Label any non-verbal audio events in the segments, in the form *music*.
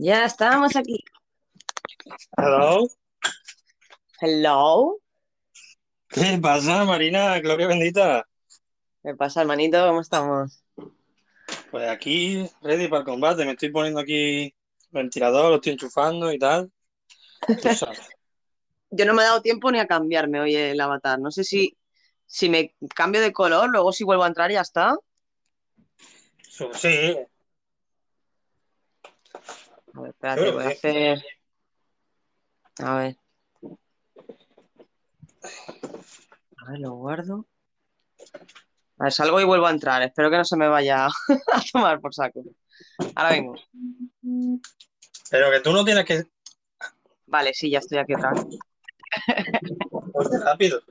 Ya estamos aquí. Hello. Hello. ¿Qué pasa, Marina? Gloria bendita. ¿Qué pasa, hermanito? ¿Cómo estamos? Pues aquí, ready para el combate. Me estoy poniendo aquí el ventilador, lo estoy enchufando y tal. Tú *laughs* sabes. Yo no me he dado tiempo ni a cambiarme hoy el avatar. No sé si, si me cambio de color, luego si vuelvo a entrar ya está. Sí, A ver, espérate, voy a hacer. A ver. A ver, lo guardo. A ver, salgo y vuelvo a entrar. Espero que no se me vaya *laughs* a tomar por saco. Ahora vengo. pero que tú no tienes que... Vale, sí, ya estoy aquí otra vez. Oye, rápido.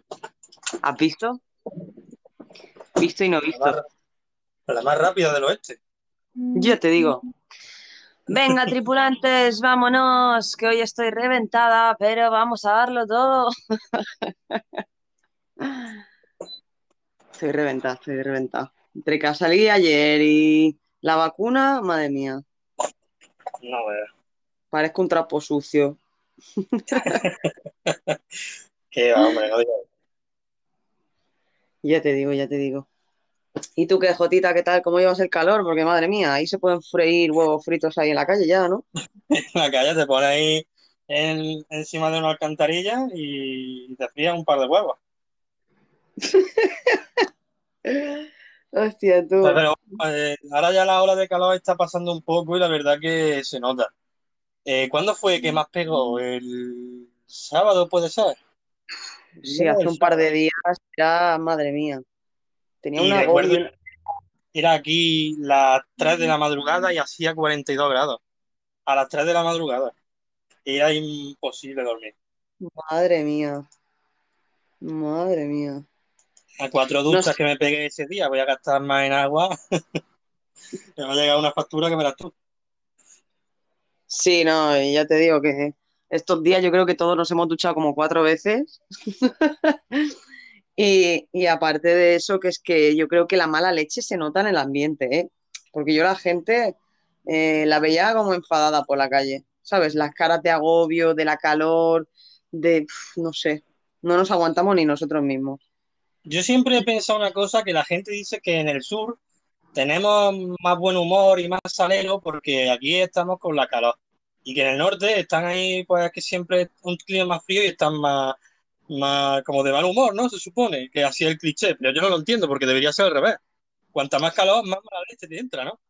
¿Has visto? Visto y no La visto. más, la más rápida del oeste. Yo te digo. Venga, *laughs* tripulantes, vámonos, que hoy estoy reventada, pero vamos a darlo todo. Estoy reventada, estoy reventada. Entre que salí ayer y la vacuna, madre mía, No veas. parezco un trapo sucio. *laughs* Qué va, hombre, no digas. Ya te digo, ya te digo. ¿Y tú qué, Jotita, qué tal? ¿Cómo llevas el calor? Porque madre mía, ahí se pueden freír huevos fritos ahí en la calle ya, ¿no? *laughs* En la calle te pones ahí en- encima de una alcantarilla y te frías un par de huevos. *laughs* Hostia, tú. Pero eh, ahora ya la ola de calor está pasando un poco y la verdad que se nota. Eh, ¿cuándo fue que más pegó? ¿El sábado puede ser? Sí, No, hace un par de días ya, madre mía. Tenía Y una recuerdo-. Era aquí las 3 de la madrugada y hacía 42 grados. A las 3 de la madrugada. Era imposible dormir. Madre mía. Madre mía. A cuatro No duchas sé. que me pegué ese día, voy a gastar más en agua. *laughs* me va a llegar una factura que me das tú. Sí, no, y ya te digo que estos días yo creo que todos nos hemos duchado como cuatro veces. *laughs* Y, aparte de eso, que es que yo creo que la mala leche se nota en el ambiente, ¿eh? Porque yo la gente eh, la veía como enfadada por la calle, ¿sabes? Las caras de agobio, de la calor, de, no sé, no nos aguantamos ni nosotros mismos. Yo siempre he pensado una cosa, que la gente dice que en el sur tenemos más buen humor y más salero porque aquí estamos con la calor. Y que en el norte están ahí, pues que siempre es un clima más frío y están más, más como de mal humor, ¿no? Se supone que así es el cliché, pero yo no lo entiendo porque debería ser al revés. Cuanta más calor, más mala leche te entra, ¿no?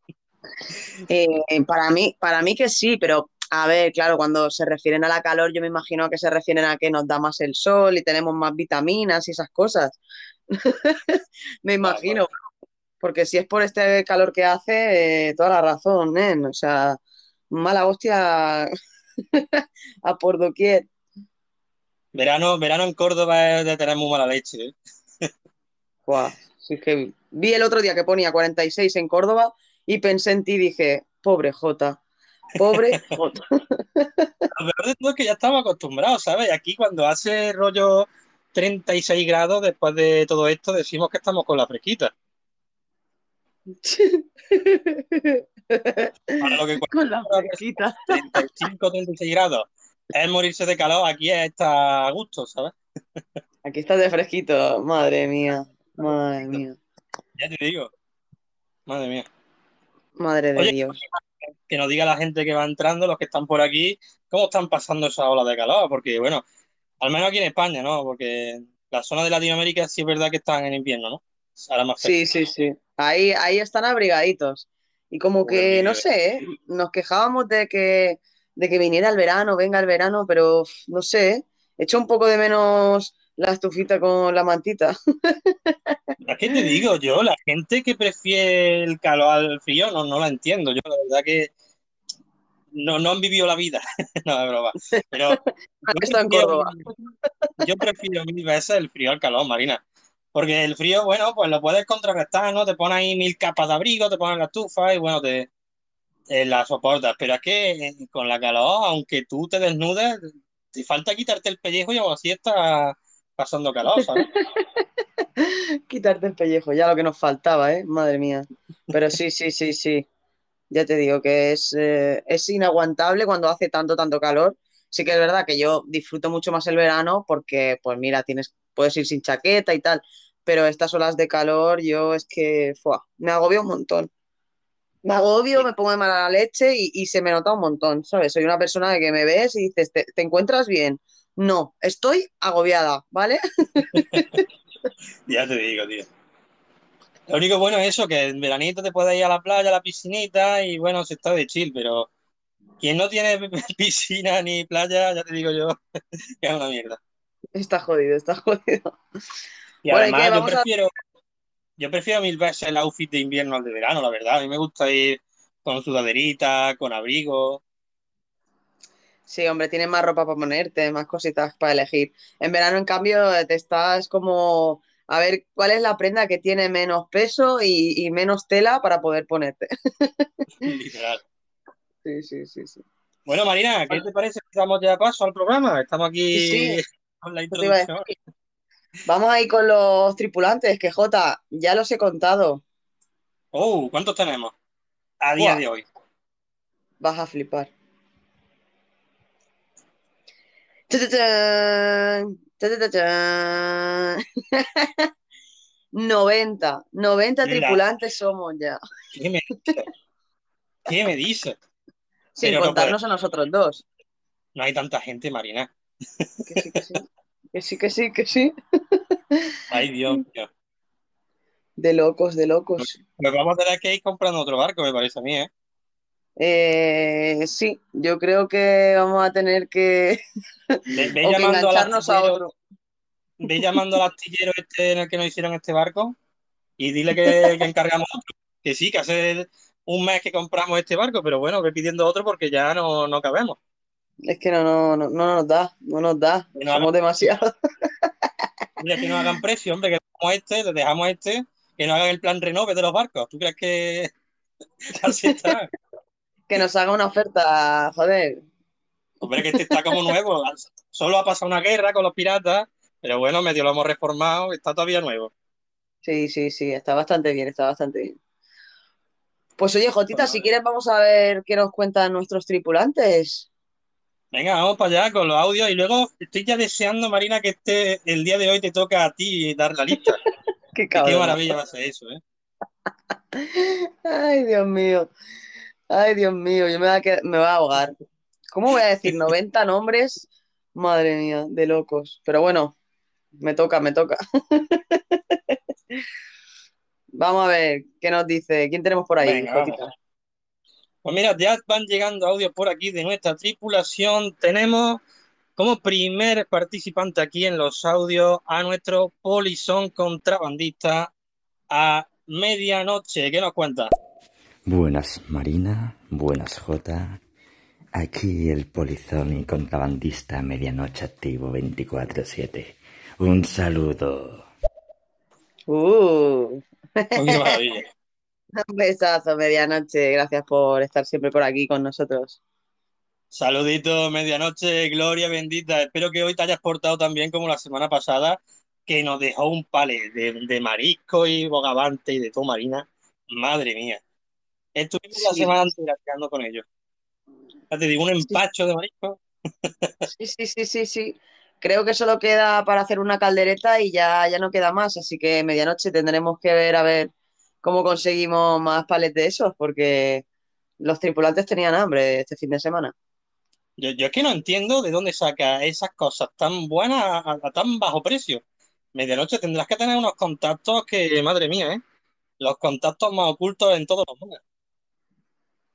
Eh, para mí, para mí que sí, pero a ver, claro, cuando se refieren a la calor, yo me imagino que se refieren a que nos da más el sol y tenemos más vitaminas y esas cosas. *laughs* Me imagino, porque si es por este calor que hace, eh, toda la razón, nen. O sea, mala hostia *laughs* a por doquier. Verano, verano en Córdoba es de tener muy mala leche, ¿eh? *laughs* Guau, si es que vi el otro día que ponía 46 en Córdoba y pensé en ti y dije, pobre Jota, pobre *laughs* Jota. Lo peor de todo es que ya estamos acostumbrados, ¿sabes? Aquí cuando hace rollo 36 grados, después de todo esto, decimos que estamos con la fresquita. Para lo que *laughs* Con la fresquita. 35, 36 grados es morirse de calor, aquí es estar a gusto, ¿sabes? Aquí estás de fresquito, madre mía, madre mía, Ya te digo. Madre mía. madre de Oye, Dios. Que nos diga la gente que va entrando, los que están por aquí, cómo están pasando esa ola de calor, porque bueno, al menos aquí en España, ¿no? Porque la zona de Latinoamérica sí es verdad que están en invierno, ¿no? Ahora más Sí, sí, sí. Ahí, ahí están abrigaditos. Y como que, no sé, ¿eh? nos quejábamos de que, de que viniera el verano, venga el verano, pero no sé, ¿eh? echo un poco de menos la estufita con la mantita. *laughs* Es que te digo yo, la gente que prefiere el calor al frío, no, no la entiendo. Yo la verdad que no, no han vivido la vida. *laughs* no, es broma. Pero *laughs* yo prefiero, yo prefiero mil veces el frío al calor, Marina. Porque el frío, bueno, pues lo puedes contrarrestar, ¿no? Te pones ahí mil capas de abrigo, te pones la estufa y bueno, te eh, la soportas. Pero es que eh, con la calor, aunque tú te desnudes, te falta quitarte el pellejo y aún así estás pasando calor, ¿sabes? *laughs* Quitarte el pellejo, ya lo que nos faltaba, ¿eh? Madre mía. Pero sí, sí, sí, sí. Ya te digo que es, eh, es inaguantable cuando hace tanto, tanto calor. Sí que es verdad que yo disfruto mucho más el verano porque, pues mira, tienes, puedes ir sin chaqueta y tal, pero estas olas de calor yo es que me agobio un montón. Me agobio, me pongo de mala leche y, y se me nota un montón, ¿sabes? Soy una persona de que me ves y dices, ¿te, te encuentras bien? No, estoy agobiada, ¿vale? *laughs* Ya te digo, tío. Lo único bueno es eso, que en veranito te puedes ir a la playa, a la piscinita y bueno, se está de chill, pero quien no tiene *laughs* piscina ni playa, ya te digo yo, que *laughs* es una mierda. Está jodido, está jodido. Además yo Vamos a... prefiero, yo prefiero mil veces el outfit de invierno al de verano, la verdad. A mí me gusta ir con sudaderita, con abrigo. Sí, hombre, tienes más ropa para ponerte, más cositas para elegir. En verano, en cambio, te estás como a ver cuál es la prenda que tiene menos peso y, y menos tela para poder ponerte. *laughs* *laughs* Literal. Sí, sí, sí, sí. Bueno, Marina, ¿qué te parece si damos ya paso al programa? Estamos aquí sí, *laughs* con la introducción. Vamos a ir con los tripulantes, que Jota, ya los he contado. Oh, ¿cuántos tenemos a día de hoy? vas a flipar. ¡Tatachán! ¡Tatachán! 90, 90 La, tripulantes somos ya, ¿qué me? ¿Qué me dices? sin Pero no puede, contarnos a nosotros dos. no hay tanta gente, Marina. Que sí, que sí, que sí, que sí, que sí. Ay, Dios *laughs* mío. De locos, de locos. Pues vamos a tener que ir comprando otro barco, me parece a mí, ¿eh? Eh, sí, yo creo que vamos a tener que, Ve, ve *laughs* o que engancharnos a otro. ve llamando al astillero este en el que nos hicieron este barco y dile que, que encargamos otro. Que sí, que hace un mes que compramos este barco, pero bueno, ve pidiendo otro porque ya no, no cabemos. Es que no, no, no, no nos da, no nos da. Que no hagan, Somos demasiados. mira, que no hagan precio, hombre, que dejamos este, le dejamos este, que no hagan el plan renove de los barcos. ¿Tú crees que *laughs* así está? Que nos haga una oferta, joder. Hombre, que este está como nuevo. Solo ha pasado una guerra con los piratas, pero bueno, medio lo hemos reformado, está todavía nuevo. Sí, sí, sí, está bastante bien, está bastante bien. Pues oye, Pues Jotita, si nada. quieres vamos a ver qué nos cuentan nuestros tripulantes. Venga, vamos para allá con los audios y luego estoy ya deseando, Marina, que este, el día de hoy te toca a ti dar la lista. *laughs* Qué maravilla va a ser eso, ¿eh? Ay, Dios mío. Ay, Dios mío, yo me voy a, qued- me voy a ahogar. ¿Cómo voy a decir 90 nombres? Madre mía, de locos. Pero bueno, me toca, me toca. *laughs* Vamos a ver qué nos dice. ¿Quién tenemos por ahí, Venga? Pues mira, ya van llegando audios por aquí de nuestra tripulación. Tenemos como primer participante aquí en los audios a nuestro polizón contrabandista a medianoche. ¿Qué nos cuenta? Buenas Marina, buenas Jota. Aquí el polizón y contrabandista medianoche activo 24/7. Un saludo. Uh, qué maravilla. Un besazo, medianoche. Gracias por estar siempre por aquí con nosotros. Saludito, medianoche, gloria bendita. Espero que hoy te hayas portado tan bien como la semana pasada, que nos dejó un palé de, de marisco y bogavante y de todo, Marina. Madre mía. Estuvimos la semana entera tirando con ellos. Ya te digo, un sí, empacho de marisco. sí, sí, sí, sí, sí. Creo que solo queda para hacer una caldereta y ya, ya no queda más. Así que medianoche tendremos que ver a ver cómo conseguimos más palets de esos, porque los tripulantes tenían hambre este fin de semana. Yo, yo es que no entiendo de dónde saca esas cosas tan buenas a, tan bajo precio. Medianoche tendrás que tener unos contactos que, madre mía, ¿eh? Los contactos más ocultos en todos los mundos.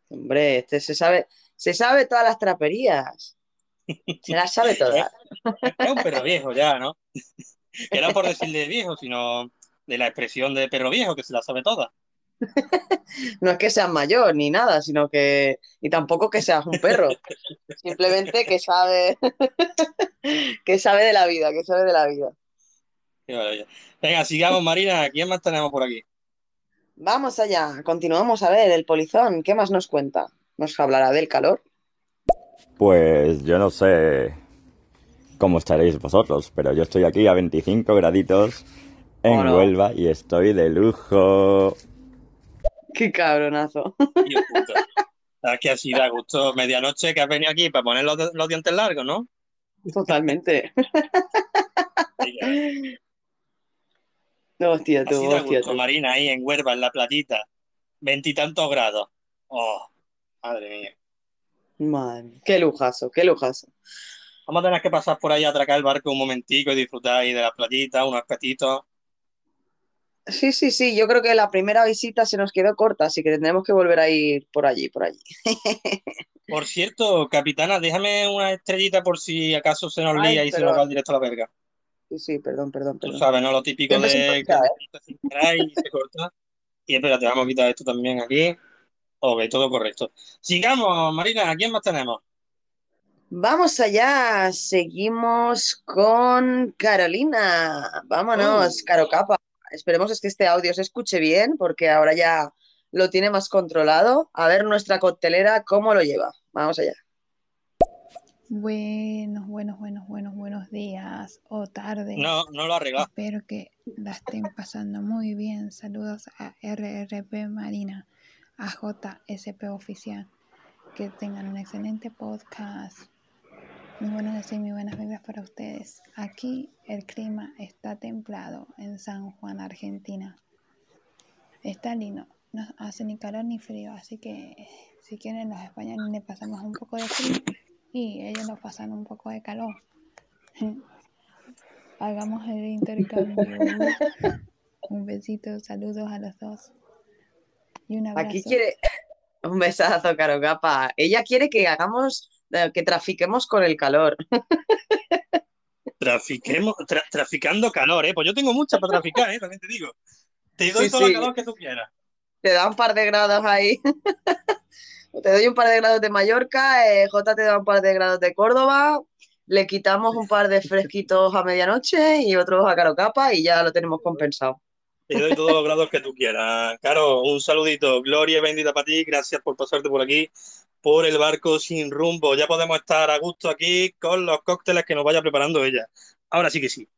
Hombre, este se sabe, se sabe todas las traperías. Se las sabe *laughs* todas. es un perro viejo ya, ¿no? Que no por decirle viejo, sino de la expresión de perro viejo, que se la sabe toda. *laughs* No es que seas mayor ni nada, sino que, y tampoco que seas un perro. Simplemente que sabe, *laughs* que sabe de la vida, que sabe de la vida. Qué maravilla. Venga, sigamos, Marina. ¿Quién más tenemos por aquí? Vamos allá, continuamos a ver el polizón. ¿Qué más nos cuenta? ¿Nos hablará del calor? Pues yo no sé cómo estaréis vosotros, pero yo estoy aquí a 25 graditos en ¿O no? Huelva y estoy de lujo. Qué cabronazo. ¿Sabes que así da gusto? Medianoche que has venido aquí para poner los, los dientes largos, ¿no? Totalmente. *laughs* Que- Hostia, tú, Así da hostia, gusto, tú. Marina, ahí en Huelva, en la platita. Veintitantos grados. Oh, madre mía. Madre mía, qué lujazo, qué lujazo. Vamos a tener que pasar por ahí a atracar el barco un momentico y disfrutar ahí de la playita, unos petitos. Sí, sí, sí, yo creo que la primera visita se nos quedó corta, así que tendremos que volver a ir por allí, por allí. *laughs* Por cierto, capitana, déjame una estrellita por si acaso se nos Ay, lía y se nos va directo a la verga. Sí, sí, perdón, perdón, Tú perdón. sabes, ¿no? Lo típico de que ¿eh? y se corta. Y espérate, vamos a quitar esto también aquí. Ok, todo correcto. Sigamos, Marina, ¿a quién más tenemos? Vamos allá, seguimos con Carolina. Vámonos, Oh. Caro Capa. Esperemos es que este audio se escuche bien, porque ahora ya lo tiene más controlado. A ver nuestra coctelera cómo lo lleva. Vamos allá. Buenos, buenos, buenos, buenos, buenos días o tardes. No, no lo arregla. Espero que la estén pasando muy bien. Saludos a RRP Marina, a JSP Oficial. Que tengan un excelente podcast. Muy buenos deseos y muy buenas vibras para ustedes. Aquí el clima está templado en San Juan, Argentina. Está lindo. No hace ni calor ni frío, así que si quieren los españoles le pasamos un poco de frío y ellos nos pasan un poco de calor. *laughs* Hagamos el intercambio. Un besito, saludos a los dos. Y un abrazo. Aquí quiere *laughs* un besazo, Caro Capa. Ella quiere que hagamos, que trafiquemos con el calor. Trafiquemos, tra- traficando calor, ¿eh? Pues yo tengo muchas para traficar, ¿eh? También te digo. Te doy Sí, todo sí. el calor que tú quieras. Te da un par de grados ahí. *laughs* Te doy un par de grados de Mallorca, eh, J te da un par de grados de Córdoba, le quitamos un par de fresquitos a medianoche y otros a Caro Capa y ya lo tenemos compensado. Te doy todos los grados que tú quieras. Caro, un saludito. Gloria y bendita para ti. Gracias por pasarte por aquí, por el barco sin rumbo. Ya podemos estar a gusto aquí con los cócteles que nos vaya preparando ella. Ahora sí que sí.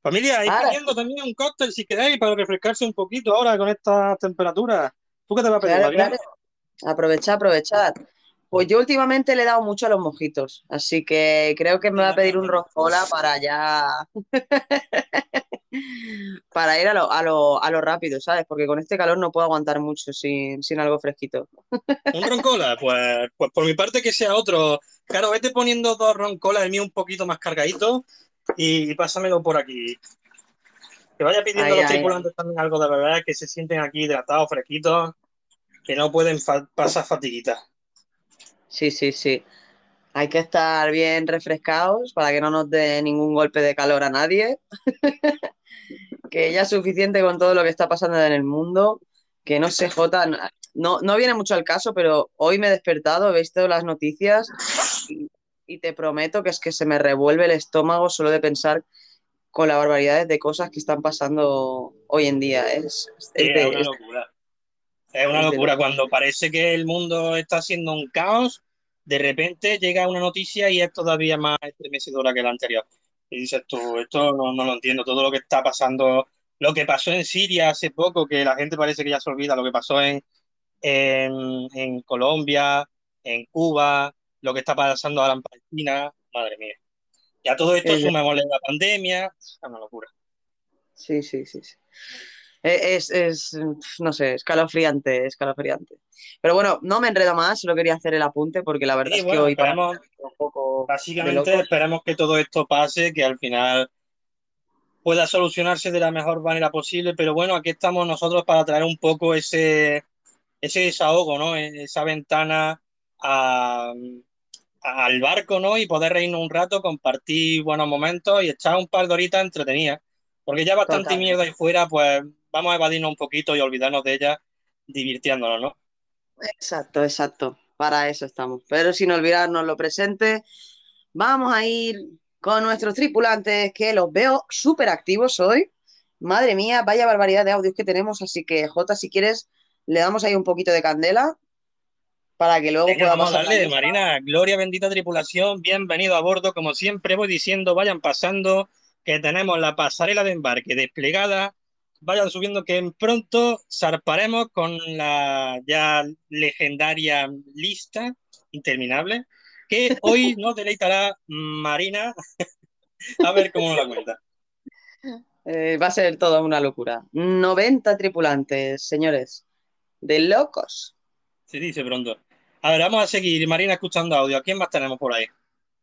Familia, ir pidiendo también un cóctel si queréis para refrescarse un poquito ahora con estas temperaturas. ¿Tú qué te vas a pedir, Claro, claro. Aprovechad, aprovechad. Pues yo últimamente le he dado mucho a los mojitos, así que creo que me va a pedir un roncola para ya. *laughs* para ir a lo, a lo, a lo rápido, ¿sabes? Porque con este calor no puedo aguantar mucho sin, sin algo fresquito. ¿Un roncola? Pues, pues por mi parte que sea otro. Claro, vete poniendo dos roncolas, el mío un poquito más cargadito y pásamelo por aquí. Que vaya pidiendo a los tripulantes también algo de beber, que se sienten aquí hidratados, fresquitos, que no pueden fa- pasar fatiguitas. Sí, sí, sí. Hay que estar bien refrescados para que no nos dé ningún golpe de calor a nadie. *laughs* Que ya es suficiente con todo lo que está pasando en el mundo. Que no sé, Jota, no, no viene mucho al caso, pero hoy me he despertado, he visto las noticias y, y te prometo que es que se me revuelve el estómago solo de pensar con las barbaridades de cosas que están pasando hoy en día. Es, es Sí, de- es una locura. Es una es locura. Cuando parece que el mundo está siendo un caos, de repente llega una noticia y es todavía más estremecedora que la anterior. Y dices tú, esto no, no lo entiendo. Todo lo que está pasando, lo que pasó en Siria hace poco, que la gente parece que ya se olvida, lo que pasó en, en, en Colombia, en Cuba, lo que está pasando ahora en Palestina, madre mía. Ya todo esto Es de- sumémosle la pandemia, es una locura. Sí, sí, sí, sí. E- Es, es, no sé, escalofriante, escalofriante. Pero bueno, no me enredo más, solo quería hacer el apunte porque la verdad Sí, es que bueno, hoy para mí esperemos- es un poco Básicamente loco. esperemos que todo esto pase, que al final pueda solucionarse de la mejor manera posible, pero bueno, aquí estamos nosotros para traer un poco ese, ese desahogo, ¿no? Esa ventana a- al barco, ¿no? Y poder reírnos un rato, compartir buenos momentos y echar un par de horitas entretenidas. Porque ya bastante Totalmente. mierda ahí fuera, pues vamos a evadirnos un poquito y olvidarnos de ella divirtiéndonos, ¿no? Exacto, exacto. Para eso estamos. Pero sin olvidarnos lo presente, vamos a ir con nuestros tripulantes que los veo súper activos hoy. Madre mía, vaya barbaridad de audios que tenemos. Así que, Jota, si quieres, le damos ahí un poquito de candela para que luego Venga, la darle. Marina, gloria bendita tripulación, bienvenido a bordo, como siempre voy diciendo, vayan pasando, que tenemos la pasarela de embarque desplegada, vayan subiendo que pronto zarparemos con la ya legendaria lista interminable que hoy *laughs* nos deleitará Marina. a ver cómo nos la cuenta. Eh, va a ser toda una locura. 90 tripulantes, señores. De locos. Se dice pronto. A ver, vamos a seguir, Marina, escuchando audio. ¿A quién más tenemos por ahí?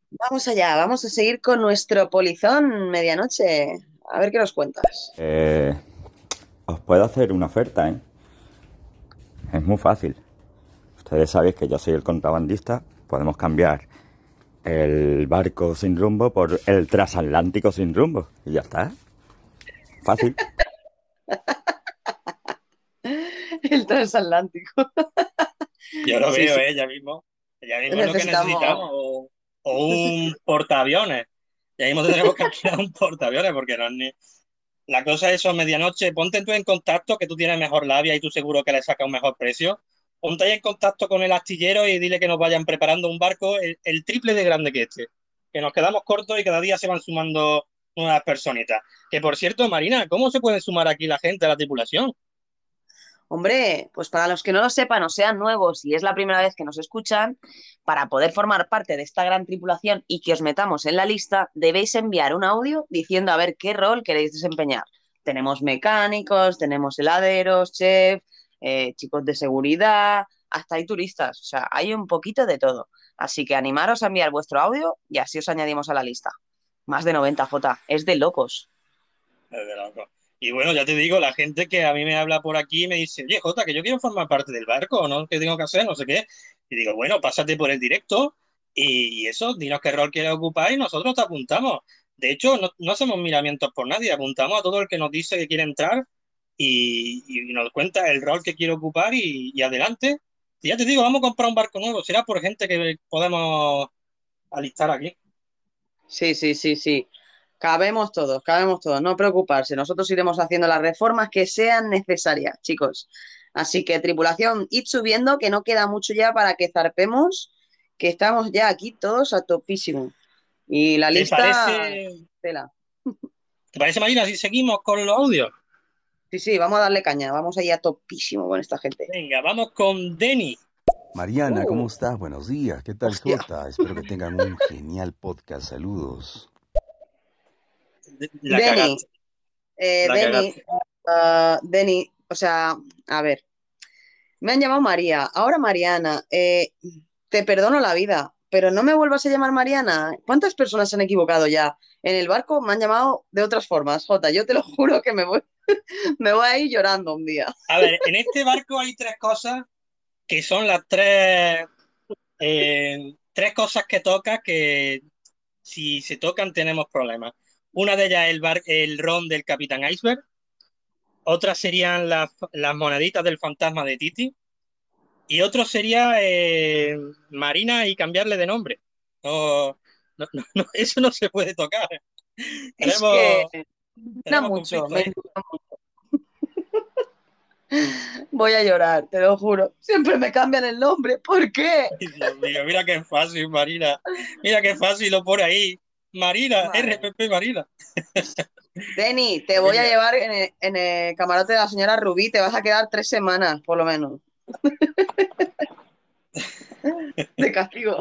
Vamos allá, vamos a seguir con nuestro polizón medianoche. A ver qué nos cuentas. Eh, os puedo hacer una oferta, ¿eh? Es muy fácil. Ustedes sabéis que yo soy el contrabandista. Podemos cambiar el barco sin rumbo por el transatlántico sin rumbo. Y ya está. Fácil. *laughs* El transatlántico. Yo lo Sí, veo, sí. ¿eh? Ya mismo. Ya mismo es lo que Necesitamos-. O, o un portaaviones. Ya mismo tendremos que alquilar un portaaviones porque no es ni... La cosa es eso, medianoche, ponte tú en contacto, que tú tienes mejor labia y tú seguro que le sacas un mejor precio. Ponte ahí en contacto con el astillero y dile que nos vayan preparando un barco el, el triple de grande que este. Que nos quedamos cortos y cada día se van sumando nuevas personitas. Que por cierto, Marina, ¿cómo se puede sumar aquí la gente a la tripulación? Hombre, pues para los que no lo sepan o sean nuevos y es la primera vez que nos escuchan, para poder formar parte de esta gran tripulación y que os metamos en la lista, debéis enviar un audio diciendo a ver qué rol queréis desempeñar. Tenemos mecánicos, tenemos heladeros, chef, eh, chicos de seguridad, hasta hay turistas, o sea, hay un poquito de todo. Así que animaros a enviar vuestro audio y así os añadimos a la lista. Más de 90, J, es de locos. Es de loco. Y bueno, ya te digo, la gente que a mí me habla por aquí me dice, oye, Jota, que yo quiero formar parte del barco, ¿no? ¿Qué tengo que hacer? No sé qué. Y digo, bueno, pásate por el directo y, eso, dinos qué rol quieres ocupar y nosotros te apuntamos. De hecho, no, no hacemos miramientos por nadie, apuntamos a todo el que nos dice que quiere entrar y, y nos cuenta el rol que quiere ocupar y, y adelante. Y ya te digo, vamos a comprar un barco nuevo, será por gente que podemos alistar aquí. Sí, sí, sí, sí. Cabemos todos, cabemos todos, no preocuparse. Nosotros iremos haciendo las reformas que sean necesarias, chicos. Así que, tripulación, id subiendo, que no queda mucho ya para que zarpemos, que estamos ya aquí todos a topísimo. Y la ¿Te lista, parece, tela. ¿te parece, Marina, si seguimos con los audios? Sí, sí, vamos a darle caña, vamos ahí a topísimo con esta gente. Venga, vamos con Denny. Mariana, Uh. ¿cómo estás? Buenos días. ¿Qué tal. Jota? Espero que tengan un genial podcast. Saludos. *laughs* La Denny, cagaste. eh, La Denny, o sea, a ver, me han llamado María, ahora Mariana, eh, te perdono la vida, pero no me vuelvas a llamar Mariana. ¿Cuántas personas se han equivocado ya? En el barco me han llamado de otras formas, Jota, yo te lo *laughs* juro que me voy, me voy a ir llorando un día. A ver, en este barco hay tres cosas que son las tres, eh, tres cosas que toca que si se tocan tenemos problemas. Una de ellas es el, bar, el ron del Capitán Iceberg. Otra serían las, las moneditas del fantasma de Titi. Y otro sería eh, Marina y cambiarle de nombre. No, no, no, no, *laughs* eso no se puede tocar. Es Tenemos- que tenemos mucho, me mucho. *laughs* Voy a llorar, te lo juro. Siempre me cambian el nombre, ¿por qué? Dios mío, mira qué fácil, Marina. Mira qué fácil lo pone ahí. Marina. RPP Marina. *laughs* Denny, te voy a llevar en el, en el camarote de la señora Rubí, te vas a quedar tres semanas, por lo menos. *laughs* De castigo.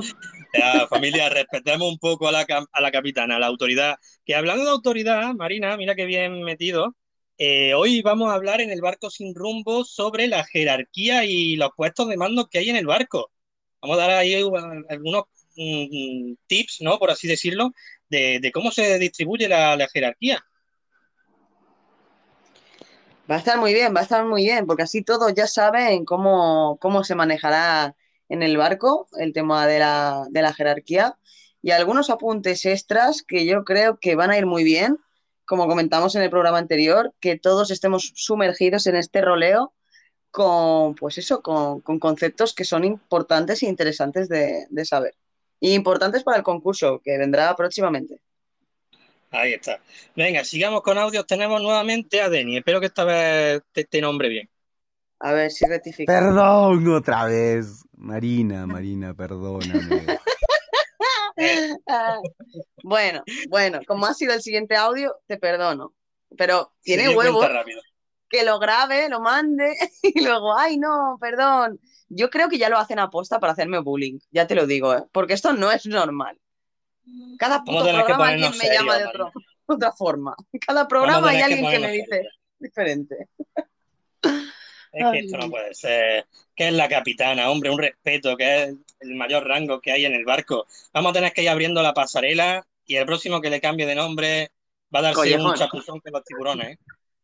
Ya, familia, respetemos un poco a la, a la capitana, a la autoridad. Que hablando de autoridad, Marina, mira qué bien metido. eh, hoy vamos a hablar en el barco sin rumbo sobre la jerarquía y los puestos de mando que hay en el barco. Vamos a dar ahí algunos mm, tips, ¿no? Por así decirlo, de, cómo se distribuye la, la jerarquía. Va a estar muy bien, va a estar muy bien, porque así todos ya saben cómo, cómo se manejará en el barco el tema de la, de la jerarquía y algunos apuntes extras que yo creo que van a ir muy bien, como comentamos en el programa anterior, que todos estemos sumergidos en este roleo con, pues eso, con, con conceptos que son importantes e interesantes de, de saber. Y importantes para el concurso que vendrá próximamente. Ahí está. Venga, sigamos con audios. Tenemos nuevamente a Denny. Espero que esta vez te, te nombre bien. A ver si rectifica. Perdón otra vez. Marina, Marina, perdóname. *laughs* Bueno, bueno, como ha sido el siguiente audio, te perdono. Pero tiene rápido. que lo grabe, lo mande *laughs* y luego, ay, no, perdón. Yo creo que ya lo hacen a posta para hacerme bullying, ya te lo digo, ¿eh? porque esto no es normal. Cada puto programa alguien me llama de *laughs* otra forma. Cada programa hay alguien que, me dice diferente. Es que esto no puede ser. Que es la capitana, hombre, un respeto, que es el mayor rango que hay en el barco. Vamos a tener que ir abriendo la pasarela y el próximo que le cambie de nombre va a darse un chapuzón que los tiburones. ¿eh?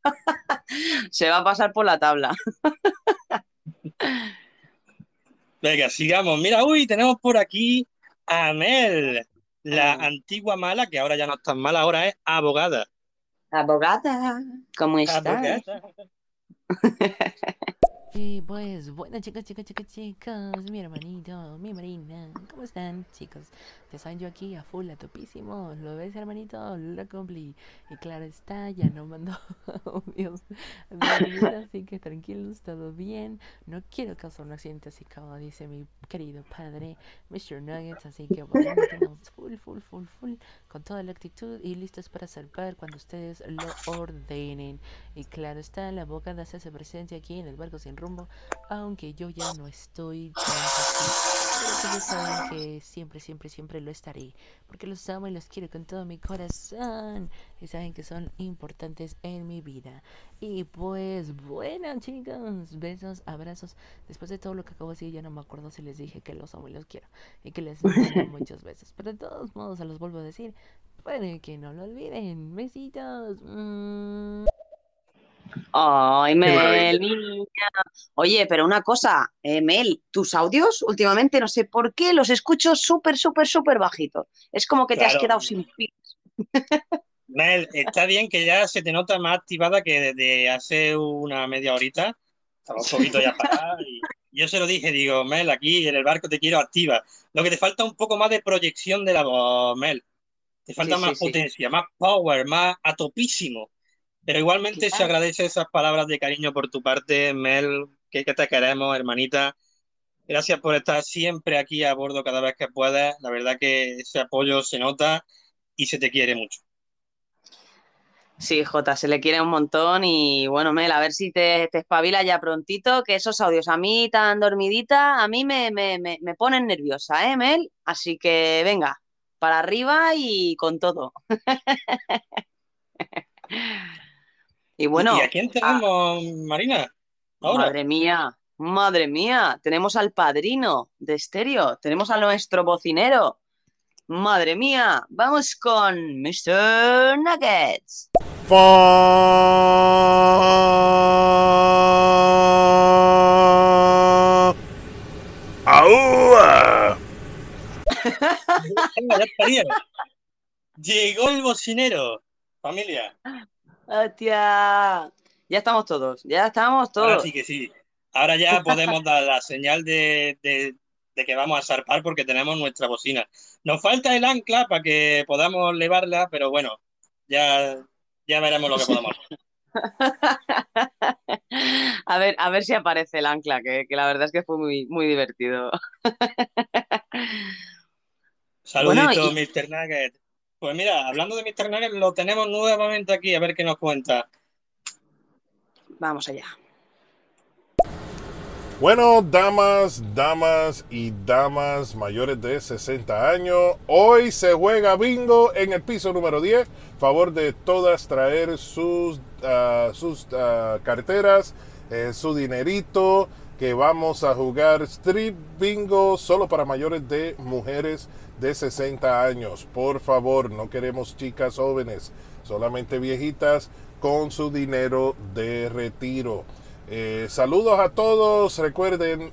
*laughs* Se va a pasar por la tabla. *laughs* Venga, sigamos. Mira, uy, tenemos por aquí a Mel, la antigua mala, que ahora ya no es tan mala, ahora es abogada. Abogada, ¿cómo estás? *laughs* Y pues, bueno chicos, chicos, chicos, chicos, mi hermanito, mi marina, ¿cómo están chicos? Ya saben, yo aquí a full, a topísimo, ¿lo ves hermanito? Lo cumplí. Y claro está, ya no mando *laughs* audios así que tranquilos, todo bien. No quiero causar un accidente así como dice mi querido padre, Mr. Nuggets, así que bueno, tenemos full, full, full, full, con toda la actitud y listos para salvar cuando ustedes lo ordenen. Y claro está, la boca de hacerse presente aquí en el barco sin rumbo, aunque yo ya no estoy Pero que saben que siempre, siempre, siempre lo estaré, porque los amo y los quiero con todo mi corazón, y saben que son importantes en mi vida. Y pues, bueno, chicos, besos, abrazos. Después de todo lo que acabo de decir, ya no me acuerdo si les dije que los amo y los quiero, y que les amo *laughs* muchas veces. Pero de todos modos, se los vuelvo a decir, puede que no lo olviden. Besitos. Mm. Ay, Mel, niña. Oye, pero una cosa, eh, Mel, tus audios últimamente no sé por qué los escucho súper, súper, súper bajitos. Es como que te has quedado sin pilas. Mel, está bien que ya se te nota más activada que desde hace una media horita. Estaba un poquito ya parada y yo se lo dije, digo, Mel, aquí en el barco te quiero activa. Lo que te falta un poco más de proyección de la voz, Mel. Te falta más potencia, más power, más a topísimo. Pero igualmente se agradece esas palabras de cariño por tu parte, Mel, que, te queremos, hermanita. Gracias por estar siempre aquí a bordo cada vez que puedas. La verdad que ese apoyo se nota y se te quiere mucho. Sí, Jota, se le quiere un montón y bueno, Mel, a ver si te, te espabila ya prontito, que esos audios a mí tan dormidita, a mí me, me, me, me ponen nerviosa, ¿eh, Mel? Así que venga, para arriba y con todo. *laughs* Y bueno. ¿Y a quién tenemos, Marina? Madre mía, madre mía. Tenemos al padrino de estéreo, tenemos a nuestro bocinero. Madre mía, vamos con Mr. Nuggets. Llegó el bocinero, familia. ¡Hostia! Ya estamos todos, ya estamos todos. Ahora sí que sí. Ahora ya *laughs* podemos dar la señal de, que vamos a zarpar porque tenemos nuestra bocina. Nos falta el ancla para que podamos levarla, pero bueno, ya, ya veremos lo que podemos hacer. *laughs* A ver, a ver si aparece el ancla, que, la verdad es que fue muy, muy divertido. *laughs* Saludito, Mr. Nugget. Pues mira, hablando de Mr. Nugget, lo tenemos nuevamente aquí, a ver qué nos cuenta. Vamos allá. Bueno, damas, damas y damas mayores de 60 años, hoy se juega bingo en el piso número 10. Favor de todas traer sus, ah, sus uh, carteras, eh, su dinerito, que vamos a jugar street bingo solo para mayores de mujeres de 60 años. Por favor, no queremos chicas jóvenes, solamente viejitas con su dinero de retiro. Eh, saludos a todos. Recuerden,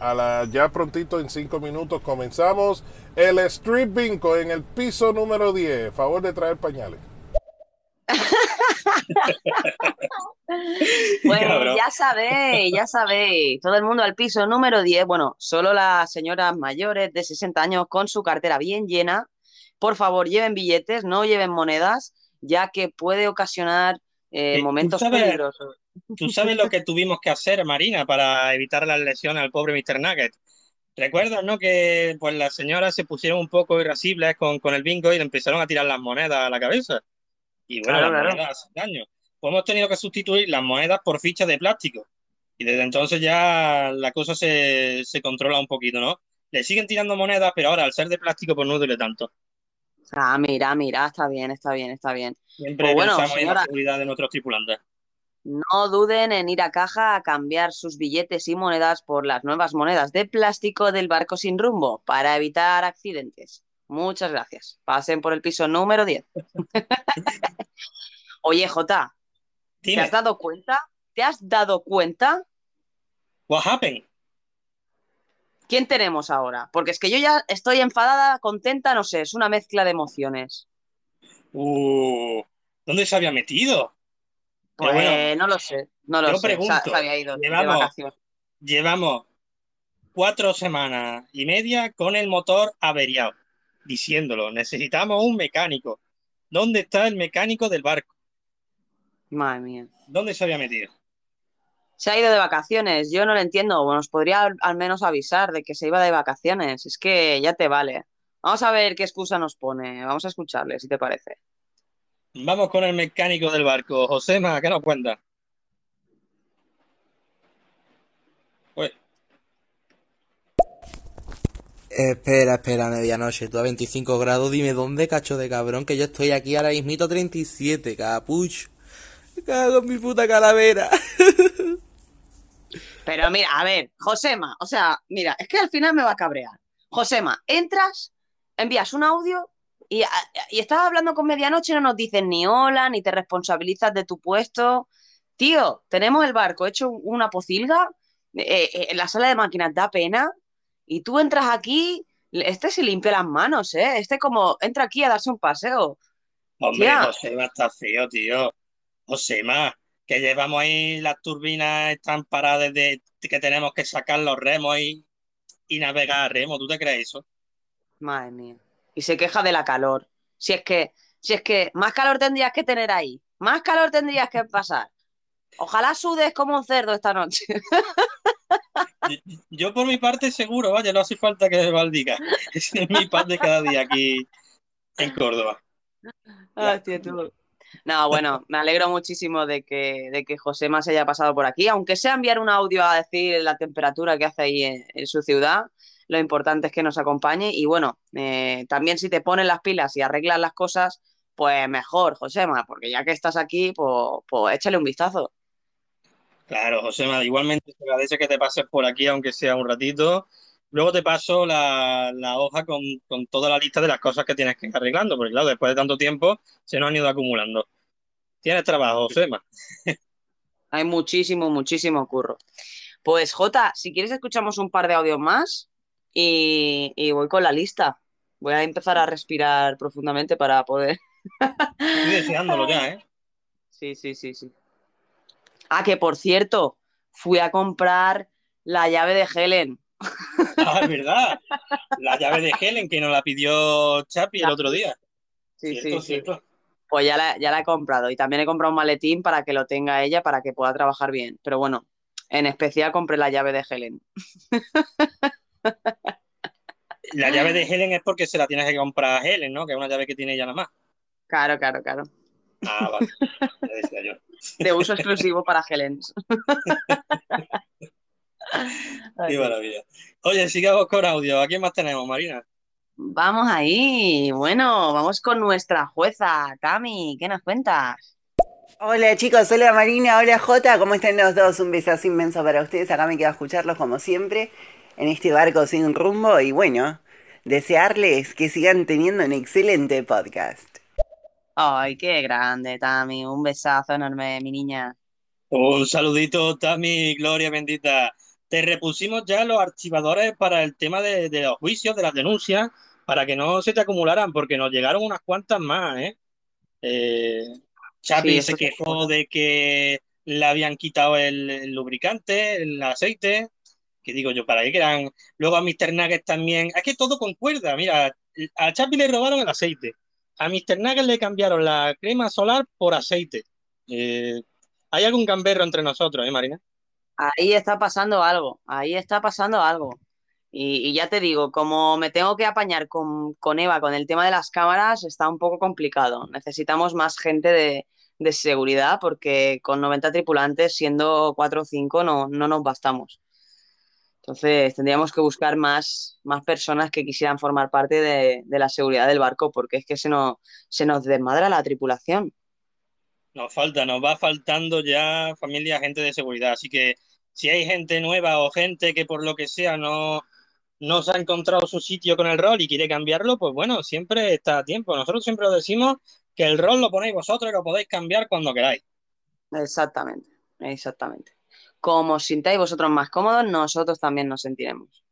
a la, ya prontito en 5 minutos comenzamos el Street Bingo en el piso número 10. Favor de traer pañales. *laughs* Bueno, ya sabéis, ya sabéis, todo el mundo al piso número 10, bueno, solo las señoras mayores de 60 años con su cartera bien llena, por favor lleven billetes, no lleven monedas, ya que puede ocasionar eh, momentos peligrosos. Tú sabes lo que tuvimos que hacer, Marina, para evitar las lesiones al pobre Mr. Nugget. ¿Recuerdas, no? Que pues las señoras se pusieron un poco irascibles con, con el bingo y le empezaron a tirar las monedas a la cabeza. Y bueno, las monedas daño. pues hemos tenido que sustituir las monedas por fichas de plástico. Y desde entonces ya la cosa se, se controla un poquito, ¿no? Le siguen tirando monedas, pero ahora al ser de plástico, pues no duele tanto. Ah, mira, mira, está bien, está bien, está bien. Siempre Pues bueno, pensamos en la seguridad de nuestros tripulantes. No duden en ir a caja a cambiar sus billetes y monedas por las nuevas monedas de plástico del barco sin rumbo para evitar accidentes. Muchas gracias. Pasen por el piso número 10. *laughs* Oye, Jota, ¿te has dado cuenta? ¿Te has dado cuenta what happened? quién tenemos ahora? Porque es que yo ya estoy enfadada, contenta, no sé, es una mezcla de emociones. Uh, ¿dónde se había metido? Pues bueno, no lo sé, no lo yo sé. Pregunto, se había ido de llevamos- llevamos cuatro semanas y media con el motor averiado, diciéndolo, necesitamos un mecánico. ¿Dónde está el mecánico del barco? Madre mía. ¿Dónde se había metido? Se ha ido de vacaciones, yo no lo entiendo. Bueno, nos podría al, al menos avisar de que se iba de vacaciones. Es que ya te vale. Vamos a ver qué excusa nos pone. Vamos a escucharle, si te parece. Vamos con el mecánico del barco. Josema, ¿qué nos cuenta? Espera, espera, medianoche, tú a 25 grados, dime dónde, cacho de cabrón, que yo estoy aquí ahora mismito a 37, capuch. Me cago en mi puta calavera. *laughs* Pero mira, a ver, Josema, o sea, mira, es que al final me va a cabrear. Josema, entras, envías un audio y, y estás hablando con medianoche y no nos dices ni hola, ni te responsabilizas de tu puesto. Tío, tenemos el barco hecho una pocilga, eh, eh, la sala de máquinas da pena y tú entras aquí, este se limpia las manos, ¿eh? Este como entra aquí a darse un paseo. hombre, Tía. Josema está feo, tío. Josema, que llevamos ahí las turbinas están paradas desde que tenemos que sacar los remos y, y navegar a remo. ¿Tú te crees eso? Madre mía. Y se queja de la calor. Si es que, si es que más calor tendrías que tener ahí, más calor tendrías que pasar. Ojalá sudes como un cerdo esta noche. *laughs* *laughs* Yo por mi parte seguro, vaya, no hace falta que me diga. *laughs* Es mi pan de cada día aquí en Córdoba. Tío, tú. No, bueno, me alegro muchísimo de que, de que Josema se haya pasado por aquí, aunque sea enviar un audio a decir la temperatura que hace ahí en, en su ciudad, lo importante es que nos acompañe y bueno, eh, también si te pones las pilas y arreglas las cosas, pues mejor, Josema, porque ya que estás aquí, pues, pues échale un vistazo. Claro, Josema, igualmente te agradece que te pases por aquí, aunque sea un ratito. Luego te paso la, la hoja con, con toda la lista de las cosas que tienes que ir arreglando, porque claro, después de tanto tiempo se nos han ido acumulando. Tienes trabajo, Josema. *laughs* Hay muchísimo, muchísimo curro. Pues Jota, si quieres escuchamos un par de audios más y, y voy con la lista. Voy a empezar a respirar profundamente para poder... Estoy deseándolo ya, ¿eh? Sí, sí, sí, sí. Ah, que por cierto, fui a comprar la llave de Helen. *laughs* Ah, es verdad. La llave de Helen que nos la pidió Chapi el otro día. Sí, Cierto, sí, sí. cierto. Pues ya la, ya la he comprado y también he comprado un maletín para que lo tenga ella para que pueda trabajar bien. Pero bueno, en especial compré la llave de Helen. La llave de Helen es porque se la tienes que comprar a Helen, ¿no? Que es una llave que tiene ella nada más. Claro, claro, claro. Ah, vale. Ya decía yo. De uso exclusivo para Helen. *laughs* Qué maravilla. Oye, sigamos con audio. ¿A quién más tenemos, Marina? Vamos ahí. Bueno, vamos con nuestra jueza, Tami. ¿Qué nos cuentas? Hola chicos, hola Marina, hola Jota, ¿cómo están los dos? Un besazo inmenso para ustedes, acá me queda escucharlos como siempre en este barco sin rumbo y bueno, desearles que sigan teniendo un excelente podcast. Ay, qué grande, Tami. Un besazo enorme, mi niña. Un saludito, Tami, Gloria bendita. Te repusimos ya los archivadores para el tema de, de los juicios, de las denuncias, para que no se te acumularan, porque nos llegaron unas cuantas más, ¿eh? Eh, Chapi Sí, se quejó de que le habían quitado el, el lubricante, el aceite, que digo yo, ¿para qué quedan? Luego a Mr. Nuggets también, es que todo concuerda, mira, a Chapi le robaron el aceite, a Mr. Nuggets le cambiaron la crema solar por aceite. Eh, hay algún gamberro entre nosotros, ¿eh, Marina? Ahí está pasando algo, ahí está pasando algo. Y, ya te digo, como me tengo que apañar con, Eva con el tema de las cámaras, está un poco complicado. Necesitamos más gente de, de seguridad, porque con 90 tripulantes, siendo 4 o 5, no, no nos bastamos. Entonces, tendríamos que buscar más, más personas que quisieran formar parte de, de la seguridad del barco, porque es que se nos, se nos desmadra la tripulación. Nos falta, nos va faltando ya familia, gente de seguridad. Así que si hay gente nueva o gente que por lo que sea no, no se ha encontrado su sitio con el rol y quiere cambiarlo, pues bueno, siempre está a tiempo. Nosotros siempre lo decimos que el rol lo ponéis vosotros y lo podéis cambiar cuando queráis. Exactamente, exactamente. Como os sintáis vosotros más cómodos, nosotros también nos sentiremos.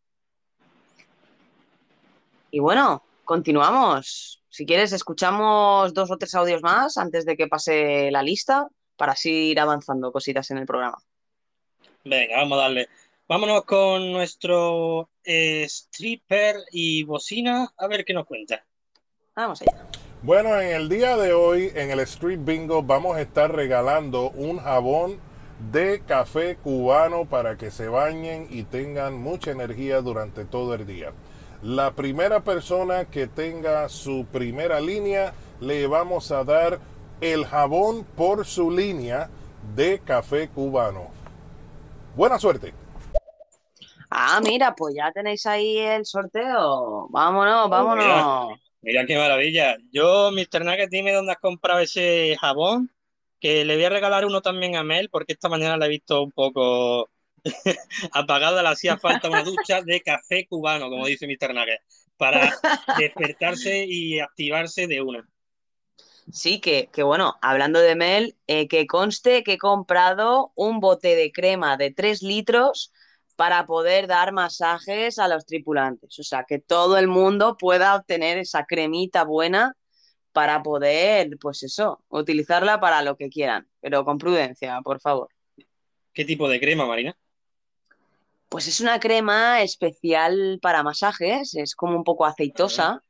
Y bueno, continuamos. Si quieres, escuchamos dos o tres audios más antes de que pase la lista para así ir avanzando cositas en el programa. Venga, vamos a darle. Vámonos con nuestro eh, stripper y bocina a ver qué nos cuenta. Vamos allá. Bueno, en el día de hoy, en el Street Bingo, vamos a estar regalando un jabón de café cubano para que se bañen y tengan mucha energía durante todo el día. La primera persona que tenga su primera línea, le vamos a dar el jabón por su línea de café cubano. Buena suerte. Ah, mira, pues ya tenéis ahí el sorteo. Vámonos, vámonos. Mira qué maravilla. Yo, Mr. Nugget, dime dónde has comprado ese jabón, que le voy a regalar uno también a Mel, porque esta mañana la he visto un poco *laughs* apagada, le hacía falta una ducha de café cubano, como dice Mr. Nugget, para *laughs* despertarse y activarse de una. Sí, que, que bueno, hablando de Mel, eh, que conste que he comprado un bote de crema de 3 litros para poder dar masajes a los tripulantes. O sea, que todo el mundo pueda obtener esa cremita buena para poder, pues eso, utilizarla para lo que quieran, pero con prudencia, por favor. ¿Qué tipo de crema, Marina? Pues es una crema especial para masajes, es como un poco aceitosa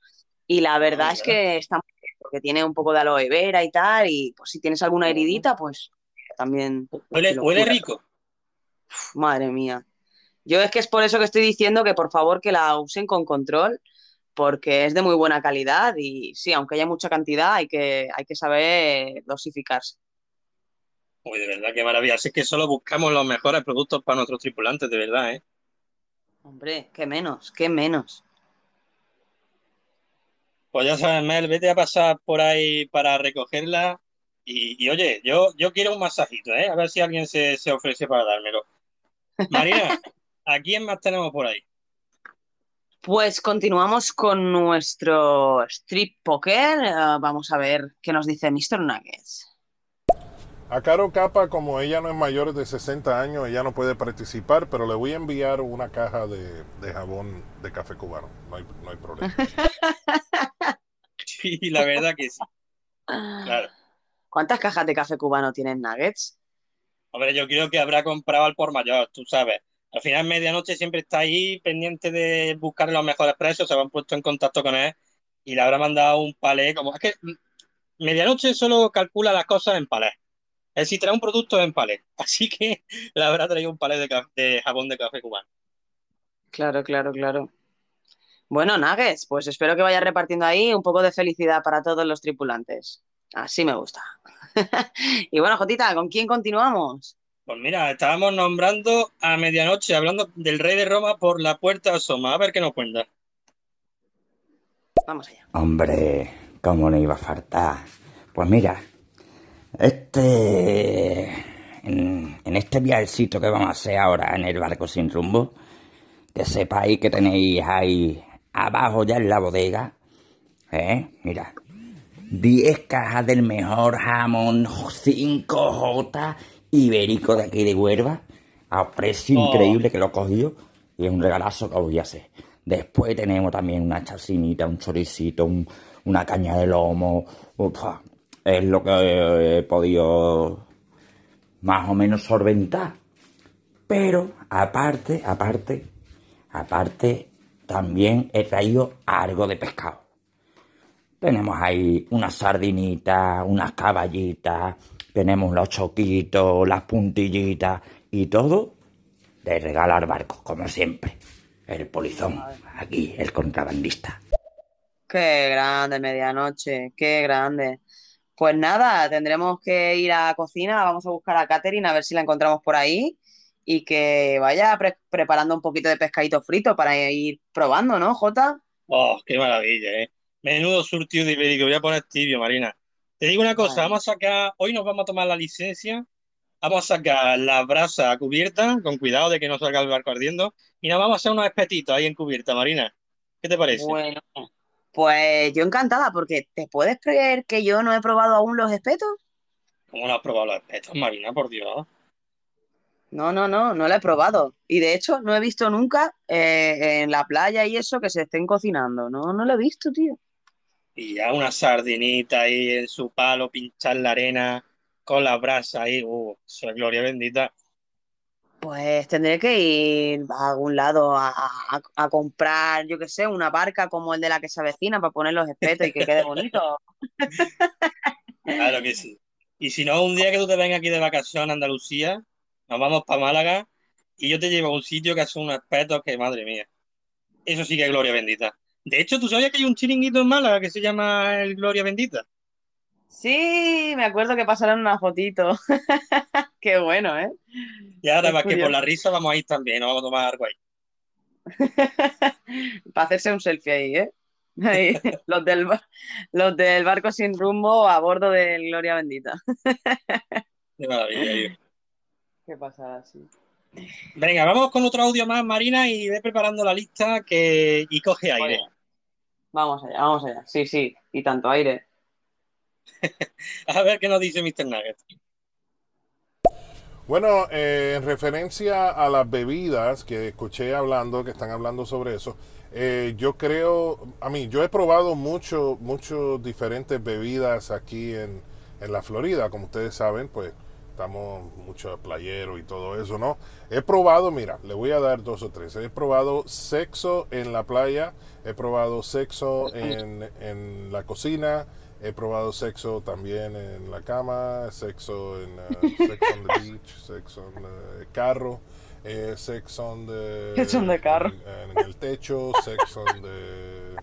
y la verdad es que está muy bien, porque tiene un poco de aloe vera y tal, y pues si tienes alguna heridita, pues también... Huele, huele rico. Uf, madre mía. Yo es que es por eso que estoy diciendo que por favor que la usen con control, porque es de muy buena calidad y sí, aunque haya mucha cantidad, hay que, hay que saber dosificarse. Uy, de verdad, qué maravilla. Es que solo buscamos los mejores productos para nuestros tripulantes, de verdad, ¿eh? Hombre, qué menos, qué menos. Pues ya sabes, Mel, vete a pasar por ahí para recogerla. Y, y, oye, yo, yo quiero un masajito, ¿eh? A ver si alguien se, se ofrece para dármelo. Marina, *laughs* ¿a quién más tenemos por ahí? Pues continuamos con nuestro Strip Poker. Eh, vamos a ver qué nos dice Mr. Nuggets. A Caro Capa, como ella no es mayor de 60 años, ella no puede participar, pero le voy a enviar una caja de, de jabón de café cubano. No hay, no hay problema. *laughs* Sí, la verdad que sí. Claro. ¿Cuántas cajas de café cubano tienen Nuggets? Hombre, yo creo que habrá comprado al por mayor, tú sabes. Al final, medianoche siempre está ahí pendiente de buscar los mejores precios, se han puesto en contacto con él y le habrá mandado un palé. Como... Es que medianoche solo calcula las cosas en palé. Es decir, trae un producto en palé. *laughs* Así que le habrá traído un palé de, de jabón de café cubano. Claro, claro, claro. Bueno, Nuggets, pues espero que vaya repartiendo ahí un poco de felicidad para todos los tripulantes. Así me gusta. *laughs* y bueno, Jotita, ¿con quién continuamos? Pues mira, estábamos nombrando a medianoche, hablando del rey de Roma por la puerta asoma. A ver qué nos cuenta. Vamos allá. Hombre, ¿cómo no iba a faltar? Pues mira, este. En, en este viajecito que vamos a hacer ahora en el barco sin rumbo, que sepáis que tenéis ahí abajo ya en la bodega, ¿eh? Mira, 10 cajas del mejor jamón 5J ibérico de aquí de Huelva, a precio Oh. increíble que lo he cogido, y es un regalazo que os voy a hacer. Después tenemos también una chacinita, un choricito, un- una caña de lomo. Ufa, es lo que he podido más o menos solventar. Pero aparte, aparte, aparte, también he traído algo de pescado. Tenemos ahí unas sardinitas, unas caballitas, tenemos los choquitos, las puntillitas y todo de regalar barcos, como siempre. El polizón, aquí, el contrabandista. Qué grande, medianoche, qué grande. Pues nada, tendremos que ir a cocina, vamos a buscar a Catherine a ver si la encontramos por ahí y que vaya pre- preparando un poquito de pescadito frito para ir probando, ¿no, Jota? Oh, qué maravilla, ¿eh? Menudo surtido de ibérico. Voy a poner tibio, Marina. Te digo una cosa, vamos a sacar, hoy nos vamos a tomar la licencia, vamos a sacar la brasa a cubierta, con cuidado de que no salga el barco ardiendo, y nos vamos a hacer unos espetitos ahí en cubierta, Marina. ¿Qué te parece? Bueno, pues yo encantada porque ¿te puedes creer que yo no he probado aún los espetos? ¿Cómo no has probado los espetos, Marina? Por Dios. No, no, no, no lo he probado. Y de hecho no he visto nunca eh, en la playa y eso que se estén cocinando. No, no lo he visto, tío. Y ya una sardinita ahí en su palo, pinchar la arena con la brasa ahí. Uh, eso es gloria bendita. Pues tendré que ir a algún lado a, a- a comprar, yo qué sé, una barca como el de la que se avecina para poner los espetos y que quede bonito. Claro que sí. Y si no, un día que tú te vengas aquí de vacación a Andalucía, nos vamos para Málaga y yo te llevo a un sitio que hace unos espetos que, madre mía, eso sí que es gloria bendita. De hecho, ¿tú sabías que hay un chiringuito en Málaga que se llama el Gloria Bendita? Sí, me acuerdo que pasaron una fotito. *laughs* Qué bueno, ¿eh? Y ahora más que por la risa vamos a ir también, nos vamos a tomar algo ahí. *laughs* Para hacerse un selfie ahí, ¿eh? Ahí, *laughs* los del, ba- los del barco sin rumbo a bordo del Gloria Bendita. Qué maravilla, tío. Qué pasada, sí. Venga, vamos con otro audio más, Marina, y ve preparando la lista que... y coge aire. Vamos allá, vamos allá. Sí, sí, y tanto aire. A ver qué nos dice Mr. Nugget. Bueno, eh, en referencia a las bebidas que escuché hablando, que están hablando sobre eso, eh, yo creo, a mí, yo he probado mucho, muchos diferentes bebidas aquí en, en la Florida, como ustedes saben, pues estamos mucho playero y todo eso, ¿no? He probado, mira, le voy a dar dos o tres. He probado sexo en la playa, he probado sexo en, en la cocina, he probado sexo también en la cama, sexo en uh, sex on the *laughs* beach, sexo en el carro, eh, sex on the, Sexo on the carro. En, en el techo, sex on the...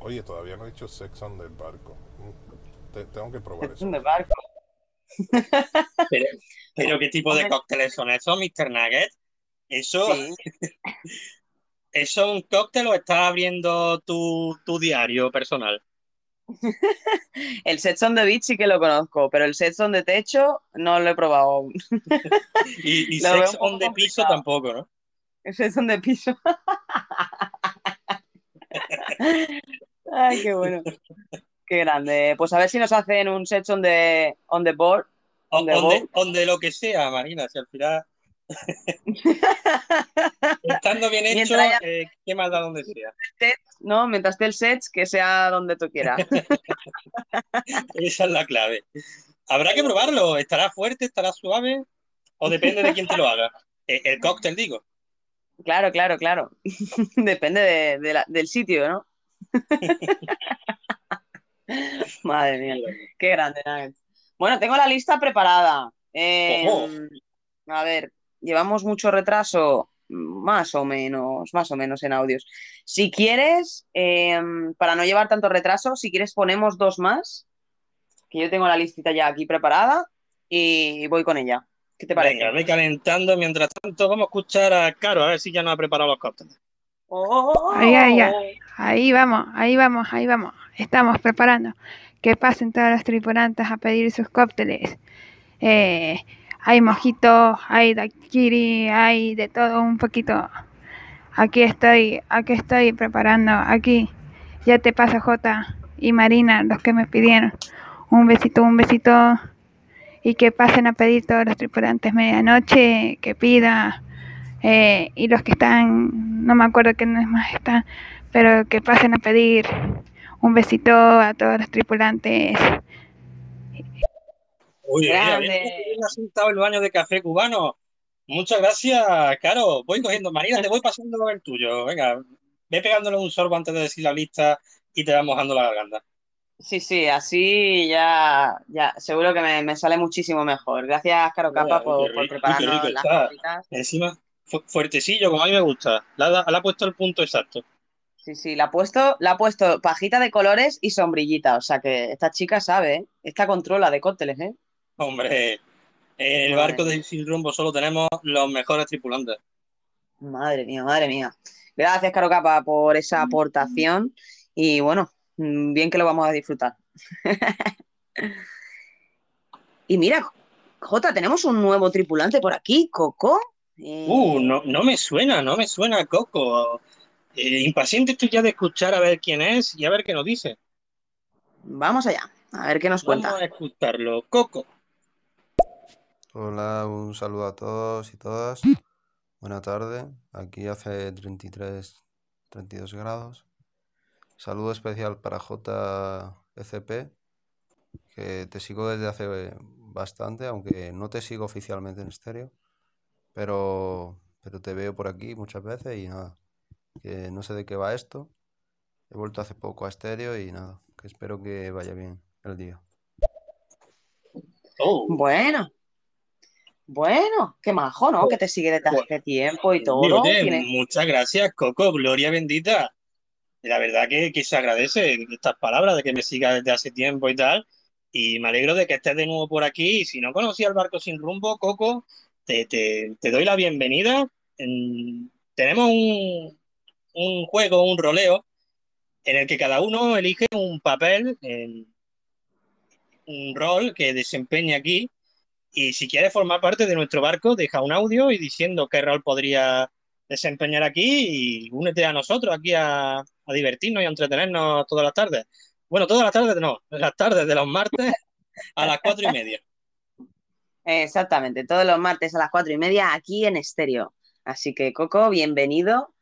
Oye, todavía no he hecho sex on the barco. Mm, te- tengo que probar Es eso. barco. Pero, pero ¿qué tipo de cócteles son esos, Mr. Nugget? Eso, Sí. *laughs* ¿eso es un cóctel o estás abriendo tu, tu diario personal? *laughs* El Sex on the Beach sí que lo conozco, pero el Sex on the Techo no lo he probado aún. *laughs* Y, y sex on the piso tampoco, ¿no? El Sex on the piso. Ay, qué bueno. Qué grande. Pues a ver si nos hacen un Sex on the, on the board. On the on de, boat. on de lo que sea, Marina, si al final, *laughs* estando bien hecho, haya- eh, qué más da donde sea. ¿no? Mientras esté el set, que sea donde tú quieras. *laughs* Esa es la clave. Habrá que probarlo. ¿Estará fuerte? ¿Estará suave? ¿O depende de quién te lo haga? Eh, El cóctel, digo. Claro, claro, claro. *laughs* Depende de, de la- del sitio, ¿no? *laughs* Madre mía, qué grande, Nuggets. Bueno, tengo la lista preparada. Eh, Ojo. a ver, llevamos mucho retraso, más o menos, más o menos en audios. Si quieres, eh, para no llevar tanto retraso, si quieres ponemos dos más, que yo tengo la listita ya aquí preparada y voy con ella. ¿Qué te parece? Venga, ve calentando. Mientras tanto, vamos a escuchar a Caro, a ver si ya nos ha preparado los cócteles. ¡Oh! Ay, ay, ay. Ahí vamos, ahí vamos, ahí vamos. Estamos preparando. Que pasen todos los tripulantes a pedir sus cócteles. Eh, hay mojitos, hay daiquiri, hay de todo un poquito. Aquí estoy, aquí estoy preparando, aquí. Ya te pasa Jota y Marina, los que me pidieron. Un besito, un besito. Y que pasen a pedir todos los tripulantes medianoche, que pida. Eh, y los que están, no me acuerdo quiénes más están, pero que pasen a pedir un besito a todos los tripulantes. Uy, asentado el baño de café cubano. Muchas gracias, Caro. Voy cogiendo, Marina, te voy pasando el tuyo. Venga, ve pegándole un sorbo antes de decir la lista y te vas mojando la garganta. Sí, sí, así ya, ya, seguro que me, me sale muchísimo mejor. Gracias, Caro Capa, por, qué por qué prepararnos las cositas. Encima, fuertecillo, como a mí me gusta. Le ha, puesto el punto exacto. Sí, sí, la ha puesto, la ha puesto pajita de colores y sombrillita. O sea que esta chica sabe, ¿eh? Esta controla de cócteles, ¿eh? Hombre, en el barco mía. de Sin Rumbo solo tenemos los mejores tripulantes. Madre mía, madre mía. Gracias, Caro Capa, por esa aportación. Y bueno, mm, bien que lo vamos a disfrutar. *laughs* Y mira, Jota, tenemos un nuevo tripulante por aquí, Coco. Eh, Uh, no, no me suena, no me suena Coco. Eh, impaciente estoy ya de escuchar a ver quién es y a ver qué nos dice. Vamos allá, a ver qué nos Vamos cuenta. a escucharlo. Coco. Hola, un saludo a todos y todas. Buena tarde. Aquí hace 33, 32 grados. Saludo especial para JFP, que te sigo desde hace bastante, aunque no te sigo oficialmente en estéreo, pero, pero te veo por aquí muchas veces y nada, que no sé de qué va esto. He vuelto hace poco a estéreo y nada, que espero que vaya bien el día. Oh, Bueno, bueno, qué majo, ¿no? Que te sigue desde hace tiempo y todo. oye, muchas gracias, Coco. Gloria bendita. La verdad que, que se agradece estas palabras de que me siga desde hace tiempo y tal. Y me alegro de que estés de nuevo por aquí. Y si no conocía el barco sin rumbo, Coco, te, te- te doy la bienvenida. En- tenemos un, un juego, un roleo, en el que cada uno elige un papel, en- un rol que desempeña aquí. Y si quieres formar parte de nuestro barco, deja un audio y diciendo qué rol podría desempeñar aquí y únete a nosotros aquí a, a divertirnos y a entretenernos todas las tardes. Bueno, todas las tardes no, las tardes de los martes a las cuatro y media. Exactamente, todos los martes a las cuatro y media aquí en estéreo. Así que, Coco, bienvenido.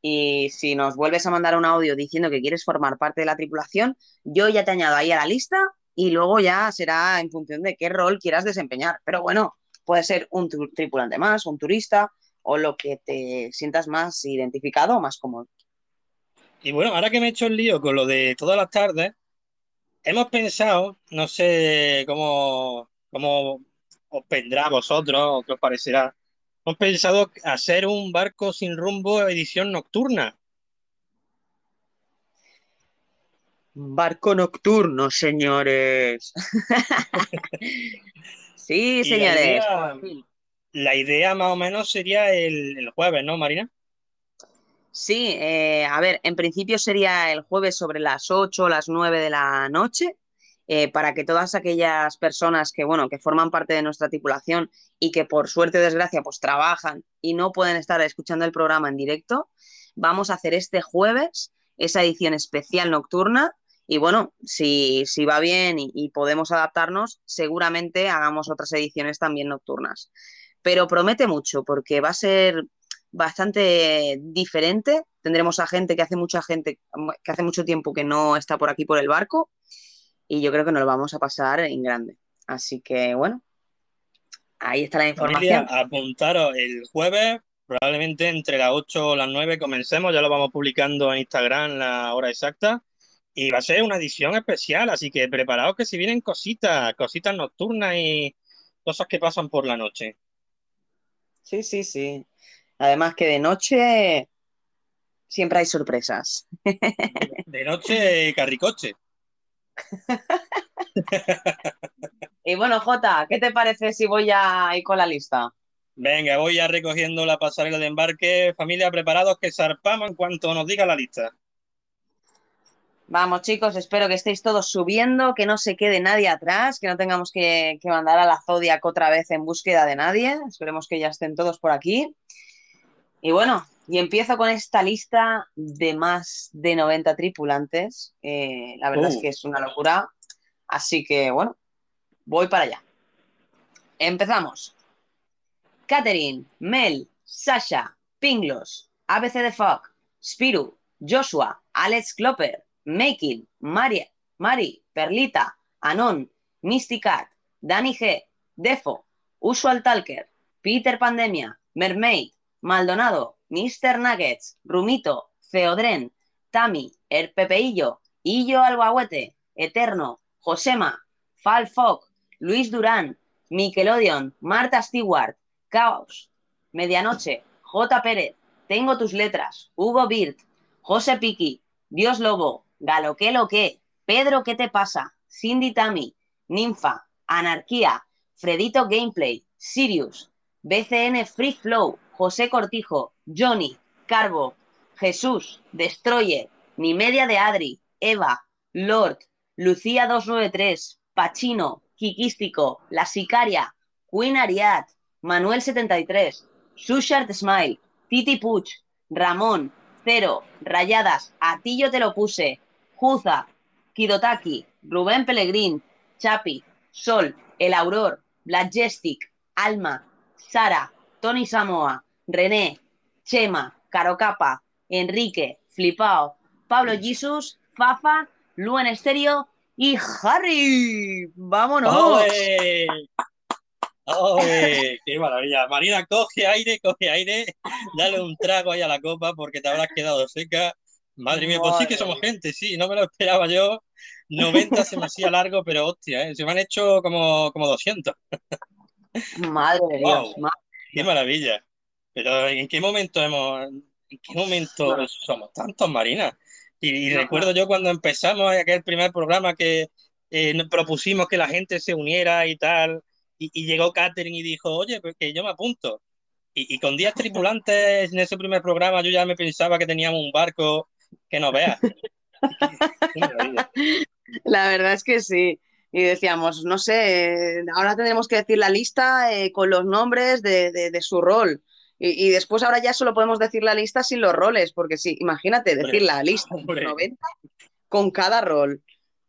Y si nos vuelves a mandar un audio diciendo que quieres formar parte de la tripulación, yo ya te añado ahí a la lista y luego ya será en función de qué rol quieras desempeñar. Pero bueno, puede ser un tripulante más, un turista o lo que te sientas más identificado o más cómodo. Y bueno, ahora que me he hecho el lío con lo de todas las tardes, hemos pensado, no sé cómo, cómo os vendrá a vosotros o qué os parecerá, hemos pensado hacer un barco sin rumbo edición nocturna. Barco nocturno, señores. *laughs* sí, Y la señores. idea, la idea más o menos sería el, el jueves, ¿no, Marina? Sí, eh, a ver, en principio sería el jueves sobre las 8 o las 9 de la noche, eh, para que todas aquellas personas que, bueno, que forman parte de nuestra tripulación y que por suerte o desgracia pues trabajan y no pueden estar escuchando el programa en directo, vamos a hacer este jueves esa edición especial nocturna y bueno, si, si va bien y, y podemos adaptarnos, seguramente hagamos otras ediciones también nocturnas. Pero promete mucho porque va a ser bastante diferente. Tendremos a gente que hace mucha gente que hace mucho tiempo que no está por aquí por el barco y yo creo que nos lo vamos a pasar en grande. Así que bueno, ahí está la Familia, información. apuntaros el jueves, probablemente entre las 8 o las 9 comencemos, ya lo vamos publicando en Instagram la hora exacta. Y va a ser una edición especial, así que preparaos que si vienen cositas, cositas nocturnas y cosas que pasan por la noche. Sí, sí, sí. Además que de noche siempre hay sorpresas. De noche, carricoche. *laughs* Y bueno, Jota, ¿qué te parece si voy a ir con la lista? Venga, voy ya recogiendo la pasarela de embarque. Familia, preparados que zarpamos en cuanto nos diga la lista. Vamos, chicos, espero que estéis todos subiendo, que no se quede nadie atrás, que no tengamos que, que mandar a la Zodiac otra vez en búsqueda de nadie. Esperemos que ya estén todos por aquí. Y bueno, y empiezo con esta lista de más de 90 tripulantes. Eh, la verdad Uh. es que es una locura. Así que bueno, voy para allá. Empezamos. Catherine, Mel, Sasha, Pinglos, ABC de Fog, Spiru, Joshua, Alex Klopper, Making, Maria, Mari, Perlita, Anon, Misty Cat, Danny G, Defo, Usual Talker, Peter Pandemia, Mermaid, Maldonado, Mr. Nuggets, Rumito, Feodren, Tami, El Pepeillo, Illo Albahuete, Eterno, Josema, Falfoc, Luis Durán, Nickelodeon, Marta Stewart, Caos, Medianoche, J. Pérez, Tengo tus letras, Hugo Birt, José Piqui, Dios Lobo, Galo que lo Pedro ¿qué te pasa? Cindy Tami, Ninfa, Anarquía, Fredito Gameplay, Sirius, BCN Free Flow, José Cortijo, Johnny, Carbo, Jesús, Destroyer, Ni Media de Adri, Eva, Lord, Lucía 293, Pachino, Kikístico, La Sicaria, Queen Ariad, Manuel 73, Sushart Smile, Titi Puch, Ramón, Cero, Rayadas, A ti te lo puse, Juza, Kidotaki, Rubén Pellegrín, Chapi, Sol, El Auror, Blackjestic, Alma, Sara, Tony Samoa, René, Chema, Carocapa, Enrique, Flipao, Pablo Jesus, Fafa, Luen Estéreo y Harry. ¡Vámonos! ¡Ole! ¡Ole! ¡Qué maravilla! Marina, coge aire, coge aire, dale un trago ahí a la copa porque te habrás quedado seca. Madre mía, pues sí que somos gente, sí, no me lo esperaba yo. 90 se me hacía largo, pero hostia, ¿eh? se me han hecho como, como 200. Madre de Wow. Dios, madre. ¡Qué maravilla! Pero ¿en qué momento hemos, en qué momento somos tantos, Marina? Y, recuerdo yo cuando empezamos aquel primer programa que eh, nos propusimos que la gente se uniera y tal, y, y llegó Catherine y dijo, oye, pues que yo me apunto. Y, y con 10 tripulantes en ese primer programa yo ya me pensaba que teníamos un barco que no veas. Maravilla. La verdad es que sí. Y decíamos, no sé, ahora tendremos que decir la lista eh, con los nombres de, de- de su rol. Y, y después ahora ya solo podemos decir la lista sin los roles, porque sí, imagínate decir la lista Hombre. 90 con cada rol.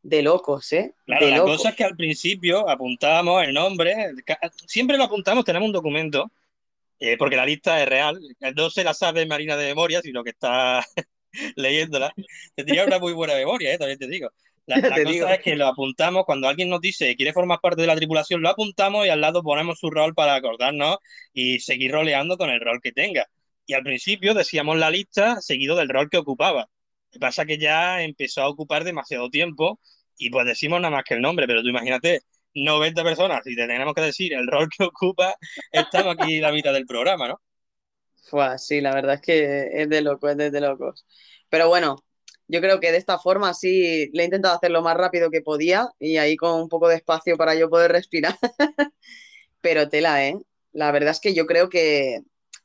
De locos, ¿eh? Claro, de la locos. cosa es que al principio apuntábamos el nombre, siempre lo apuntamos, tenemos un documento, eh, porque la lista es real, no se la sabe Marina de memoria, sino que está *laughs* leyéndola. Tendría una muy buena memoria, eh, también te digo. La, la *laughs* cosa digo. es que lo apuntamos, cuando alguien nos dice que quiere formar parte de la tripulación, lo apuntamos y al lado ponemos su rol para acordarnos y seguir roleando con el rol que tenga. Y al principio decíamos la lista seguido del rol que ocupaba. Lo que pasa que ya empezó a ocupar demasiado tiempo y pues decimos nada más que el nombre, pero tú imagínate, 90 personas y te tenemos que decir el rol que ocupa, estamos aquí la mitad del programa, ¿no? Fua, sí, la verdad es que es de locos, es de, de locos. Pero bueno, yo creo que de esta forma sí le he intentado hacer lo más rápido que podía y ahí con un poco de espacio para yo poder respirar. *laughs* Pero tela, ¿eh? La verdad es que yo creo que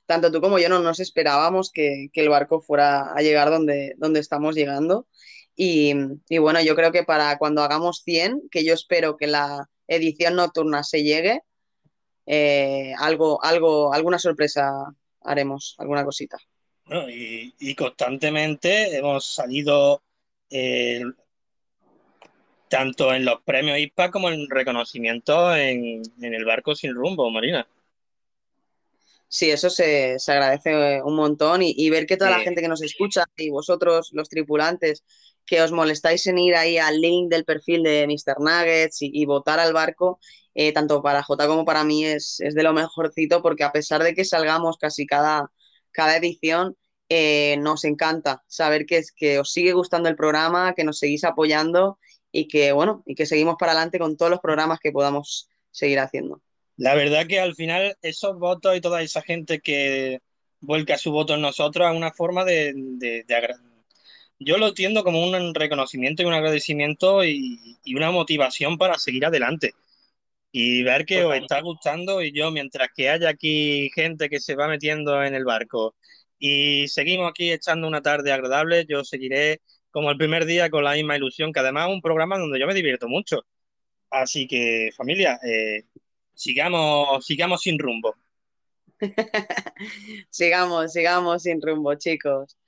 tanto tú como yo no nos esperábamos que, el barco fuera a llegar donde, donde estamos llegando. Y, y bueno, yo creo que para cuando hagamos 100, que yo espero que la edición nocturna se llegue, eh, algo, algo, alguna sorpresa haremos, alguna cosita. Bueno, y, y constantemente hemos salido eh, tanto en los premios ISPA como en reconocimientos en, en el barco sin rumbo, Marina. Sí, eso se, se agradece un montón y, y ver que toda la Sí. gente que nos escucha y vosotros, los tripulantes, que os molestáis en ir ahí al link del perfil de Mr. Nuggets y, y votar al barco, eh, tanto para Jota como para mí es, es de lo mejorcito porque a pesar de que salgamos casi cada, cada edición, eh, nos encanta saber que, que os sigue gustando el programa, que nos seguís apoyando y que, bueno, y que seguimos para adelante con todos los programas que podamos seguir haciendo. La verdad que al final esos votos y toda esa gente que vuelca su voto en nosotros es una forma de, de- Yo lo entiendo como un reconocimiento y un agradecimiento y una motivación para seguir adelante. Y ver que os está gustando y yo, mientras que haya aquí gente que se va metiendo en el barco y seguimos aquí echando una tarde agradable, yo seguiré como el primer día con la misma ilusión, que además es un programa donde yo me divierto mucho. Así que, familia, eh, sigamos, sigamos sin rumbo. *laughs* Sigamos, sigamos sin rumbo, chicos.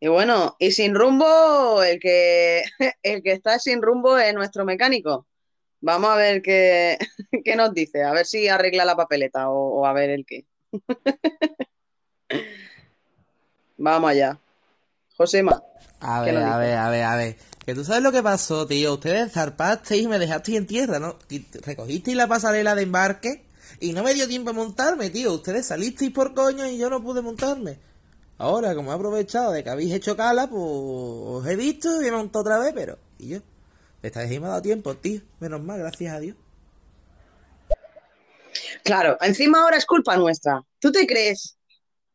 Y bueno, y sin rumbo, el que, *laughs* el que está sin rumbo es nuestro mecánico. Vamos a ver qué, *laughs* qué nos dice, a ver si arregla la papeleta o, o a ver el qué. *laughs* Vamos allá. Josema, A ¿qué ver, a ver, a ver, a ver. Que tú sabes lo que pasó, tío. Ustedes zarpasteis y me dejasteis en tierra, ¿no? Recogisteis la pasarela de embarque y no me dio tiempo a montarme, tío. Ustedes salisteis por coño y yo no pude montarme. Ahora, como he aprovechado de que habéis hecho cala, pues os he visto y he montado otra vez, pero... ¿Y yo? Esta vez me ha dado tiempo, tío. Menos mal, gracias a Dios. Claro, encima ahora es culpa nuestra. ¿Tú te crees?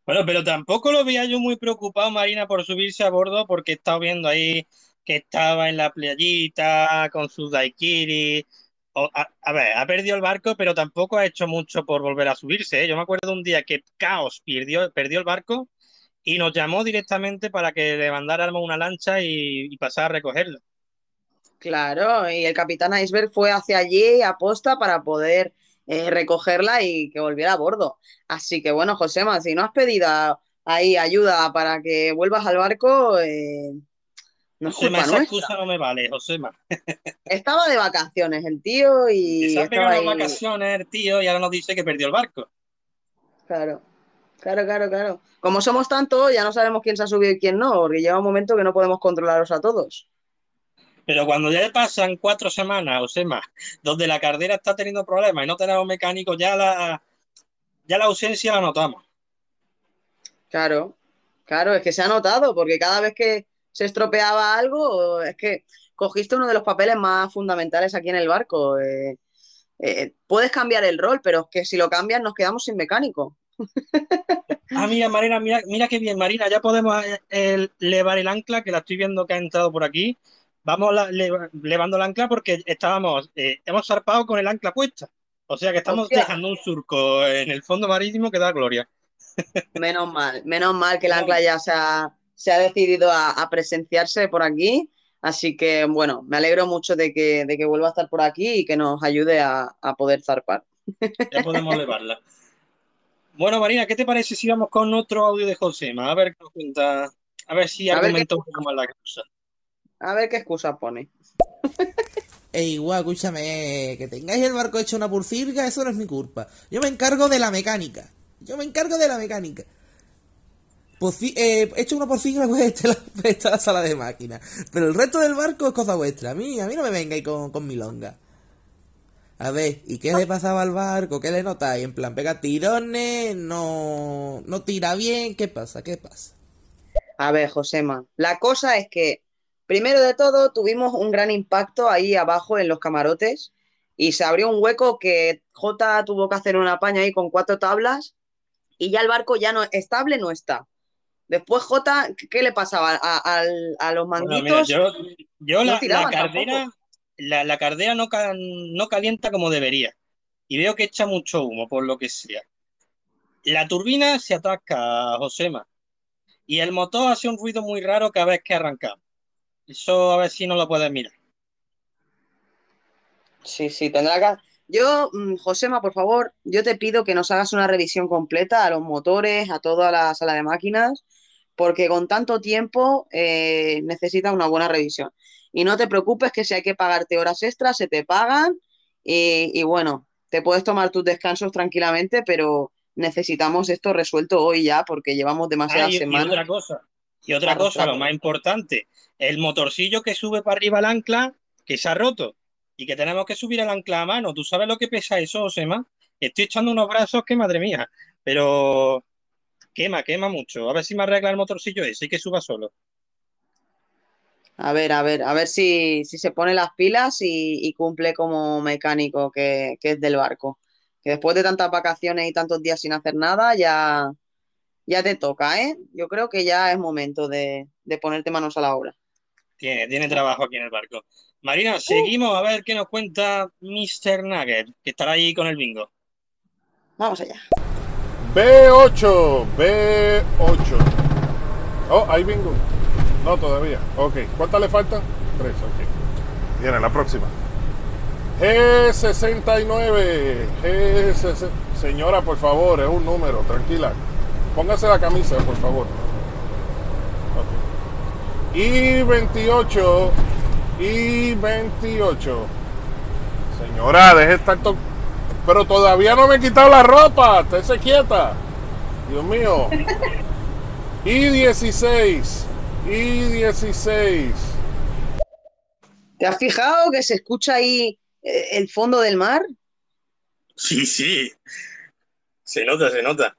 Bueno, pero tampoco lo veía yo muy preocupado, Marina, por subirse a bordo, porque he estado viendo ahí que estaba en la playita con sus daiquiris. O- a, a ver, ha perdido el barco, pero tampoco ha hecho mucho por volver a subirse. ¿eh? Yo me acuerdo un día que Caos perdió, perdió el barco y nos llamó directamente para que le mandáramos una lancha y, y pasar a recogerlo. Claro, y el capitán Iceberg fue hacia allí aposta para poder eh, recogerla y que volviera a bordo. Así que bueno, Josema, si no has pedido a- ahí ayuda para que vuelvas al barco, eh, no es Josema, culpa esa nuestra. excusa no me vale, Josema. Estaba de vacaciones el tío y se ha pegado ahí. vacaciones el tío y ahora nos dice que perdió el barco. Claro, claro, claro, claro. Como somos tantos, ya no sabemos quién se ha subido y quién no, porque llega un momento que no podemos controlaros a todos. Pero cuando ya pasan cuatro semanas o semanas donde la cardera está teniendo problemas y no tenemos mecánicos, ya la, ya la ausencia la notamos. Claro, claro, es que se ha notado, porque cada vez que se estropeaba algo, es que cogiste uno de los papeles más fundamentales aquí en el barco. eh, eh, puedes cambiar el rol, pero es que si lo cambias nos quedamos sin mecánico. Ah, mira, Marina, mira, mira qué bien, Marina, ya podemos eh, eh, el ancla, que la estoy viendo que ha entrado por aquí. Vamos la- le- levando el ancla porque estábamos, eh, hemos zarpado con el ancla puesta. O sea que estamos Hostia. dejando un surco en el fondo marítimo que da gloria. Menos mal, menos mal que el ancla ya se ha, se ha decidido a, a presenciarse por aquí. Así que, bueno, me alegro mucho de que, de que vuelva a estar por aquí y que nos ayude a, a poder zarpar. Ya podemos levarla. Bueno, Marina, ¿qué te parece si vamos con otro audio de Josema? A ver qué nos cuenta, a ver si argumenta un poco más la cosa. A ver qué excusa pone. Ey, guau, escúchame, que tengáis el barco hecho una purcirga, eso no es mi culpa. Yo me encargo de la mecánica. Yo me encargo de la mecánica. Porci- eh, hecho una porcirga, pues está la, está la sala de máquinas. Pero el resto del barco es cosa vuestra. A mí, a mí no me vengáis con, con milonga. A ver, ¿y qué le pasaba al barco? ¿Qué le notáis? En plan, pega tirones, no, no tira bien, ¿qué pasa? ¿Qué pasa? A ver, Josema, la cosa es que, primero de todo, tuvimos un gran impacto ahí abajo en los camarotes y se abrió un hueco que J tuvo que hacer una paña ahí con cuatro tablas y ya el barco ya no estable no está. Después J, ¿qué le pasaba? A, los Bueno, mira, manguitos yo, yo no la, la cardera, la, la cardera no, no calienta como debería. Y veo que echa mucho humo, por lo que sea. La turbina se atasca, Josema. Y el motor hace un ruido muy raro cada vez que arrancamos. Eso a ver si no lo puedes mirar. Sí, sí, tendrá que... Yo, mm, Josema, por favor, yo te pido que nos hagas una revisión completa a los motores, a toda la sala de máquinas, porque con tanto tiempo eh, necesita una buena revisión. Y no te preocupes que si hay que pagarte horas extras, se te pagan y, y bueno, te puedes tomar tus descansos tranquilamente, pero necesitamos esto resuelto hoy ya porque llevamos Ah, demasiadas y, y semanas. otra cosa, y otra cosa, lo más importante, el motorcillo que sube para arriba el ancla, que se ha roto y que tenemos que subir el ancla a mano. ¿Tú sabes lo que pesa eso, Josema? Estoy echando unos brazos que madre mía, pero quema, quema mucho. A ver si me arregla el motorcillo ese y que suba solo. A ver, a ver, a ver si, si se pone las pilas y, y cumple como mecánico que, que es del barco. Que después de tantas vacaciones y tantos días sin hacer nada, ya, ya te toca, ¿eh? Yo creo que ya es momento de, de ponerte manos a la obra. Tiene, tiene trabajo aquí en el barco. Marina, seguimos a ver qué nos cuenta Mr. Nugget, que estará ahí con el bingo. Vamos allá. B8, B8. Oh, hay bingo. No, todavía. Ok. ¿Cuántas le faltan? Tres, ok. Viene la próxima. G69. G60. Señora, por favor, es un número, tranquila. Póngase la camisa, por favor. Y 28. Y 28. Señora, deje de estar to- Pero todavía no me he quitado la ropa. Estése quieta. Dios mío. Y 16. Y 16. ¿Te has fijado que se escucha ahí eh, el fondo del mar? Sí, sí. Se nota, se nota.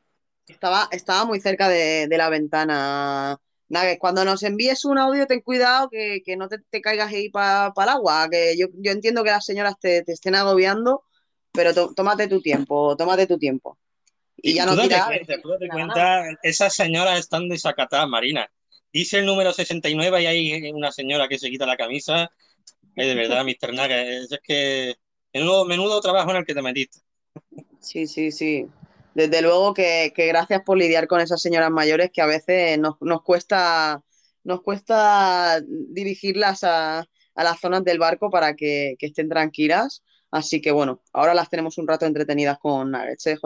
Estaba, estaba muy cerca de, de la ventana. Nada, cuando nos envíes un audio, ten cuidado que, que no te, te caigas ahí para el agua. Que yo, yo entiendo que las señoras te, te estén agobiando, pero to- tómate tu tiempo, tómate tu tiempo. Y ya no tú date tira cuenta, tú cuenta, esas señoras están desacatadas, Marina. Dice el número 69 y hay una señora que se quita la camisa. Ay, de verdad, Mr. Naga, es, es que menudo, menudo trabajo en el que te metiste. Sí, sí, sí. Desde luego que, que gracias por lidiar con esas señoras mayores que a veces nos, nos cuesta, nos cuesta dirigirlas a, a las zonas del barco para que, que estén tranquilas. Así que bueno, ahora las tenemos un rato entretenidas con Nuggets, ¿eh?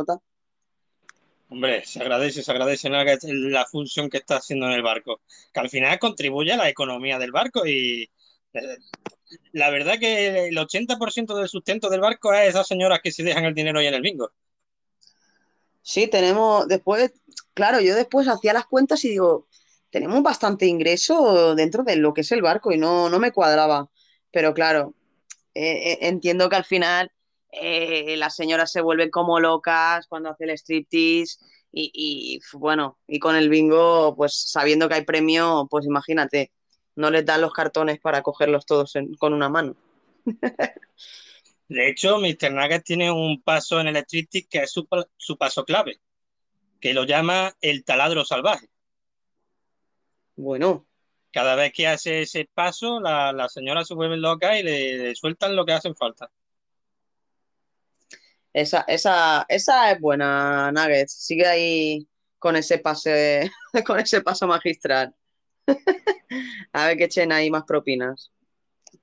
Hombre, se agradece, se agradece Nuggets la función que está haciendo en el barco, que al final contribuye a la economía del barco y eh, la verdad que el 80% del sustento del barco es esas señoras que se dejan el dinero ahí en el bingo. Sí, tenemos, después, claro, yo después hacía las cuentas y digo, tenemos bastante ingreso dentro de lo que es el barco y no, no me cuadraba. Pero claro, eh, eh, entiendo que al final eh, las señoras se vuelven como locas cuando hace el striptease y, y, bueno, y con el bingo, pues sabiendo que hay premio, pues imagínate, no les dan los cartones para cogerlos todos en- con una mano. *laughs* De hecho, Mr. Nuggets tiene un paso en el striptease que es su, pa- su paso clave, que lo llama el taladro salvaje. Bueno, Cada vez que hace ese paso, la, la señora se vuelve loca y le, le sueltan lo que hacen falta. esa, esa, esa es buena, Nuggets. Sigue ahí con ese pase, *laughs* con ese paso magistral. *laughs* A ver que echen ahí más propinas.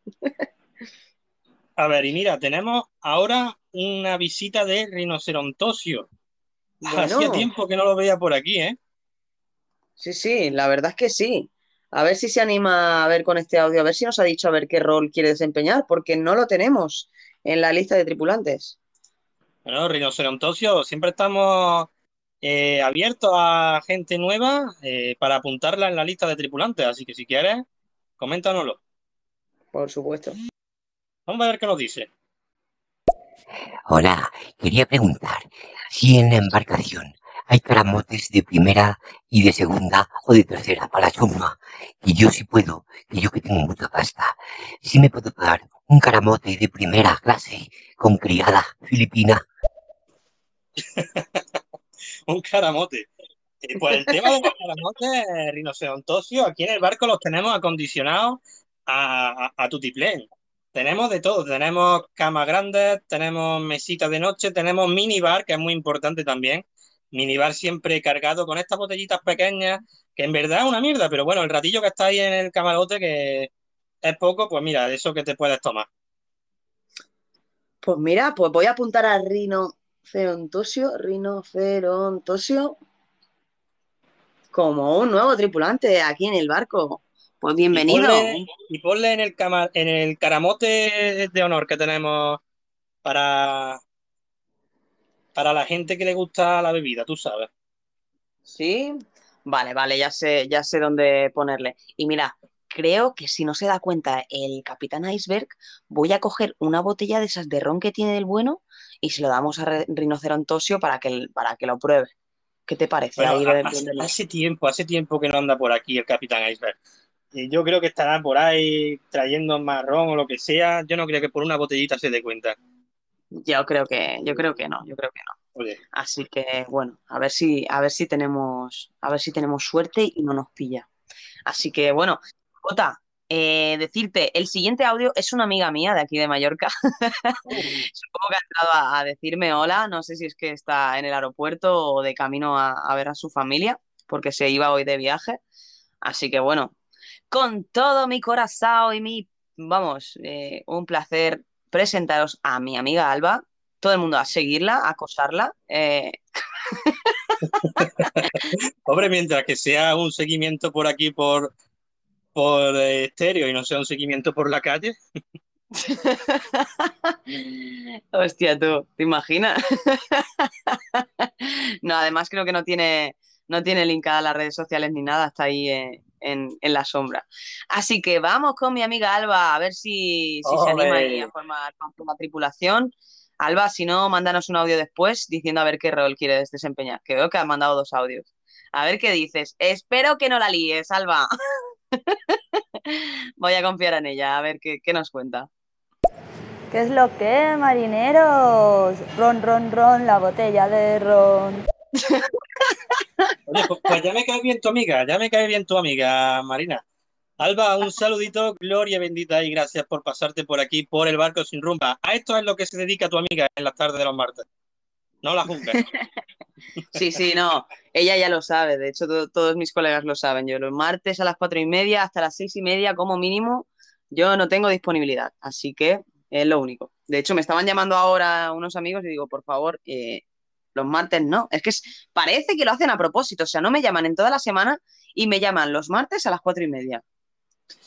*laughs* A ver, y mira, tenemos ahora una visita de rinocerontosio. Hacía Bueno, tiempo que no lo veía por aquí, ¿eh? sí, sí, la verdad es que sí. A ver si se anima a ver con este audio, a ver si nos ha dicho a ver qué rol quiere desempeñar, porque no lo tenemos en la lista de tripulantes. Bueno, rinocerontosio, siempre estamos eh, abiertos a gente nueva eh, para apuntarla en la lista de tripulantes, así que si quieres, coméntanoslo. Por supuesto. Vamos a ver qué nos dice. Hola, quería preguntar si en la embarcación hay caramotes de primera y de segunda o de tercera para la chusma. Y yo si puedo, que yo que tengo mucha pasta, si me puedo pagar un caramote de primera clase con criada filipina. *laughs* Un caramote. Eh, Pues el tema de los caramotes, rinocerontosio, aquí en el barco los tenemos acondicionados a, a, a tutiplén. Tenemos de todo, tenemos camas grandes, tenemos mesitas de noche, tenemos minibar, que es muy importante también. Minibar siempre cargado con estas botellitas pequeñas, que en verdad es una mierda, pero bueno, el ratillo que está ahí en el camarote, que es poco, pues mira, de eso que te puedes tomar. Pues mira, pues voy a apuntar a rinocerontosio, rinocerontosio como un nuevo tripulante aquí en el barco. Pues Y bienvenido. ponle, y ponle en el cama- en el caramote de honor que tenemos para, para la gente que le gusta la bebida, tú sabes. Sí, vale, vale, ya sé, ya sé dónde ponerle. Y mira, creo que si no se da cuenta el Capitán Iceberg, voy a coger una botella de esas de ron que tiene del bueno y se lo damos a Rinocerontosio para que, para que lo pruebe. ¿Qué te parece? Bueno, Ahí hace tiempo, hace tiempo que no anda por aquí el Capitán Iceberg. Y yo creo que estará por ahí trayendo marrón o lo que sea. Yo no creo que por una botellita se dé cuenta. Yo creo que, yo creo que no, yo creo que no. Oye, Así que bueno, a ver si, a ver si tenemos, a ver si tenemos suerte y no nos pilla. Así que bueno, Jota, eh, decirte, el siguiente audio es una amiga mía de aquí de Mallorca. *laughs* Supongo que ha entrado a, a decirme hola, no sé si es que está en el aeropuerto o de camino a, a ver a su familia, porque se iba hoy de viaje. Así que bueno, con todo mi corazón y mi, vamos, eh, un placer presentaros a mi amiga Alba. Todo el mundo a seguirla, a acosarla. eh, *laughs* Hombre, mientras que sea un seguimiento por aquí por, por eh, estéreo y no sea un seguimiento por la calle. *laughs* Hostia, tú, ¿te imaginas? *laughs* No, además creo que no tiene, no tiene linkada las redes sociales ni nada, está ahí eh, en, en la sombra. Así que vamos con mi amiga Alba, a ver si, si se anima ahí a formar la tripulación. Alba, si no, mándanos un audio después diciendo a ver qué rol quieres desempeñar, que veo que has mandado dos audios. A ver qué dices. Espero que no la líes, Alba. *laughs* Voy a confiar en ella, a ver qué, qué nos cuenta. ¿Qué es lo que, marineros? Ron, ron, ron, la botella de ron. *laughs* Oye, pues, pues ya me cae bien tu amiga, ya me cae bien tu amiga, Marina. Alba, un saludito, gloria bendita y gracias por pasarte por aquí, por el barco sin rumba. A esto es lo que se dedica tu amiga en las tardes de los martes. No la juzgues. *laughs* Sí, sí, no, ella ya lo sabe, de hecho to- todos mis colegas lo saben. Yo los martes a las cuatro y media hasta las seis y media como mínimo, yo no tengo disponibilidad, así que es lo único. De hecho, me estaban llamando ahora unos amigos y digo, por favor, eh, los martes no. Es que es- parece que lo hacen a propósito, o sea, no me llaman en toda la semana y me llaman los martes a las cuatro y media.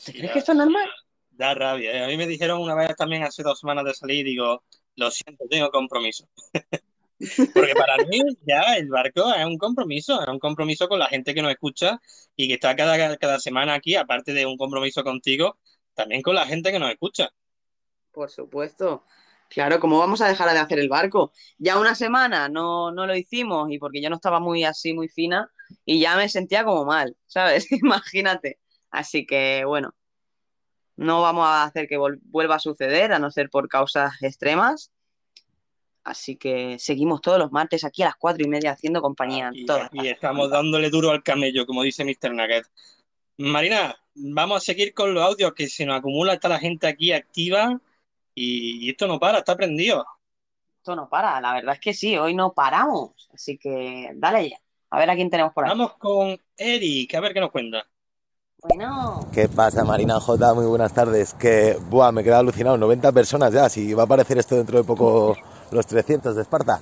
¿Te crees que esto es normal? Da rabia. ¿eh? A mí me dijeron una vez también hace dos semanas de salir, digo, lo siento, tengo compromiso. *laughs* Porque para mí ya el barco es un compromiso, es un compromiso con la gente que nos escucha y que está cada, cada semana aquí, aparte de un compromiso contigo, también con la gente que nos escucha. Por supuesto. Claro, ¿cómo vamos a dejar de hacer el barco? Ya una semana no, no lo hicimos y porque yo no estaba muy así, muy fina y ya me sentía como mal, *laughs* ¿sabes? Imagínate. Así que bueno, no vamos a hacer que vuelva a suceder, a no ser por causas extremas. Así que seguimos todos los martes aquí a las cuatro y media haciendo compañía. Y, todas. y estamos dándole duro al camello, como dice Mr. Nugget. Marina, vamos a seguir con los audios que se nos acumula, está la gente aquí activa y, y esto no para, está prendido. Esto no para, la verdad es que sí, hoy no paramos. Así que dale ya. A ver a quién tenemos por ahí. Vamos con Eric, a ver qué nos cuenta. Bueno. ¿Qué pasa, Marina J? Muy buenas tardes. Que, buah, me he quedado alucinado. 90 personas ya. Si va a aparecer esto dentro de poco, los 300 de Esparta.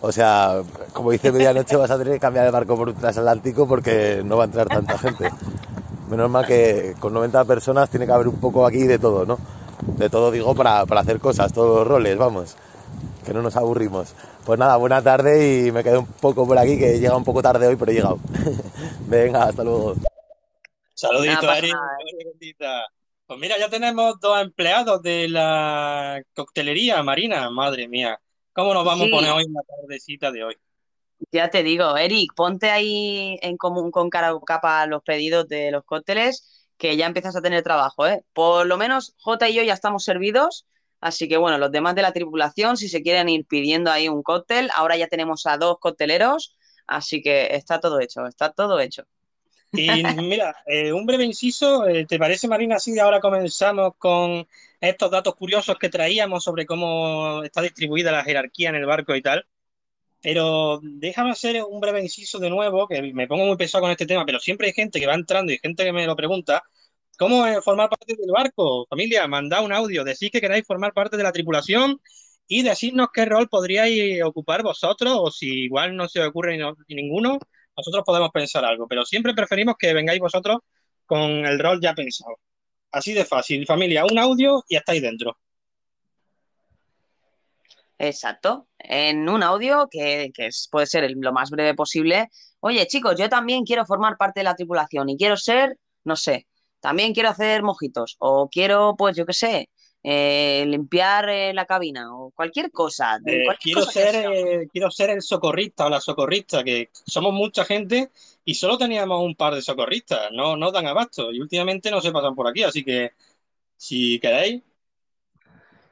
O sea, como dice medianoche, vas a tener que cambiar el barco por un transatlántico porque no va a entrar tanta gente. Menos mal que con 90 personas tiene que haber un poco aquí de todo, ¿no? De todo digo para, para hacer cosas, todos los roles, vamos. Que no nos aburrimos. Pues nada, buena tarde y me quedé un poco por aquí, que he llegado un poco tarde hoy, pero he llegado. *laughs* Venga, hasta luego. Saludito, nada. Gloria bendita. Pues mira, ya tenemos dos empleados de la coctelería, Marina. Madre mía, ¿cómo nos vamos Sí. a poner hoy en la tardecita de hoy? Ya te digo, Eric, ponte ahí en común con cara o capa los pedidos de los cócteles, que ya empiezas a tener trabajo, ¿eh? Por lo menos Jota y yo ya estamos servidos, así que bueno, los demás de la tripulación, si se quieren ir pidiendo ahí un cóctel, ahora ya tenemos a dos cocteleros, así que está todo hecho, está todo hecho. Y mira, eh, un breve inciso, eh, ¿te parece, Marina, si ahora comenzamos con estos datos curiosos que traíamos sobre cómo está distribuida la jerarquía en el barco y tal? Pero déjame hacer un breve inciso de nuevo, que me pongo muy pesado con este tema, pero siempre hay gente que va entrando y gente que me lo pregunta. ¿Cómo formar parte del barco? Familia, mandad un audio, decís que queráis formar parte de la tripulación y decirnos qué rol podríais ocupar vosotros o si igual no se os ocurre no- ni ninguno, nosotros podemos pensar algo, pero siempre preferimos que vengáis vosotros con el rol ya pensado. Así de fácil, familia, un audio y estáis dentro. Exacto, en un audio que, que es- puede ser el- lo más breve posible. Oye, chicos, yo también quiero formar parte de la tripulación y quiero ser, no sé, también quiero hacer mojitos o quiero, pues yo qué sé, eh, limpiar eh, la cabina o cualquier cosa, Eh, cualquier quiero cosa ser, eh, quiero ser el socorrista o la socorrista, que somos mucha gente y solo teníamos un par de socorristas, no, no dan abasto y últimamente no se pasan por aquí, así que si queréis,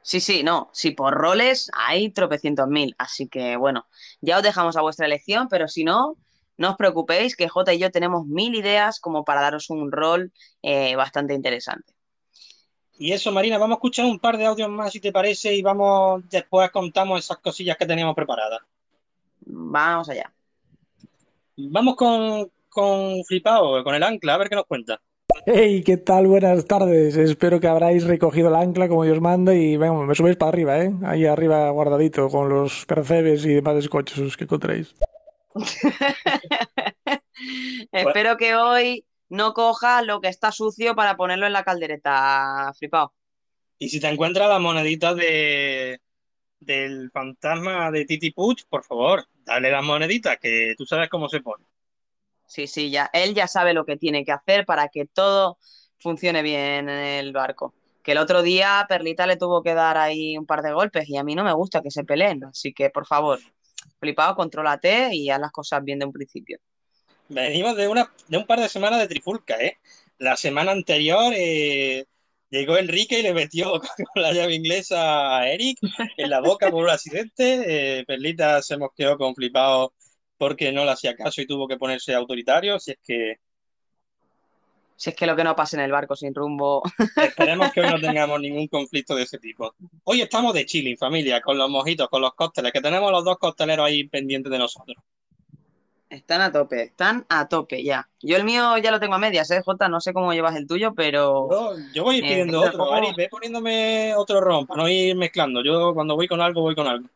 Sí, sí, no, sí, por roles hay tropecientos mil, así que bueno, ya os dejamos a vuestra elección, pero si no, no os preocupéis que Jota y yo tenemos mil ideas como para daros un rol eh, bastante interesante. Y eso, Marina, vamos a escuchar un par de audios más, si te parece, y vamos, después contamos esas cosillas que teníamos preparadas. Vamos allá. Vamos con, con Flipao, con el ancla, a ver qué nos cuenta. Hey, ¿qué tal? Buenas tardes. Espero que habráis recogido el ancla como Dios manda y venga, me subéis para arriba, ¿eh? Ahí arriba guardadito con los percebes y demás escochos que encontréis. *laughs* Espero que hoy no cojas lo que está sucio para ponerlo en la caldereta, flipado. Y si te encuentras la monedita de, del fantasma de Titi Puch, por favor, dale las moneditas, que tú sabes cómo se pone. Sí, sí, ya, él ya sabe lo que tiene que hacer para que todo funcione bien en el barco. Que el otro día Perlita le tuvo que dar ahí un par de golpes y a mí no me gusta que se peleen, así que por favor, flipado, contrólate y haz las cosas bien de un principio. Venimos de, una, de un par de semanas de trifulca, ¿eh? La semana anterior eh, llegó Enrique y le metió *laughs* la llave inglesa a Eric en la boca por un accidente. Eh, Perlita se mosqueó con flipado porque no le hacía caso y tuvo que ponerse autoritario, si es que Si es que lo que no pasa en el barco sin rumbo. *laughs* esperemos que hoy no tengamos ningún conflicto de ese tipo. Hoy estamos de chilling, familia, con los mojitos, con los cócteles, que tenemos los dos costeleros ahí pendientes de nosotros. Están a tope, están a tope ya. Yo el mío ya lo tengo a medias, ¿eh, Jota? No sé cómo llevas el tuyo, pero. Yo, yo voy a ir eh, pidiendo otro, Ari, ve poniéndome otro ron para no ir mezclando. Yo cuando voy con algo, voy con algo.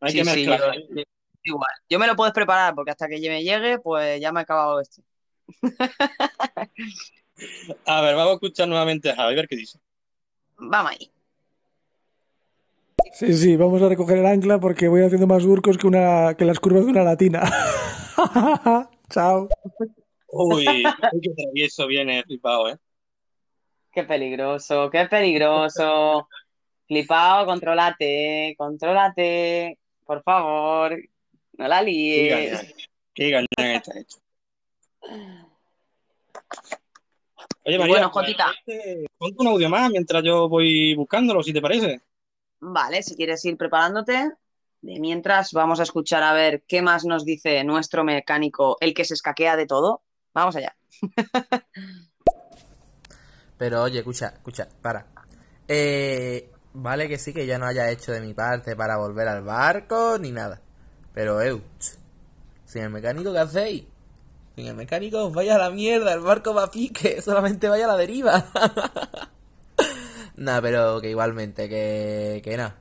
No hay Sí, que mezclar. yo- igual. Yo me lo puedes preparar porque hasta que me llegue, pues ya me he acabado este. *laughs* A ver, vamos a escuchar nuevamente a Javi, a ver qué dice. Vamos ahí. Sí, sí, vamos a recoger el ancla porque voy haciendo más surcos que, una, que las curvas de una latina. *laughs* Chao. Uy, qué travieso viene flipado, ¿eh? Qué peligroso, qué peligroso. Flipado, contrólate, contrólate. Por favor, no la Qué líes. qué gañán está hecho. Oye, María, bueno, Jotita. ponte, ponte un audio más mientras yo voy buscándolo, si te parece. Vale, si quieres ir preparándote. De mientras, vamos a escuchar a ver qué más nos dice nuestro mecánico, el que se escaquea de todo. Vamos allá. *laughs* Pero oye, escucha, escucha, para. Eh, vale que sí que ya no haya hecho de mi parte para volver al barco ni nada. Pero, eu, sin el mecánico, ¿qué hacéis? Sin el mecánico, vaya a la mierda, el barco va a pique, *laughs* solamente vaya a la deriva. *laughs* Nada, pero que igualmente, que, que nada.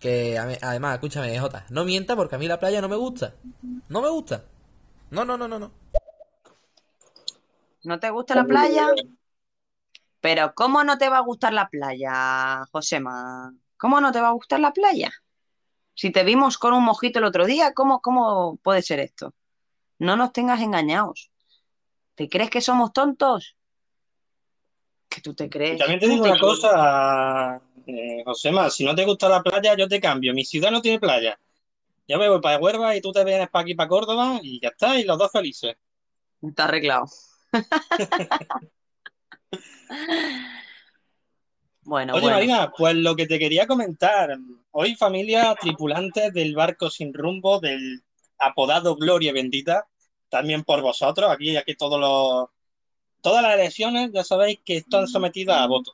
Que además, escúchame, Jota, no mienta porque a mí la playa no me gusta. No me gusta. No, no, no, no, no. ¿No te gusta la playa? Pero ¿cómo no te va a gustar la playa, Josema? ¿Cómo no te va a gustar la playa? Si te vimos con un mojito el otro día, ¿cómo, cómo puede ser esto? No nos tengas engañados. ¿Te crees que somos tontos? ¿Qué tú te Y crees? también te ¿Tú digo te una crees? cosa, eh, Josema, si no te gusta la playa, yo te cambio. Mi ciudad no tiene playa. Yo me voy para Huelva y tú te vienes para aquí, para Córdoba, y ya está, y los dos felices. Está arreglado. *laughs* Bueno, Oye, bueno. Marina, pues lo que te quería comentar. Hoy, familia, tripulantes del barco sin rumbo, del apodado Gloria Bendita, también por vosotros, aquí, aquí todos los, todas las elecciones, ya sabéis que están sometidas a voto.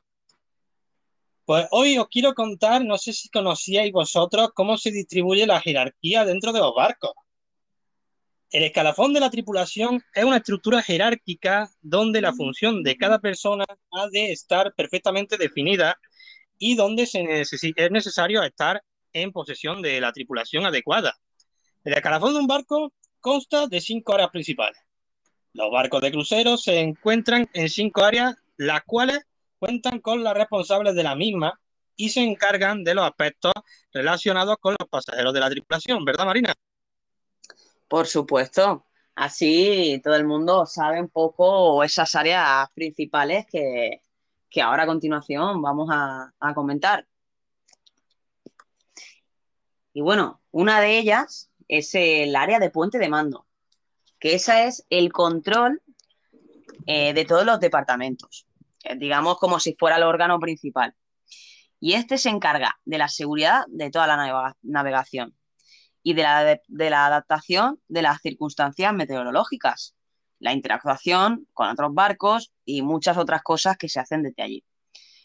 Pues hoy os quiero contar, no sé si conocíais vosotros, cómo se distribuye la jerarquía dentro de los barcos. El escalafón de la tripulación es una estructura jerárquica donde la función de cada persona ha de estar perfectamente definida y donde se es necesario estar en posesión de la tripulación adecuada. El escalafón de un barco consta de cinco áreas principales. Los barcos de crucero se encuentran en cinco áreas, las cuales cuentan con las responsables de la misma y se encargan de los aspectos relacionados con los pasajeros de la tripulación, ¿verdad, Marina? Por supuesto. Así todo el mundo sabe un poco esas áreas principales que, que ahora a continuación vamos a, comentar. Y bueno, una de ellas es el área de puente de mando, que esa es el control eh, de todos los departamentos, eh, digamos como si fuera el órgano principal. Y este se encarga de la seguridad de toda la navega- navegación y de la, de, la adaptación de las circunstancias meteorológicas, la interactuación con otros barcos y muchas otras cosas que se hacen desde allí.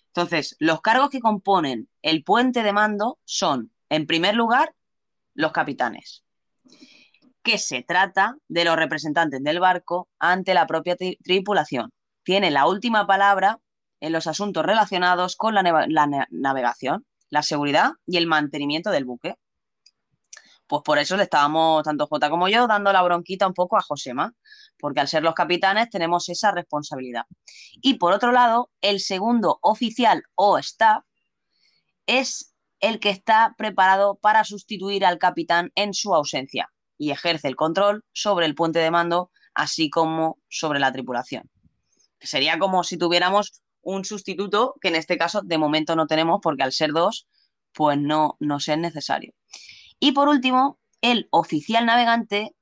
Entonces, los cargos que componen el puente de mando son, en primer lugar, los capitanes, que se trata de los representantes del barco ante la propia tri- tripulación. Tienen la última palabra en los asuntos relacionados con la, navegación, la seguridad y el mantenimiento del buque. Pues por eso le estábamos, tanto Jota como yo, dando la bronquita un poco a Josema, porque al ser los capitanes tenemos esa responsabilidad. Y por otro lado, el segundo oficial o staff es el que está preparado para sustituir al capitán en su ausencia y ejerce el control sobre el puente de mando, así como sobre la tripulación. Sería como si tuviéramos un sustituto, que en este caso de momento no tenemos, porque al ser dos, pues no nos es necesario. Y por último, el oficial navegante,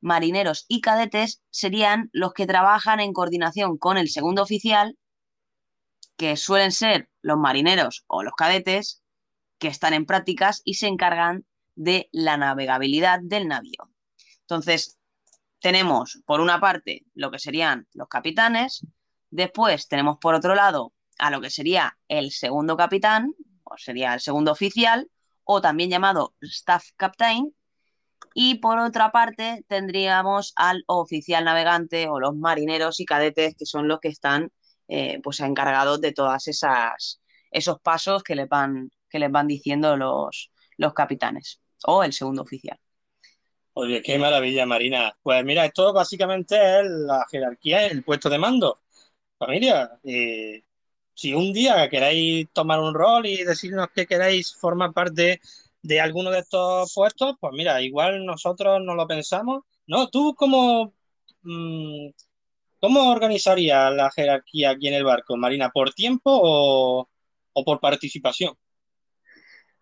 marineros y cadetes serían los que trabajan en coordinación con el segundo oficial, que suelen ser los marineros o los cadetes, que están en prácticas y se encargan de la navegabilidad del navío. Entonces, tenemos por una parte lo que serían los capitanes, después tenemos por otro lado a lo que sería el segundo capitán, o sería el segundo oficial, o también llamado staff captain, y por otra parte tendríamos al oficial navegante o los marineros y cadetes, que son los que están eh, pues encargados de todas esas esos pasos que les van, que les van diciendo los, los capitanes o el segundo oficial. Oye, qué maravilla, Marina. Pues mira, esto básicamente es la jerarquía, el puesto de mando. Familia, si un día queréis tomar un rol y decirnos que queréis formar parte de alguno de estos puestos, pues mira, igual nosotros no lo pensamos. No, tú como... Mm, ¿Cómo organizarías la jerarquía aquí en el barco, Marina? ¿Por tiempo o, o por participación?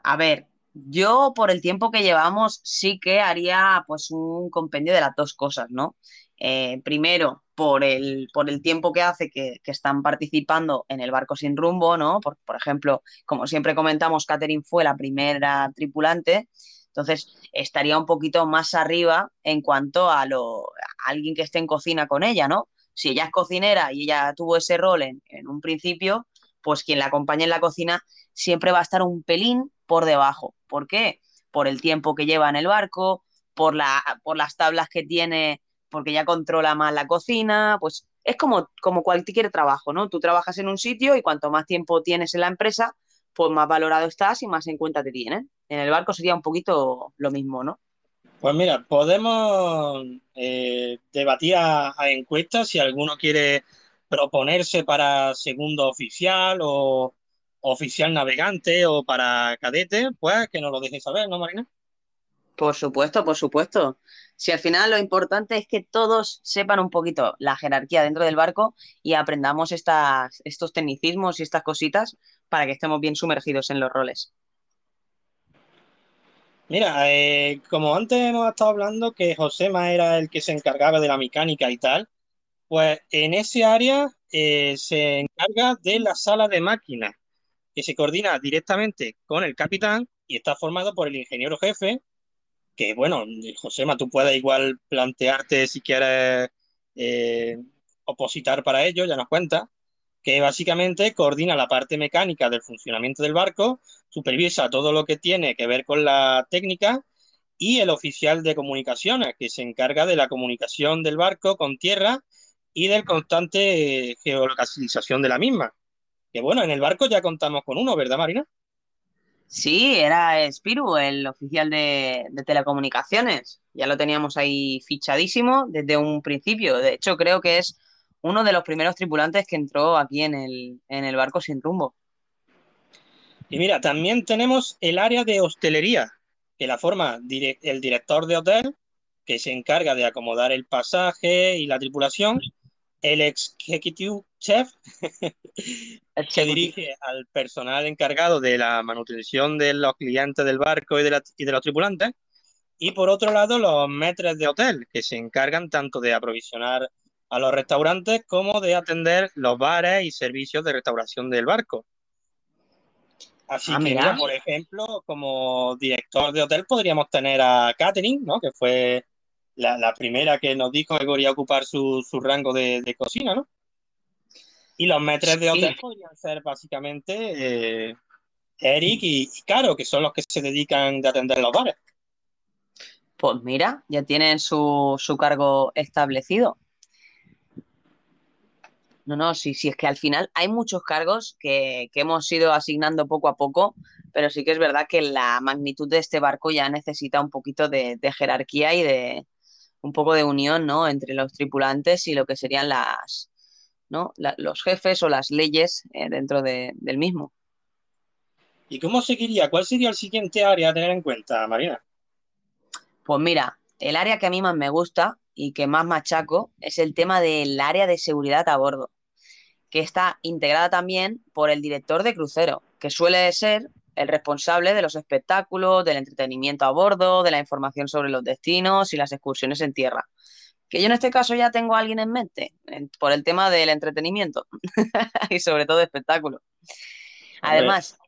A ver, yo por el tiempo que llevamos sí que haría pues un compendio de las dos cosas, ¿no? Eh, primero, por el, por el tiempo que hace que, que, están participando en el barco sin rumbo, ¿no? Por, por ejemplo, como siempre comentamos, Catherine fue la primera tripulante, entonces estaría un poquito más arriba en cuanto a, lo, a alguien que esté en cocina con ella, ¿no? Si ella es cocinera y ella tuvo ese rol en, en un principio, pues quien la acompañe en la cocina siempre va a estar un pelín por debajo. ¿Por qué? Por el tiempo que lleva en el barco, por, la, por las tablas que tiene, porque ya controla más la cocina, pues es como, como cualquier trabajo, ¿no? Tú trabajas en un sitio y cuanto más tiempo tienes en la empresa, pues más valorado estás y más en cuenta te tienen. En el barco sería un poquito lo mismo, ¿no? Pues mira, podemos eh, debatir a, a encuestas si alguno quiere proponerse para segundo oficial o oficial navegante o para cadete, pues que nos lo dejen saber, ¿no, Marina? Por supuesto, por supuesto. Si al final lo importante es que todos sepan un poquito la jerarquía dentro del barco y aprendamos estas, estos tecnicismos y estas cositas para que estemos bien sumergidos en los roles. Mira, eh, como antes hemos estado hablando que Josema era el que se encargaba de la mecánica y tal, pues en ese área eh, se encarga de la sala de máquinas, que se coordina directamente con el capitán y está formado por el ingeniero jefe, que bueno, Josema, tú puedes igual plantearte si quieres eh, opositar para ello, ya nos cuenta, que básicamente coordina la parte mecánica del funcionamiento del barco, supervisa todo lo que tiene que ver con la técnica y el oficial de comunicaciones, que se encarga de la comunicación del barco con tierra y del constante geolocalización de la misma. Que bueno, en el barco ya contamos con uno, ¿verdad, Marina? Sí, era Spiru, el oficial de, de, telecomunicaciones. Ya lo teníamos ahí fichadísimo desde un principio. De hecho, creo que es uno de los primeros tripulantes que entró aquí en el, en el barco sin rumbo. Y mira, también tenemos el área de hostelería, que la forma el director de hotel, que se encarga de acomodar el pasaje y la tripulación, el executive chef, *laughs* que dirige al personal encargado de la manutención de los clientes del barco y de, la, y de los tripulantes, y por otro lado los metres de hotel, que se encargan tanto de aprovisionar a los restaurantes como de atender los bares y servicios de restauración del barco. Así ah, que, mira, por ejemplo, como director de hotel podríamos tener a Catherine, ¿no? que fue la, la, primera que nos dijo que quería ocupar su, su rango de, de, cocina, ¿no? Y los metres de hotel podrían ser básicamente eh, Eric y, y, Caro, que son los que se dedican de atender los bares. Pues mira, ya tienen su, su cargo establecido. No, no, sí, sí, es que al final hay muchos cargos que, que, hemos ido asignando poco a poco, pero sí que es verdad que la magnitud de este barco ya necesita un poquito de, de jerarquía y de, un poco de unión ¿no? entre los tripulantes y lo que serían las, ¿no? La, los jefes o las leyes eh, dentro de, del mismo. ¿Y cómo seguiría? ¿Cuál sería el siguiente área a tener en cuenta, Marina? Pues mira, el área que a mí más me gusta y que más machaco es el tema del área de seguridad a bordo, que está integrada también por el director de crucero, que suele ser el responsable de los espectáculos, del entretenimiento a bordo, de la información sobre los destinos y las excursiones en tierra. Que yo en este caso ya tengo a alguien en mente por el tema del entretenimiento *laughs* y sobre todo espectáculo. Además,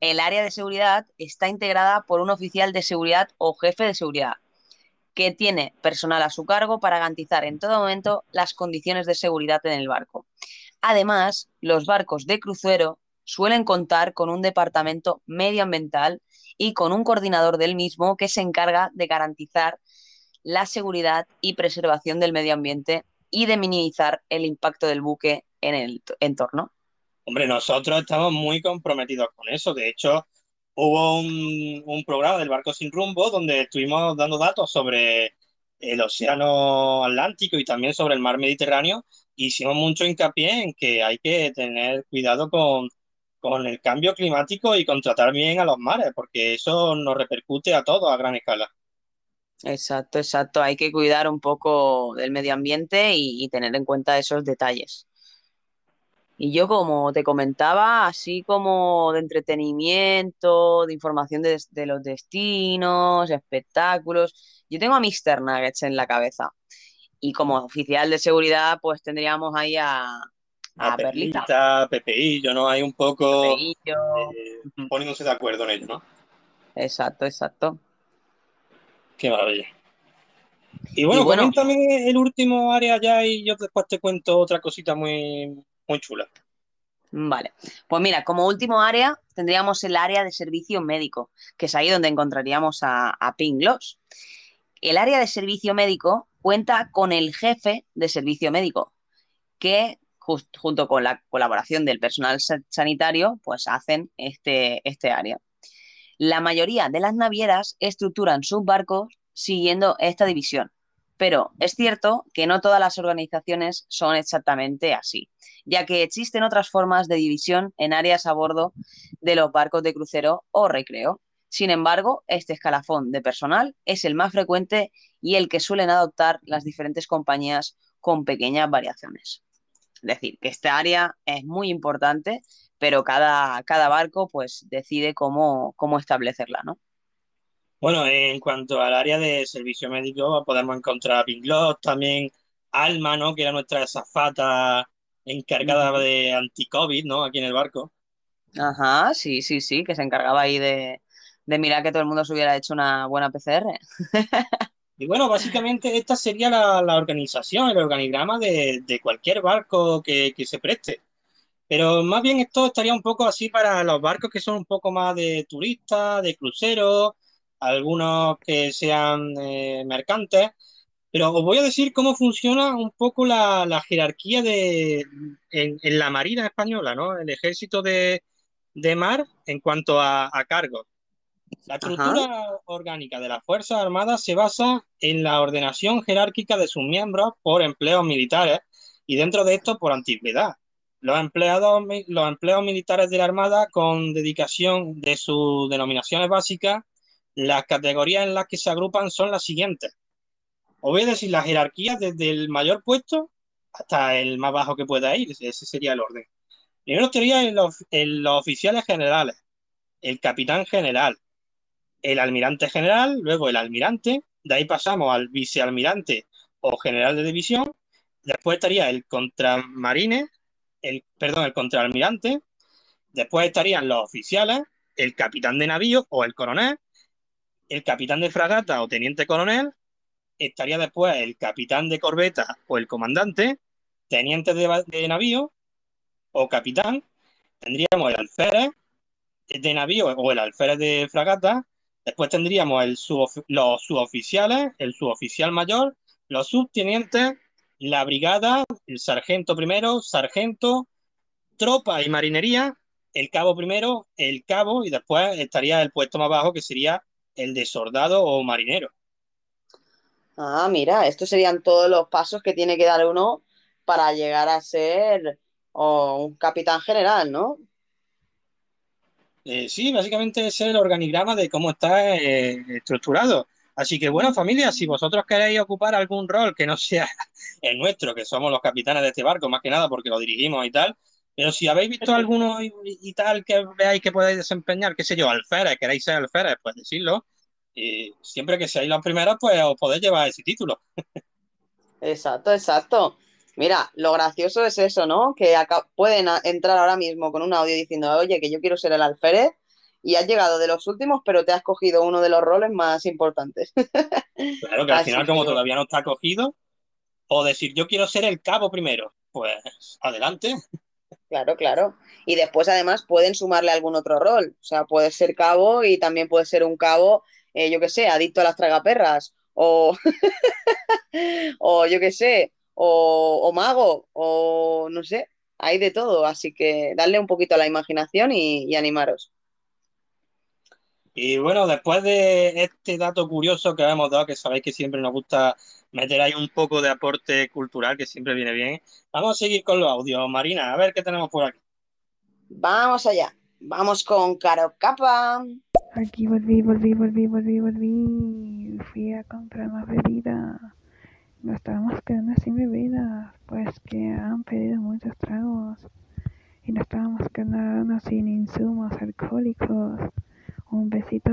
el área de seguridad está integrada por un oficial de seguridad o jefe de seguridad, que tiene personal a su cargo para garantizar en todo momento las condiciones de seguridad en el barco. Además, los barcos de crucero suelen contar con un departamento medioambiental y con un coordinador del mismo que se encarga de garantizar la seguridad y preservación del medio ambiente y de minimizar el impacto del buque en el entorno. Hombre, nosotros estamos muy comprometidos con eso. De hecho, hubo un, programa del Barco Sin Rumbo donde estuvimos dando datos sobre el Océano Atlántico y también sobre el Mar Mediterráneo. Hicimos mucho hincapié en que hay que tener cuidado con, con el cambio climático y con tratar bien a los mares, porque eso nos repercute a todos a gran escala. Exacto, exacto. Hay que cuidar un poco del medio ambiente y, tener en cuenta esos detalles. Y yo, como te comentaba, así como de entretenimiento, de información de, de los destinos, espectáculos, yo tengo a Mr. Nuggets en la cabeza. Y como oficial de seguridad, pues tendríamos ahí a, A a Perlita. Perlita, Pepeillo, ¿no? Hay un poco eh, poniéndose de acuerdo en ello, ¿no? Exacto, exacto. Qué maravilla. Y bueno, Y bueno, coméntame el último área ya y yo después te cuento otra cosita muy, muy chula. Vale, pues mira, como último área tendríamos el área de servicio médico, que es ahí donde encontraríamos a, a Pink Gloss. El área de servicio médico cuenta con el jefe de servicio médico, que junto con la colaboración del personal sa- sanitario, pues hacen este, este área. La mayoría de las navieras estructuran sus barcos siguiendo esta división, pero es cierto que no todas las organizaciones son exactamente así, ya que existen otras formas de división en áreas a bordo de los barcos de crucero o recreo. Sin embargo, este escalafón de personal es el más frecuente y el que suelen adoptar las diferentes compañías con pequeñas variaciones. Es decir, que esta área es muy importante, pero cada, cada barco pues decide cómo, cómo establecerla, ¿no? Bueno, en cuanto al área de servicio médico, podemos encontrar a Pinglot, también Alma, ¿no? Que era nuestra azafata encargada de anti-COVID, ¿no? Aquí en el barco. Ajá, sí, sí, sí, que se encargaba ahí de, de mirar que todo el mundo se hubiera hecho una buena PCR. *laughs* Y bueno, básicamente esta sería la, organización, el organigrama de, cualquier barco que, se preste. Pero más bien esto estaría un poco así para los barcos que son un poco más de turistas, de cruceros, algunos que sean eh, mercantes. Pero os voy a decir cómo funciona un poco la, jerarquía de, en, la Marina española, ¿no? El ejército de, mar en cuanto a cargos. La Ajá, estructura orgánica de las Fuerzas Armadas se basa en la ordenación jerárquica de sus miembros por empleos militares y dentro de esto por antigüedad. Los empleados, los empleos militares de la Armada con dedicación de sus denominaciones básicas, las categorías en las que se agrupan son las siguientes. Os voy a decir la jerarquía desde el mayor puesto hasta el más bajo que pueda ir. Ese sería el orden. Primero estaría en los, en los oficiales generales, el capitán general, el almirante general, luego el almirante, de ahí pasamos al vicealmirante o general de división, después estaría el contramarine, el, perdón, el contraalmirante, después estarían los oficiales, el capitán de navío o el coronel, el capitán de fragata o teniente coronel, estaría después el capitán de corbeta o el comandante, teniente de, de navío o capitán, tendríamos el alférez de navío o el alférez de fragata, después tendríamos el los suboficiales, el suboficial mayor, los subtenientes, la brigada, el sargento primero, sargento, tropa y marinería, el cabo primero, el cabo y después estaría el puesto más bajo que sería el de soldado o marinero. Ah, mira, estos serían todos los pasos que tiene que dar uno para llegar a ser oh, un capitán general, ¿no? Eh, sí, básicamente es el organigrama de cómo está eh, estructurado. Así que bueno, familia, si vosotros queréis ocupar algún rol que no sea *laughs* el nuestro, que somos los capitanes de este barco, más que nada porque lo dirigimos y tal, pero si habéis visto alguno y, y tal que veáis que podéis desempeñar, qué sé yo, alférez, queréis ser alférez, pues decirlo. Y siempre que seáis los primeros, pues os podéis llevar ese título. *laughs* Exacto, exacto. Mira, lo gracioso es eso, ¿no? Que acá pueden entrar ahora mismo con un audio diciendo, oye, que yo quiero ser el alférez y has llegado de los últimos, pero te has cogido uno de los roles más importantes. *laughs* Claro que al Así final, como todavía no está cogido, o decir yo quiero ser el cabo primero, pues adelante. Claro, claro. Y después además pueden sumarle algún otro rol. O sea, puedes ser cabo y también puedes ser un cabo, eh, yo qué sé, adicto a las tragaperras. O, *laughs* o yo qué sé, o, o mago, o no sé, hay de todo. Así que darle un poquito a la imaginación y, y animaros. Y bueno, después de este dato curioso que hemos dado, que sabéis que siempre nos gusta meter ahí un poco de aporte cultural, que siempre viene bien, vamos a seguir con los audios. Marina, a ver qué tenemos por aquí. Vamos allá. Vamos con Caro Capa. Aquí volví, volví, volví, volví, volví. Fui a comprar más bebida. Nos estábamos quedando sin bebidas, pues que han pedido muchos tragos. Y nos estábamos quedando sin insumos alcohólicos. Un besito.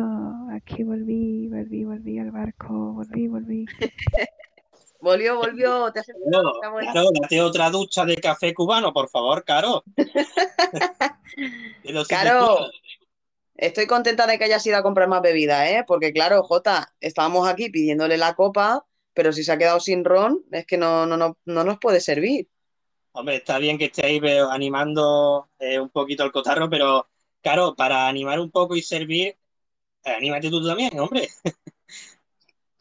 Aquí volví, volví, volví al barco. Volví, volví. *laughs* Volvió, volvió. Te Está bueno. claro, date otra ducha de café cubano, por favor, Caro. *laughs* Caro, estoy contenta de que hayas ido a comprar más bebida, ¿eh? Porque claro, Jota, estábamos aquí pidiéndole la copa, pero si se ha quedado sin ron, es que no, no, no, no nos puede servir. Hombre, está bien que estéis animando eh, un poquito el cotarro, pero claro, para animar un poco y servir, eh, anímate tú también, hombre. *laughs*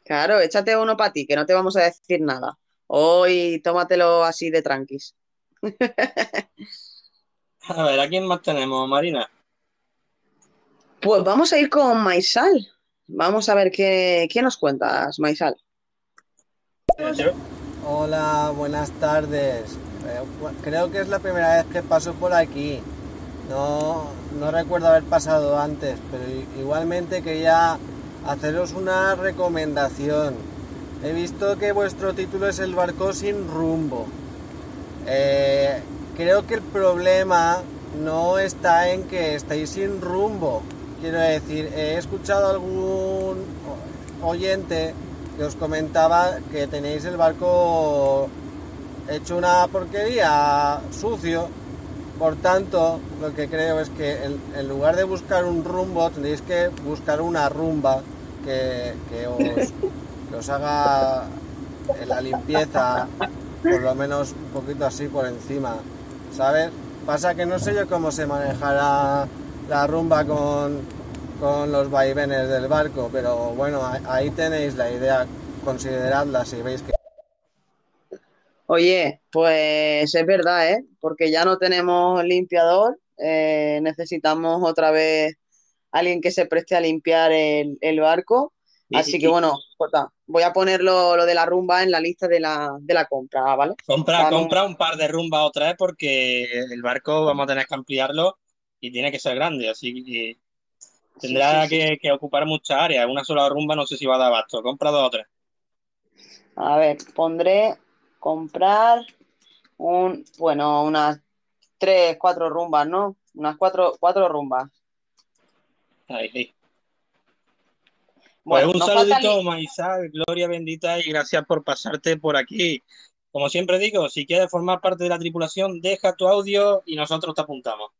Claro, échate uno para ti, que no te vamos a decir nada. Hoy tómatelo así de tranquis. *laughs* A ver, ¿a quién más tenemos, Marina? Pues vamos a ir con Maisal. Vamos a ver qué, qué nos cuentas, Maisal. Hola, buenas tardes. Eh, Creo que es la primera vez que paso por aquí. No, no recuerdo haber pasado antes, pero igualmente quería haceros una recomendación. He visto que vuestro título es El barco sin rumbo. Eh, creo que el problema no está en que estéis sin rumbo. Quiero decir, he escuchado algún o- oyente os comentaba que tenéis el barco hecho una porquería, sucio. Por tanto, lo que creo es que en, en lugar de buscar un rumbo, tendréis que buscar una rumba que, que os, que os haga la limpieza, por lo menos un poquito así por encima, ¿sabes? Pasa que no sé yo cómo se manejará la rumba con, con los vaivenes del barco, pero bueno, ahí- tenéis la idea, consideradla si veis que... Oye, pues es verdad, ¿eh? Porque ya no tenemos limpiador, eh, necesitamos otra vez alguien que se preste a limpiar el, el barco. Así que bueno, Jota, voy a ponerlo lo de la rumba en la lista de la, de la compra, ¿vale? Compra, compra un par de rumbas otra vez porque el barco vamos a tener que ampliarlo y tiene que ser grande, así que tendrá sí, sí. que, que ocupar mucha área. Una sola rumba no sé si va a dar abasto. Compra dos o tres. A ver, pondré comprar un, bueno, unas tres, cuatro rumbas, ¿no? Unas cuatro, cuatro rumbas. Ahí, ahí. Pues Bueno, un nos falta saludito, Maisal, Gloria bendita, y gracias por pasarte por aquí. Como siempre digo, si quieres formar parte de la tripulación, deja tu audio y nosotros te apuntamos.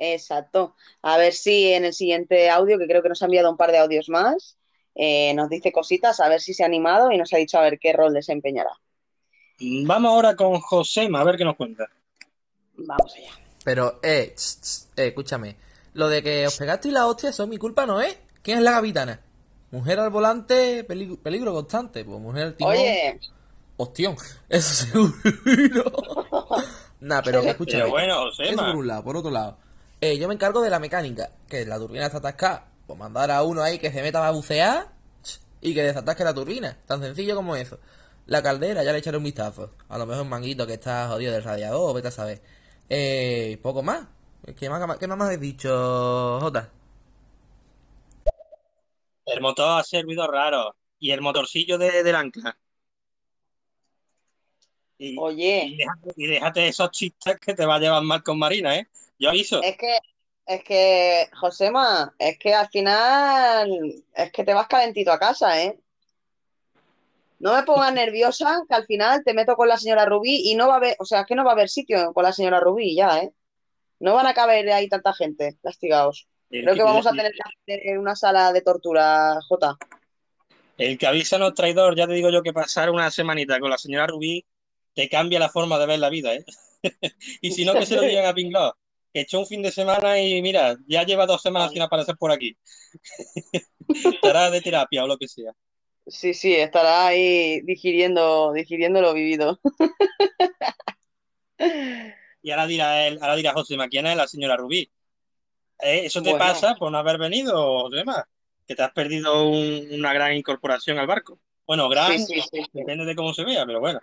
Exacto. A ver si en el siguiente audio, que creo que nos ha enviado un par de audios más, eh, nos dice cositas, a ver si se ha animado y nos ha dicho a ver qué rol desempeñará. Vamos ahora con Josema, a ver qué nos cuenta. Vamos allá. Pero, eh, ch, eh, escúchame. Lo de que os pegasteis la hostia, eso es mi culpa, ¿no es? ¿Quién es la capitana? Mujer al volante, peligro, peligro constante. Pues mujer al timón. Oye, Hostión, *laughs* eso seguro. *laughs* nah, pero que escúchame. Pero bueno, Josema. Eso por un lado. Por otro lado, eh, yo me encargo de la mecánica. Que la turbina está atascada. Pues mandar a uno ahí que se meta a bucear y que desatasque la turbina. Tan sencillo como eso. La caldera, ya le echaré un vistazo. A lo mejor un manguito que está jodido del radiador, vete a saber. Eh, poco más. ¿Qué más, qué más me habéis dicho, Jota? El motor ha servido raro. Y el motorcillo de, del ancla. Y, oye, y déjate, y déjate esos chistes que te va a llevar mal con Marina, ¿eh? Yo aviso. es que, es que, Josema, es que al final, es que te vas calentito a casa, ¿eh? No me pongas nerviosa, que al final te meto con la señora Rubí y no va a haber, o sea, es que no va a haber sitio con la señora Rubí ya, ¿eh? No van a caber ahí tanta gente, castigados. Creo que vamos a tener que hacer una sala de tortura, Jota. El que avisa no es traidor, ya te digo yo que pasar una semanita con la señora Rubí te cambia la forma de ver la vida, ¿eh? *laughs* y si no, que se lo digan a Pingló. Echó un fin de semana y mira, ya lleva dos semanas sin aparecer por aquí. *laughs* Estará de terapia o lo que sea. Sí, sí, estará ahí digiriendo, digiriendo lo vivido. Y ahora dirá él, ahora dirá José, ¿quién es la señora Rubí? Eh, Eso te Bueno. pasa por no haber venido, Josema, que te has perdido un- una gran incorporación al barco. Bueno, gran, Sí, sí, sí, sí. depende de cómo se vea, pero bueno.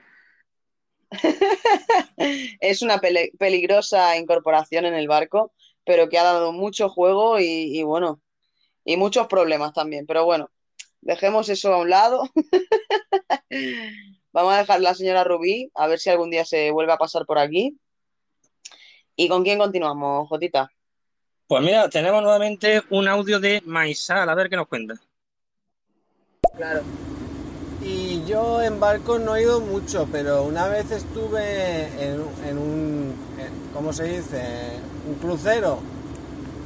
*laughs* Es una pele- peligrosa incorporación en el barco, pero que ha dado mucho juego y, y bueno, y muchos problemas también. Pero bueno, dejemos eso a un lado. *laughs* Vamos a dejar a la señora Rubí, a ver si algún día se vuelve a pasar por aquí. ¿Y con quién continuamos, Jotita? Pues mira, tenemos nuevamente un audio de Maisal, a ver qué nos cuenta. Claro. Yo en barco no he ido mucho, pero una vez estuve en, un, ¿cómo se dice? Un crucero.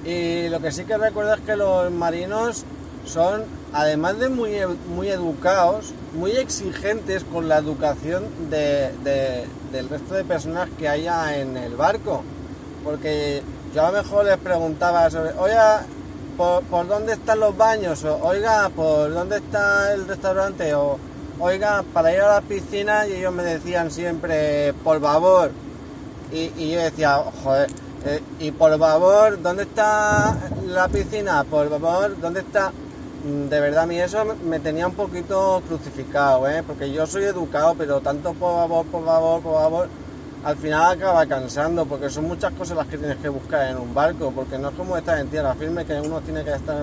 Y lo que sí que recuerdo es que los marinos son, además de muy, muy educados, muy exigentes con la educación de- de- del resto de personas que haya en el barco. Porque yo a lo mejor les preguntaba sobre, oiga, ¿por, dónde están los baños? Oiga, ¿por dónde está el restaurante? O, oiga, para ir a la piscina y ellos me decían siempre, por favor. Y, yo decía, joder, eh, y por favor, ¿dónde está la piscina? Por favor, ¿dónde está? Mm, De verdad, a mí eso me- tenía un poquito crucificado, ¿eh? Porque yo soy educado, pero tanto por favor, por favor, por favor, al final acaba cansando, porque son muchas cosas las que tienes que buscar en un barco, porque no es como estar en tierra firme, que uno tiene que estar...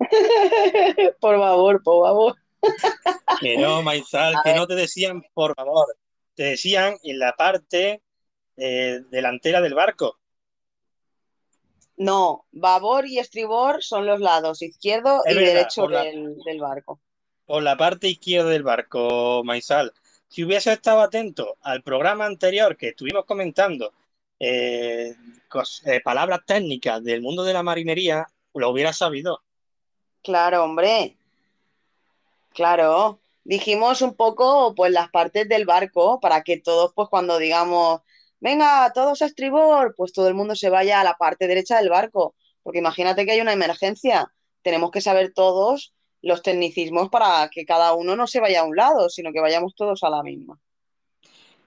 *laughs* Por favor, por favor. Que no, *laughs* Maizal, que no te decían, por favor. Te decían en la parte eh, delantera del barco. No, babor y estribor son los lados izquierdo Es y verdad, derecho la- del, del barco. por la parte izquierda del barco, Maizal. Si hubiese estado atento al programa anterior que estuvimos comentando, eh, cos- eh, palabras técnicas del mundo de la marinería, lo hubiera sabido. Claro, hombre. Claro. Dijimos un poco, pues, las partes del barco para que todos, pues, cuando digamos, venga, todos a estribor, pues todo el mundo se vaya a la parte derecha del barco. Porque imagínate que hay una emergencia. Tenemos que saber todos los tecnicismos para que cada uno no se vaya a un lado, sino que vayamos todos a la misma.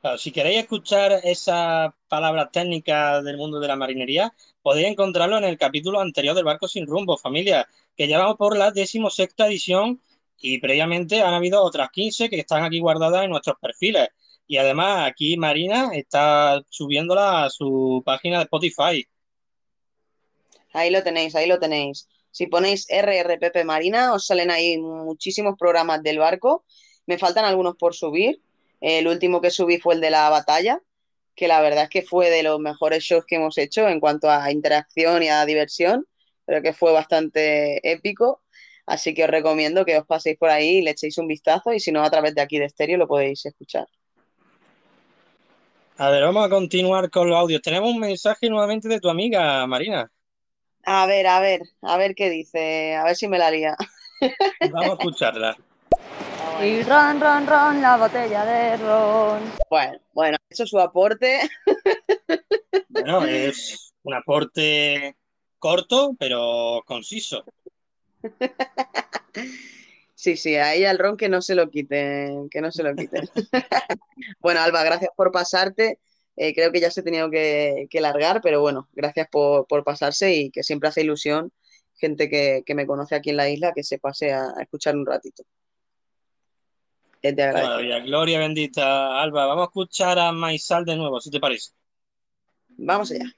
Claro, si queréis escuchar esas palabras técnicas del mundo de la marinería, podéis encontrarlo en el capítulo anterior del Barco Sin Rumbo, familia, que ya vamos por la decimosexta edición y previamente han habido otras 15 que están aquí guardadas en nuestros perfiles. Y además aquí Marina está subiéndola a su página de Spotify. Ahí lo tenéis, ahí lo tenéis. Si ponéis RRPP Marina, os salen ahí muchísimos programas del barco. Me faltan algunos por subir. El último que subí fue el de la batalla, que la verdad es que fue de los mejores shows que hemos hecho en cuanto a interacción y a diversión, pero que fue bastante épico. Así que os recomiendo que os paséis por ahí y le echéis un vistazo y si no, a través de aquí de estéreo lo podéis escuchar. A ver, vamos a continuar con los audios. Tenemos un mensaje nuevamente de tu amiga Marina. A ver, a ver, a ver qué dice, a ver si me la lía. Vamos a escucharla. *laughs* Y ron, ron, ron, la botella de ron. Bueno, bueno, ha hecho su aporte. Bueno, es un aporte corto, pero conciso. Sí, sí, a ella el ron que no se lo quiten, que no se lo quiten. *laughs* Bueno, Alba, gracias por pasarte. Eh, creo que ya se ha tenido que, que largar, pero bueno, gracias por, por pasarse y que siempre hace ilusión gente que, que me conoce aquí en la isla que se pase a, a escuchar un ratito. Es de agradecer. Maravilla, gloria bendita, Alba. Vamos a escuchar a Maisal de nuevo, si te parece. Vamos allá.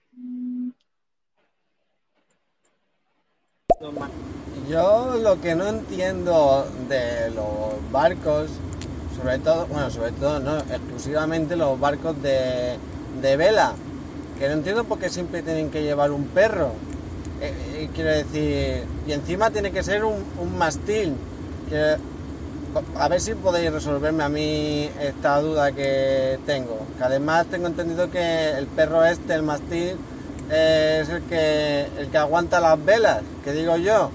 Yo lo que no entiendo de los barcos, sobre todo, bueno, sobre todo no, exclusivamente los barcos de, de vela, que no entiendo por qué siempre tienen que llevar un perro. Eh, eh, quiero decir, y encima tiene que ser un, un mastil. a ver si podéis resolverme a mí esta duda que tengo. Que además tengo entendido que el perro este, el mastil, es el que, el que aguanta las velas, que digo yo.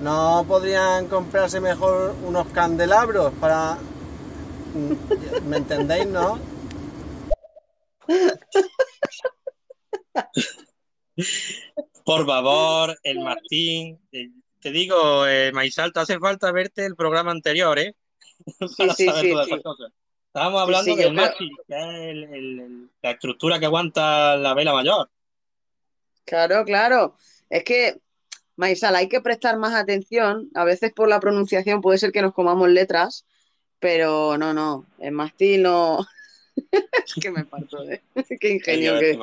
¿No podrían comprarse mejor unos candelabros para... ¿Me entendéis, no? Por favor, el Martín. eh, te digo, eh, Maisal, te hace falta verte el programa anterior, ¿eh? *laughs* Para sí, saber sí, todas sí. esas cosas. Estábamos hablando del creo- Maxi, que es el- el- el- la estructura que aguanta la vela mayor. Claro, claro. Es que, Maisal, hay que prestar más atención. A veces por la pronunciación puede ser que nos comamos letras, pero no, no. El mástil no. Es *laughs* que me parto de. *laughs* Qué ingenio que,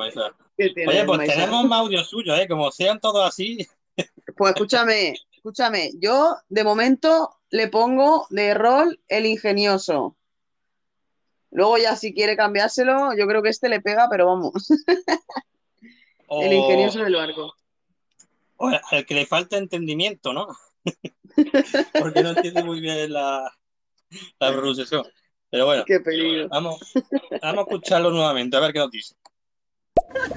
tiene Oye, pues tenemos más audios suyos, ¿eh? Como sean todos así. Pues escúchame, escúchame. Yo de momento le pongo de rol el ingenioso. Luego ya si quiere cambiárselo, yo creo que este le pega, pero vamos. *laughs* El ingenioso del barco. O al que le falta entendimiento, ¿no? *laughs* Porque no entiende muy bien la, la pronunciación. Pero bueno, Qué peligro. vamos, vamos a escucharlo nuevamente, a ver qué nos dice.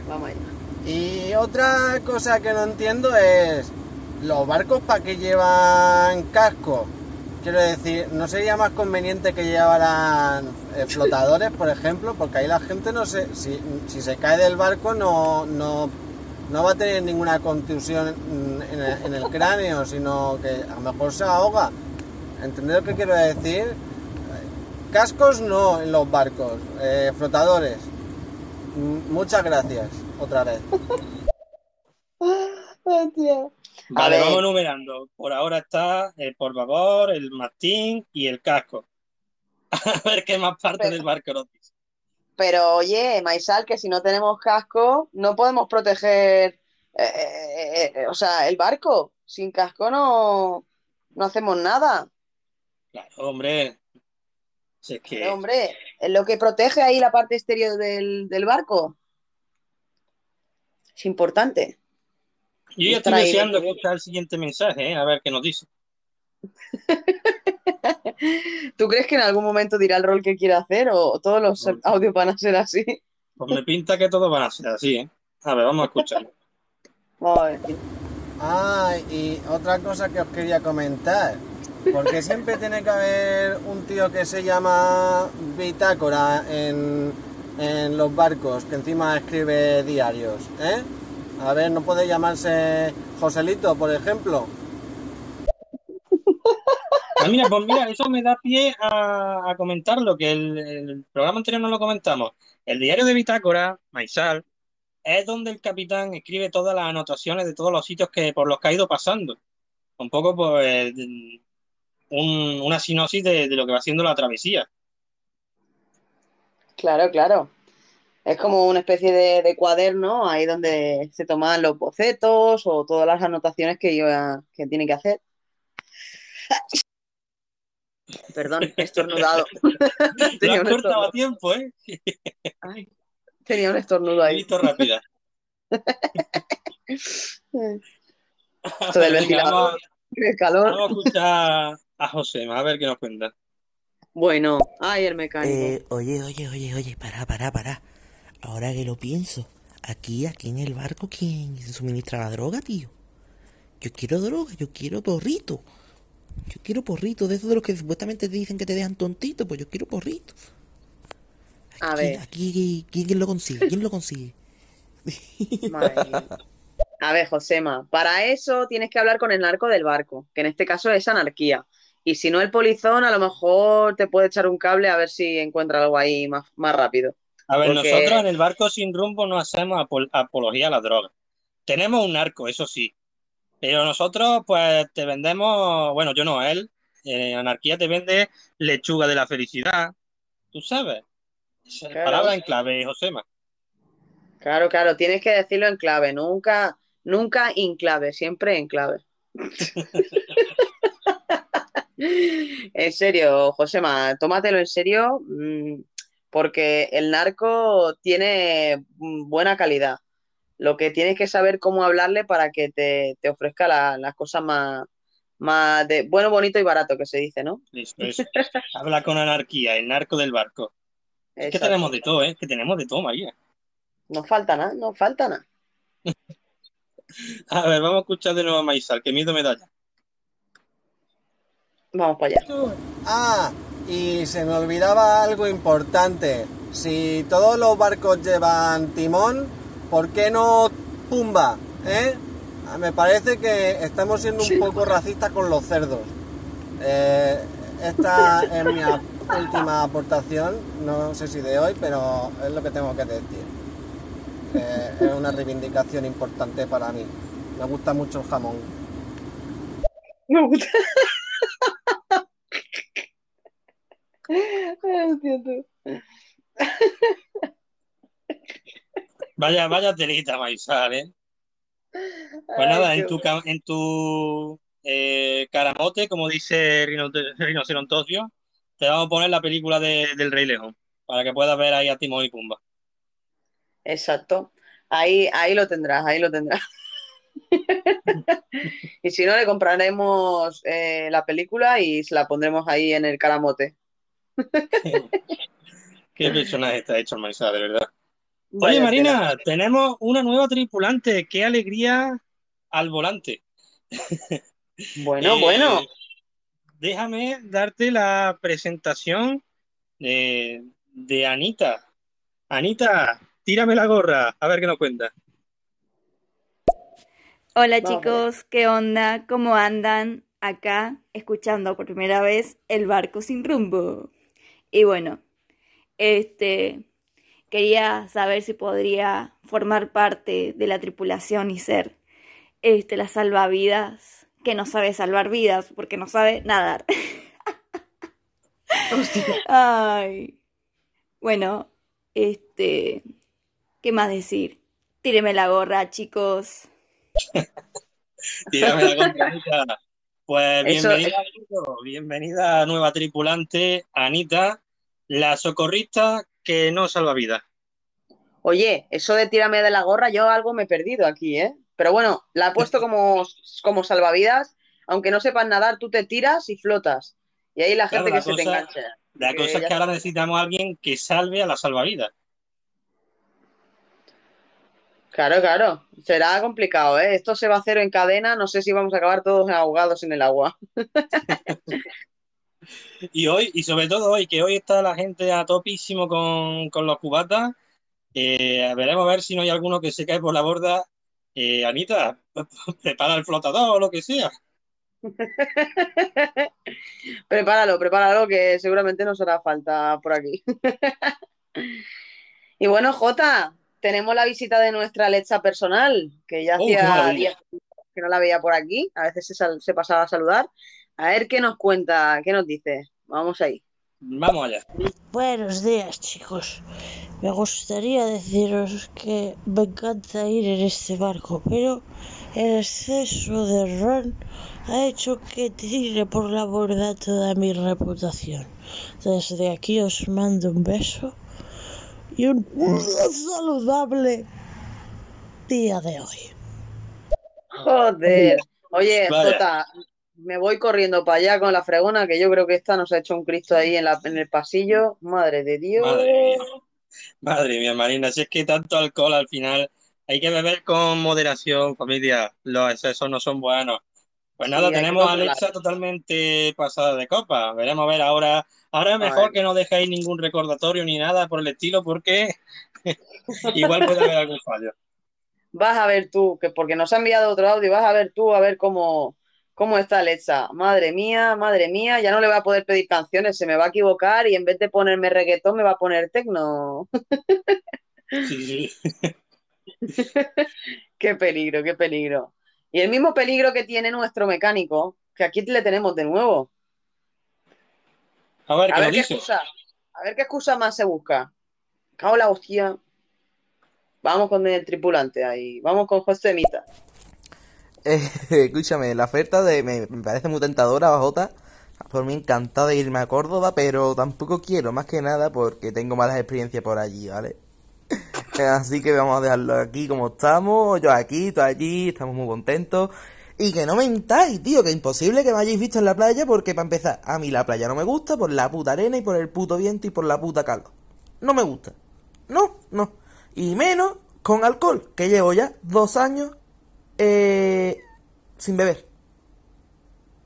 Vamos allá. Y otra cosa que no entiendo es los barcos para qué llevan casco. Quiero decir, ¿no sería más conveniente que llevaran eh, flotadores, por ejemplo? Porque ahí la gente no se, si, si se cae del barco no, no, no va a tener ninguna contusión en el, en el cráneo, sino que a lo mejor se ahoga. ¿Entendéis lo que quiero decir? Cascos no en los barcos, eh, flotadores. Muchas gracias, otra vez. *laughs* Vale, vamos enumerando. Por ahora está el por favor, el Martín y el casco. *laughs* A ver qué más parte del barco nos dice. Pero oye, Maisal, que si no tenemos casco, no podemos proteger, eh, eh, eh, o sea, el barco. Sin casco no, no hacemos nada. Claro, hombre. Si es que. Eh, hombre, es lo que protege ahí la parte exterior del, del barco. Es importante. Yo ya estoy deseando escuchar el siguiente mensaje, ¿eh? a ver qué nos dice. *laughs* ¿Tú crees que en algún momento dirá el rol que quiere hacer o todos los audios van a ser así? Pues me pinta que todos van a ser así, ¿eh? A ver, vamos a escucharlo. Ver. Ah, y otra cosa que os quería comentar. Porque siempre tiene que haber un tío que se llama Bitácora en, en los barcos, que encima escribe diarios, ¿eh? A ver, ¿no puede llamarse Joselito, por ejemplo? Ah, mira, pues mira, eso me da pie a, a comentar lo que el, programa anterior no lo comentamos. El diario de Bitácora, Maisal, es donde el capitán escribe todas las anotaciones de todos los sitios que, por los que ha ido pasando. Un poco un- una sinopsis de, lo que va siendo la travesía. Claro, claro. Es como una especie de, de cuaderno ahí donde se toman los bocetos o todas las anotaciones que, que tiene que hacer. Perdón, he estornudado. *laughs* *laughs* Tenía has un cortado a estornudo. tiempo, ¿eh? Ay, tenía un estornudo ahí. visto rápida. *laughs* Esto del ventilador, vamos, el calor. vamos a escuchar a José, a ver qué nos cuenta. Bueno, ay, el mecánico. Eh, oye, oye, oye, oye, pará, pará, pará. Ahora que lo pienso, aquí, aquí en el barco, ¿quién suministraba droga, tío? Yo quiero droga, yo quiero porrito. Yo quiero porrito, de esos de los que supuestamente te dicen que te dejan tontito, pues yo quiero porrito. A ¿Quién- ver, Aquí, ¿quién lo consigue? ¿Quién lo consigue? madre. A ver, Josema, para eso tienes que hablar con el narco del barco, que en este caso es anarquía. Y si no el polizón, a lo mejor te puede echar un cable a ver si encuentra algo ahí más, más rápido. A ver, Porque- nosotros en el barco sin rumbo no hacemos apol- apología a la droga. Tenemos un narco, eso sí. Pero nosotros, pues, te vendemos, bueno, yo no, él, eh, Anarquía te vende lechuga de la felicidad. ¿Tú sabes? Esa es Claro. palabra en clave, Josema. Claro, claro, tienes que decirlo en clave, nunca, nunca en clave, siempre en clave. *laughs* En serio, Josema, tómatelo en serio, mm, porque el narco tiene mm, buena calidad. Lo que tienes que saber cómo hablarle para que te, te ofrezca la- las cosas más, más de bueno, bonito y barato, que se dice, ¿no? Eso, eso. Habla con Anarquía, el narco del barco. Es que tenemos de todo, ¿eh? Que tenemos de todo, María. No falta nada, no falta nada. *laughs* A ver, vamos a escuchar de nuevo a Maisal, que miedo me da ya. Vamos para allá. Ah, y se me olvidaba algo importante. Si todos los barcos llevan timón, ¿por qué no pumba? ¿Eh? Ah, Me parece que estamos siendo un poco racistas con los cerdos. Eh, esta *laughs* es mi última aportación, no sé si de hoy, pero es lo que tengo que decir. Eh, es una reivindicación importante para mí. Me gusta mucho el jamón. Me gusta. *laughs* Tú. Vaya, vaya telita, Maisal, ¿eh? Pues Ay, nada, en tu, en tu eh, caramote, como dice Rino- Rinocerontosio, te vamos a poner la película de- del Rey León, para que puedas ver ahí a Timón y Pumba. Exacto. Ahí, ahí lo tendrás, ahí lo tendrás. *laughs* Y si no, le compraremos eh, la película y se la pondremos ahí en el caramote. *laughs* Qué personaje está hecho el de verdad. Oye, Marina, tenemos una nueva tripulante. Qué alegría al volante. *laughs* Bueno, Eh, bueno. Déjame darte la presentación de, de Anita. Anita, tírame la gorra, a ver qué nos cuenta. Hola Vamos chicos, ¿qué onda? ¿Cómo andan? Acá, escuchando por primera vez El barco sin rumbo. Y bueno, este, quería saber si podría formar parte de la tripulación y ser, este, la salvavidas, que no sabe salvar vidas porque no sabe nadar. *laughs* Ay, bueno, este, ¿qué más decir? Tíreme la gorra, chicos. *laughs* Tírame la gorra, Anita. Pues Eso, bienvenida, bienvenida a nueva tripulante, Anita, la socorrista que no salva vidas. Oye, eso de tírame de la gorra, yo algo me he perdido aquí, ¿eh? Pero bueno, la he puesto como, como salvavidas. Aunque no sepas nadar, tú te tiras y flotas. Y ahí la Claro, gente la que se te cosa, enganche. la cosa es ya que ahora necesitamos a alguien que salve a la salvavidas. Claro, claro. Será complicado, ¿eh? Esto se va a hacer en cadena. No sé si vamos a acabar todos ahogados en el agua. *laughs* Y hoy, y sobre todo hoy, que hoy está la gente a topísimo con, con los cubatas, eh, veremos a ver si no hay alguno que se cae por la borda. Eh, Anita, *laughs* prepara el flotador o lo que sea. *laughs* Prepáralo, prepáralo, que seguramente nos hará falta por aquí. *laughs* Y bueno, Jota, tenemos la visita de nuestra Alexa personal, que ya ¡Oh, hacía días que no la veía por aquí. A veces se, se pasaba a saludar. A ver qué nos cuenta, qué nos dice. Vamos ahí. Vamos allá. Buenos días, chicos. Me gustaría deciros que me encanta ir en este barco, pero el exceso de ron ha hecho que tire por la borda toda mi reputación. Desde aquí os mando un beso y un saludable día de hoy. Joder. Oye, Vaya. Jota, me voy corriendo para allá con la fregona, que yo creo que esta nos ha hecho un Cristo ahí en la, en el pasillo. Madre de Dios. Madre mía, madre mía, Marina, si es que tanto alcohol al final hay que beber con moderación, familia. Los excesos no son buenos. Pues nada, tenemos a. Alexa totalmente pasada de copa. Veremos a ver ahora. Ahora es mejor que no dejéis ningún recordatorio ni nada por el estilo, porque *laughs* igual puede haber algún fallo. Vas a ver tú, que porque nos ha enviado otro audio, vas a ver tú a ver cómo, cómo está Alexa. Madre mía, madre mía, ya no le voy a poder pedir canciones, se me va a equivocar y en vez de ponerme reggaetón me va a poner tecno. Sí, sí. *laughs* Qué peligro, qué peligro. Y el mismo peligro que tiene nuestro mecánico, que aquí le tenemos de nuevo. A ver, A ¿qué ver nos qué dice? excusa, a ver qué excusa más se busca. Cago la hostia. Vamos con el tripulante ahí, vamos con José Mita. *laughs* Escúchame, la oferta de me, me parece muy tentadora, Bajota. Por mí encantado de irme a Córdoba, pero tampoco quiero, más que nada porque tengo malas experiencias por allí, ¿vale? *laughs* Así que vamos a dejarlo aquí como estamos, yo aquí, tú allí, estamos muy contentos. Y que no mentáis, tío, que imposible que me hayáis visto en la playa porque para empezar, a mí la playa no me gusta por la puta arena y por el puto viento y por la puta calor. No me gusta. No, no. Y menos con alcohol, que llevo ya dos años eh, sin beber.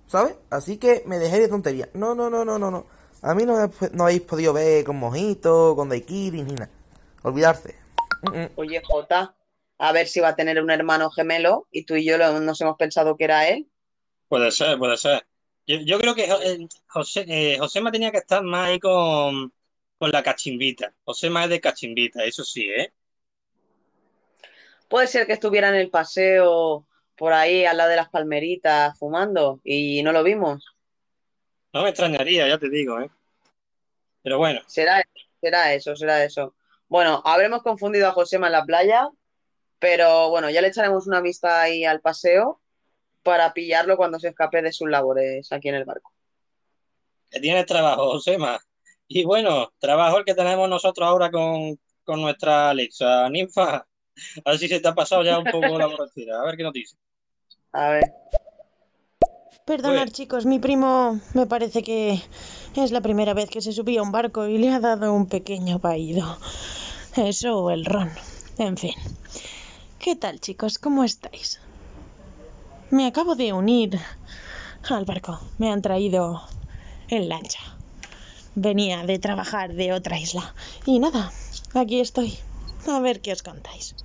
¿Sabes? Así que me dejé de tontería. No, no, no, no, no, no. A mí no, no habéis podido ver con mojito, con daiquiri, ni nada. Olvidarse. Mm, mm. Oye, Jota, a ver si va a tener un hermano gemelo y tú y yo lo- nos hemos pensado que era él. Puede ser, puede ser. Yo, yo creo que eh, José, eh, Josema tenía que estar más ahí con, con la cachimbita. Josema es de cachimbita, eso sí, ¿eh? Puede ser que estuviera en el paseo por ahí al lado de las palmeritas fumando y no lo vimos. No me extrañaría, ya te digo, ¿eh? Pero bueno, Será, será eso, será eso. Bueno, habremos confundido a Josema en la playa, pero bueno, ya le echaremos una vista ahí al paseo para pillarlo cuando se escape de sus labores aquí en el barco. que tienes trabajo, Josema. Y bueno, trabajo el que tenemos nosotros ahora con, con nuestra Alexa ninfa. A ver si se te ha pasado ya un poco la borrachera. A ver qué nos dice. A ver. Perdonad, Pues- chicos, mi primo me parece que es la primera vez que se subía a un barco y le ha dado un pequeño vaído. Eso o el ron. En fin. ¿Qué tal, chicos? ¿Cómo estáis? Me acabo de unir al barco. Me han traído en lancha. Venía de trabajar de otra isla. Y nada, aquí estoy. A ver qué os contáis.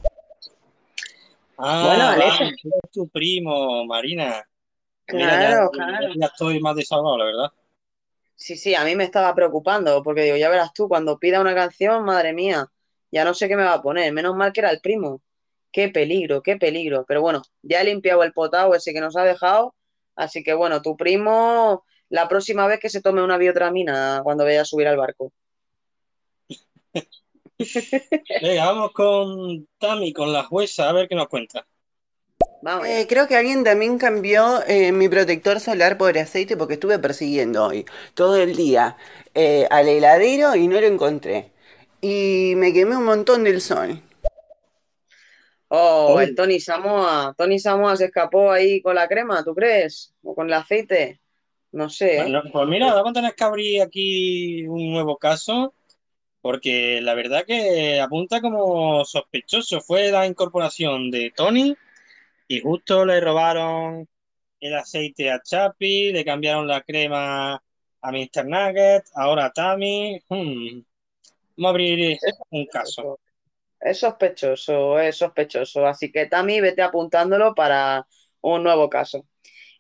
Ah, Bueno, tu primo, Marina. Mira, ya, Claro, ya- claro. ya estoy más desahogado, la verdad. Sí, sí, a mí me estaba preocupando porque digo, ya verás tú, cuando pida una canción, madre mía, ya no sé qué me va a poner. Menos mal que era el primo. Qué peligro, qué peligro. Pero bueno, ya he limpiado el potado ese que nos ha dejado. Así que bueno, tu primo, la próxima vez que se tome una biotramina cuando vaya a subir al barco. *laughs* Venga, vamos con Tami, con la jueza, a ver qué nos cuenta. Vamos. Eh, creo que alguien también cambió eh, mi protector solar por aceite porque estuve persiguiendo hoy todo el día eh, al heladero y no lo encontré. Y me quemé un montón del sol. Oh, el Tony Samoa. Tony Samoa se escapó ahí con la crema, ¿tú crees? O con el aceite. No sé, ¿eh? Bueno, pues mira, vamos a tener que abrir aquí un nuevo caso, porque la verdad que apunta como sospechoso. Fue la incorporación de Tony y justo le robaron el aceite a Chapi, le cambiaron la crema a Mr. Nugget, ahora a Tammy. Hmm. Vamos a abrir un caso. Es sospechoso, es sospechoso. Así que Tami, vete apuntándolo para un nuevo caso.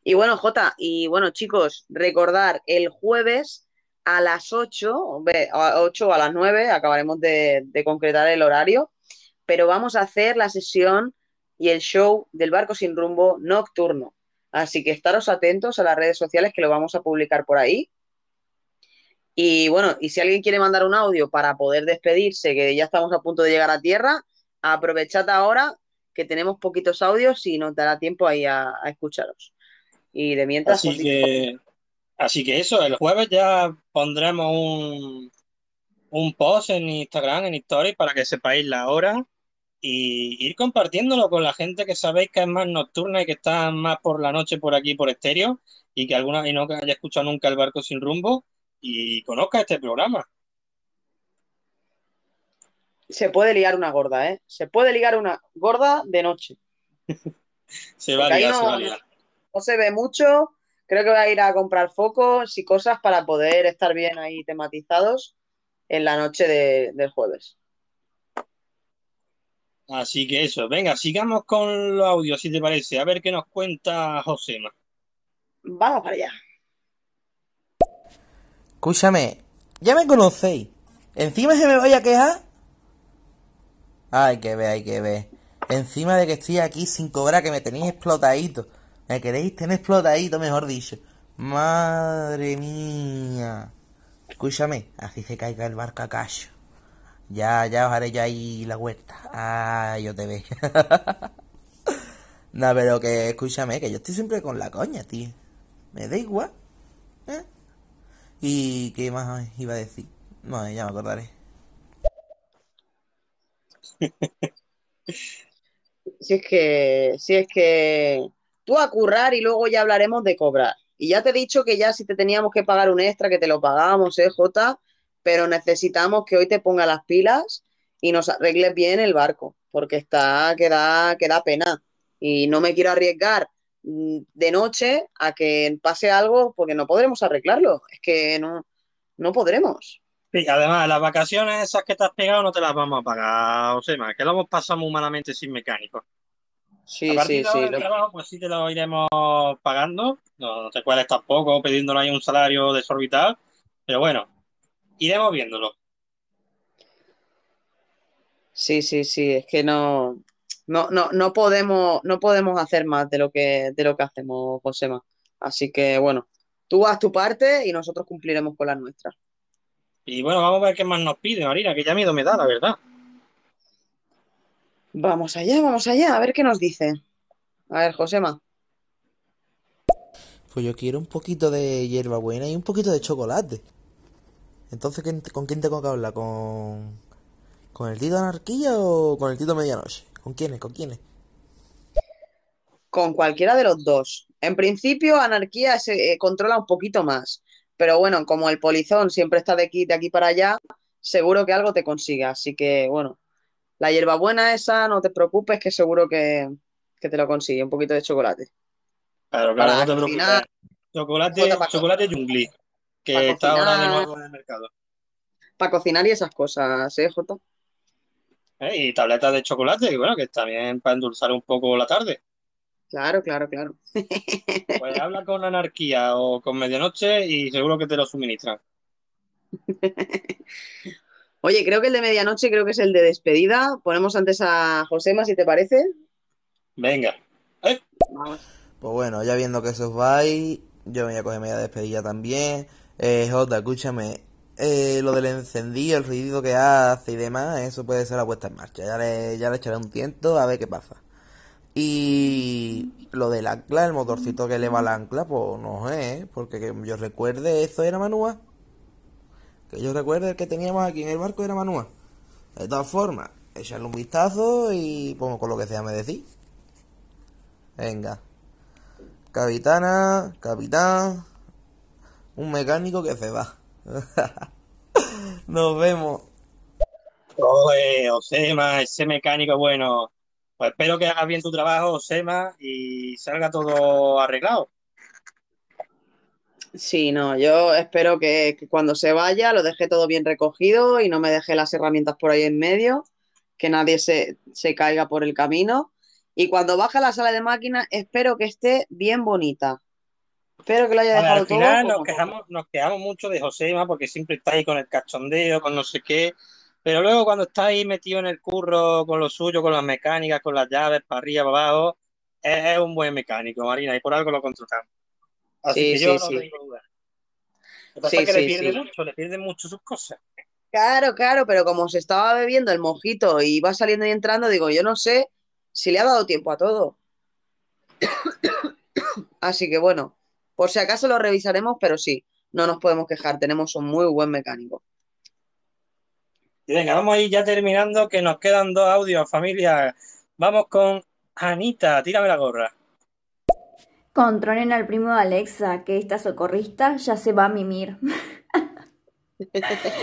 Y bueno, Jota, y bueno, chicos, recordar el jueves a las 8, ve, a 8 o a las 9, acabaremos de, de concretar el horario, pero vamos a hacer la sesión y el show del barco sin rumbo nocturno. Así que estaros atentos a las redes sociales que lo vamos a publicar por ahí. Y bueno, y si alguien quiere mandar un audio para poder despedirse, que ya estamos a punto de llegar a tierra, aprovechad ahora que tenemos poquitos audios y nos dará tiempo ahí a, a escucharos. Y de mientras, Así os digo- que, así que eso, el jueves ya pondremos un, un post en Instagram, en Stories, para que sepáis la hora y ir compartiéndolo con la gente que sabéis que es más nocturna y que está más por la noche por aquí, por estéreo, y que alguna y no haya escuchado nunca el barco sin rumbo y conozca este programa. se puede liar una gorda, ¿eh? Se puede ligar una gorda de noche. *laughs* Se va a liar, no- se va a liar. No se ve mucho. Creo que voy a ir a comprar focos y cosas para poder estar bien ahí tematizados en la noche de- del jueves. Así que eso, venga, sigamos con los audios, si te parece, a ver qué nos cuenta Josema. Vamos para allá. Escúchame, ya me conocéis. ¿Encima se me vaya a quejar? Hay que ver, hay que ver. Encima de que estoy aquí sin cobrar, que me tenéis explotadito. Me queréis tener explotadito, mejor dicho. Madre mía. Escúchame, así se caiga el barco a callo. Ya, ya os haré yo ahí la vuelta. Ah, yo te veo. *laughs* no, pero que escúchame, que yo estoy siempre con la coña, tío. Me da igual. ¿eh? ¿Y qué más iba a decir? No, ya me acordaré. *laughs* Si es que, si es que tú a currar y luego ya hablaremos de cobrar. Y ya te he dicho que ya si te teníamos que pagar un extra, que te lo pagábamos, ¿eh, Jota? Pero necesitamos que hoy te ponga las pilas y nos arregles bien el barco, porque está que da, que da pena. Y no me quiero arriesgar mm, de noche a que pase algo porque no podremos arreglarlo. Es que no, no podremos. Sí, además, las vacaciones esas que te has pegado no te las vamos a pagar, Josema, que lo hemos pasado muy malamente sin mecánico. Sí, a partir sí, de sí. el lo- trabajo, pues sí te lo iremos pagando. No, no te cueles tampoco pidiéndole ahí un salario desorbital. Pero bueno, iremos viéndolo. Sí, sí, sí, es que no, no, no, no podemos, no podemos hacer más de lo que, de lo que hacemos, Josema. Así que bueno, tú haz tu parte y nosotros cumpliremos con la nuestra. Y bueno, vamos a ver qué más nos pide, Marina, que ya miedo me da, la verdad. Vamos allá, vamos allá, a ver qué nos dice. A ver, Josema. Pues yo quiero un poquito de hierbabuena y un poquito de chocolate. Entonces, ¿quién- ¿con quién tengo que hablar? ¿Con, ¿con el Tito Anarquía o con el Tito Medianoche? ¿Con quiénes? ¿Con quiénes? Con cualquiera de los dos. En principio, Anarquía se eh, controla un poquito más. Pero bueno, como el polizón siempre está de aquí, de aquí para allá, seguro que algo te consigue. Así que bueno, la hierbabuena esa, no te preocupes, que seguro que, que te lo consigue. Un poquito de chocolate. Claro, claro, Para no te preocupes. cocinar. Chocolate, chocolate Jungli, que está ahora de nuevo en el mercado. Para cocinar y esas cosas, ¿eh, Jota? ¿Eh? Y tabletas de chocolate, que bueno, que está bien para endulzar un poco la tarde. Claro, claro, claro. *laughs* Pues habla con Anarquía o con Medianoche y seguro que te lo suministran. *laughs* Oye, creo que el de medianoche creo que es el de despedida. Ponemos antes a Josema, si te parece. Venga. Vamos. Pues bueno, ya viendo que eso os vais, yo me voy a coger media despedida también. Eh, Jota, escúchame. eh, lo del encendido, el ruido que hace y demás, eso puede ser la puesta en marcha. Ya le, ya le echaré un tiento a ver qué pasa. Y lo del ancla, el motorcito que eleva el ancla, pues no sé, ¿eh? porque que yo recuerde, eso era manúa. Que yo el que teníamos aquí en el barco era manúa. De todas formas, echarle un vistazo y pongo con lo que sea me decís. Venga. Capitana, capitán, un mecánico que se va. *laughs* Nos vemos. Oye, Osema, ese mecánico bueno. Pues espero que hagas bien tu trabajo, Osema, y salga todo arreglado. Sí, no, yo espero que, que cuando se vaya lo deje todo bien recogido y no me deje las herramientas por ahí en medio, que nadie se, se caiga por el camino. Y cuando baje a la sala de máquinas, espero que esté bien bonita. Espero que lo haya ver, dejado al todo final como nos quejamos, nos quejamos mucho de Josema porque siempre está ahí con el cachondeo, con no sé qué. Pero luego cuando está ahí metido en el curro con lo suyo, con las mecánicas, con las llaves para arriba, para abajo, es, es un buen mecánico, Marina, y por algo lo contratamos. Así Sí, que yo sí, no sí. tengo duda. Lo que pasa es que le pierde mucho, le pierde mucho sus cosas. Claro, claro, pero como se estaba bebiendo el mojito y iba saliendo y entrando, digo, yo no sé si le ha dado tiempo a todo. *coughs* Así que bueno, por si acaso lo revisaremos, pero sí, no nos podemos quejar, tenemos un muy buen mecánico. Y venga, vamos a ir ya terminando, que nos quedan dos audios, familia. Vamos con Anita, tírame la gorra. Controlen al primo de Alexa, que esta socorrista ya se va a mimir. *laughs*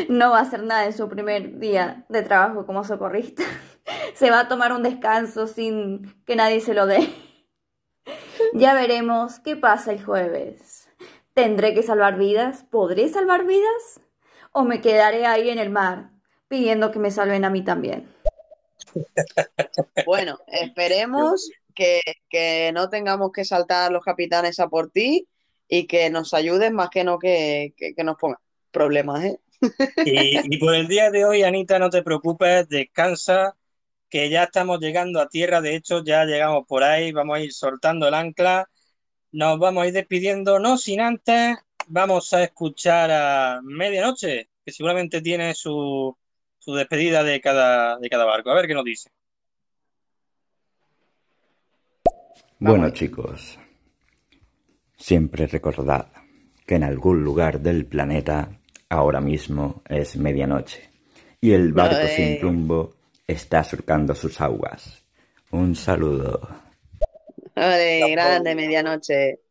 No va a hacer nada en su primer día de trabajo como socorrista. Se va a tomar un descanso sin que nadie se lo dé. Ya veremos qué pasa el jueves. ¿Tendré que salvar vidas? ¿Podré salvar vidas? ¿O me quedaré ahí en el mar pidiendo que me salven a mí también? Bueno, esperemos que, que no tengamos que saltar los capitanes a por ti y que nos ayuden más que no que, que- nos pongan problemas, ¿eh? Y, y por el día de hoy, Anita, no te preocupes, descansa, que ya estamos llegando a tierra. De hecho, ya llegamos por ahí, vamos a ir soltando el ancla. Nos vamos a ir despidiendo, no sin antes, vamos a escuchar a Medianoche, que seguramente tiene su, su despedida de cada, de cada barco. A ver qué nos dice. Bueno chicos, siempre recordad que en algún lugar del planeta ahora mismo es medianoche y el barco Ay. sin rumbo está surcando sus aguas. Un saludo. Vale, grande, medianoche.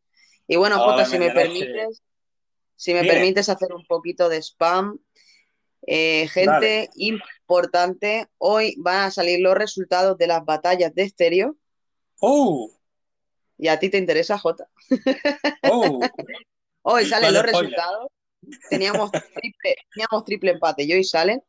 Y bueno, Hola, Jota, si me permites, si me permites hacer un poquito de spam, eh, gente importante, hoy van a salir los resultados de las batallas de estéreo. ¡Oh! ¿Y a ti te interesa, Jota? ¡Oh! *laughs* Hoy salen los resultados. Teníamos triple, teníamos triple empate y hoy salen.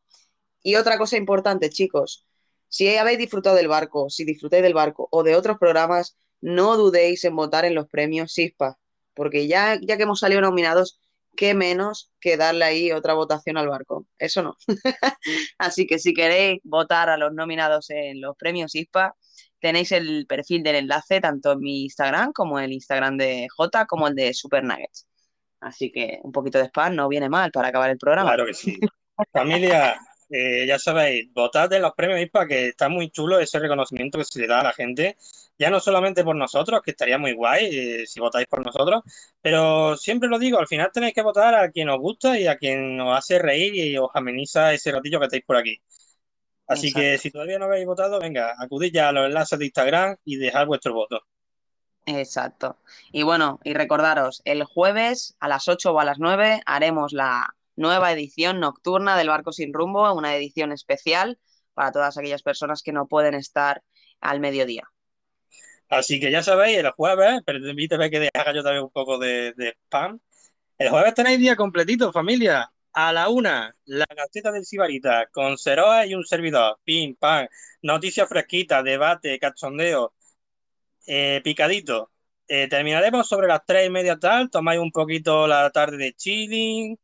Y otra cosa importante, chicos, si habéis disfrutado del barco, si disfrutáis del barco o de otros programas, no dudéis en votar en los premios SISPA, porque ya, ya que hemos salido nominados, qué menos que darle ahí otra votación al barco. Eso no. *laughs* Así que si queréis votar a los nominados en los premios ISPA, tenéis el perfil del enlace tanto en mi Instagram como el Instagram de J como el de Super Nuggets. Así que un poquito de spam no viene mal para acabar el programa. Claro que sí. Familia, eh, ya sabéis, votad en los premios ISPA, que está muy chulo ese reconocimiento que se le da a la gente, ya no solamente por nosotros, que estaría muy guay eh, si votáis por nosotros, pero siempre lo digo, al final tenéis que votar a quien os gusta y a quien os hace reír y os ameniza ese ratillo que estáis por aquí. Así que si todavía no habéis votado, venga, acudid ya a los enlaces de Instagram y dejad vuestro voto. Exacto. Y bueno, y recordaros, el jueves a las 8 o a las 9 haremos la nueva edición nocturna del Barco Sin Rumbo, una edición especial para todas aquellas personas que no pueden estar al mediodía. Así que ya sabéis, el jueves, permíteme que haga yo también un poco de, de spam. El jueves tenéis día completito, familia. A la una, la Gaceta del Sibarita, con Ceroa y un servidor. Pim, pam, noticias fresquitas, debate, cachondeo, eh, picadito. Eh, terminaremos sobre las tres y media tal, tomáis un poquito la tarde de chilling,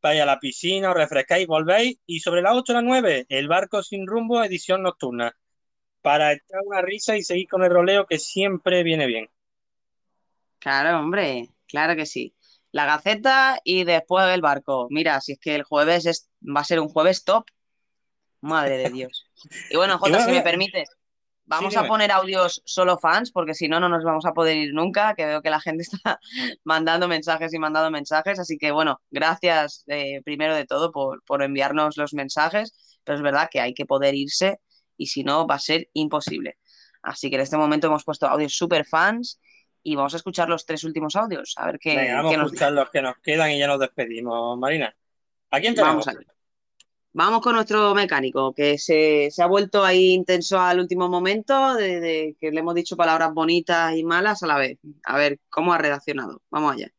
vais a la piscina, os refrescáis, volvéis, y sobre las 8 o las 9, el barco sin rumbo, edición nocturna, para echar una risa y seguir con el roleo que siempre viene bien. Claro, hombre, claro que sí. La Gaceta y después el barco. Mira, si es que el jueves es, va a ser un jueves top. Madre de Dios. Y bueno, *laughs* Jota, si me permites, vamos sí, a poner audios solo fans, porque si no, no nos vamos a poder ir nunca, que veo que la gente *laughs* está mandando mensajes y mandando mensajes. Así que bueno, gracias eh, primero de todo por, por enviarnos los mensajes, pero es verdad que hay que poder irse y si no, va a ser imposible. Así que en este momento hemos puesto audios super fans y vamos a escuchar los tres últimos audios, a ver qué, Venga, vamos qué a nos escuchar los que nos quedan y ya nos despedimos, Marina. ¿A quién tenemos? Vamos. Vamos con nuestro mecánico, que se, se ha vuelto ahí intenso al último momento, de, de que le hemos dicho palabras bonitas y malas a la vez. A ver cómo ha reaccionado. Vamos allá.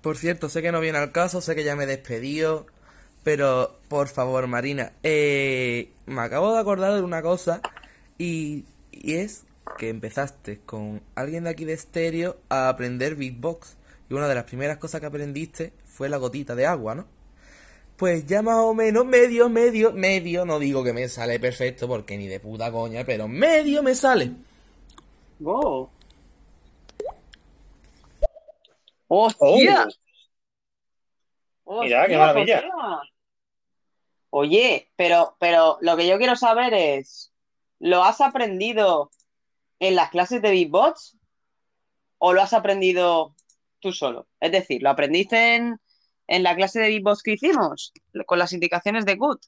Por cierto, sé que no viene al caso, sé que ya me he despedido, pero por favor, Marina, eh, me acabo de acordar de una cosa y, y es que empezaste con alguien de aquí de estéreo a aprender beatbox y una de las primeras cosas que aprendiste fue la gotita de agua, ¿no? Pues ya más o menos medio, medio, medio, no digo que me sale perfecto porque ni de puta coña, pero medio me sale. ¡Oh! ¡Hostia! Mira, qué ¡Hostia, maravilla. Oye, pero, pero lo que yo quiero saber es, ¿lo has aprendido en las clases de beatbox o lo has aprendido tú solo? Es decir, ¿lo aprendiste en, en la clase de beatbox que hicimos con las indicaciones de Good?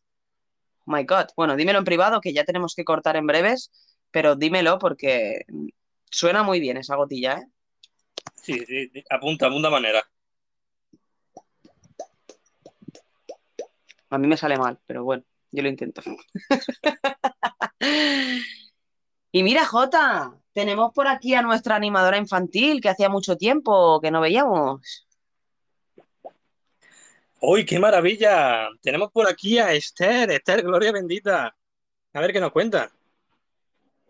Oh my God. Bueno, dímelo en privado que ya tenemos que cortar en breves, pero dímelo porque suena muy bien esa gotilla, ¿eh? Sí, sí, sí, apunta, apunta manera. A mí me sale mal, pero bueno, yo lo intento. *laughs* Y mira, Jota, tenemos por aquí a nuestra animadora infantil que hacía mucho tiempo que no veíamos. ¡Uy, qué maravilla! Tenemos por aquí a Esther, Esther, gloria bendita. A ver qué nos cuenta.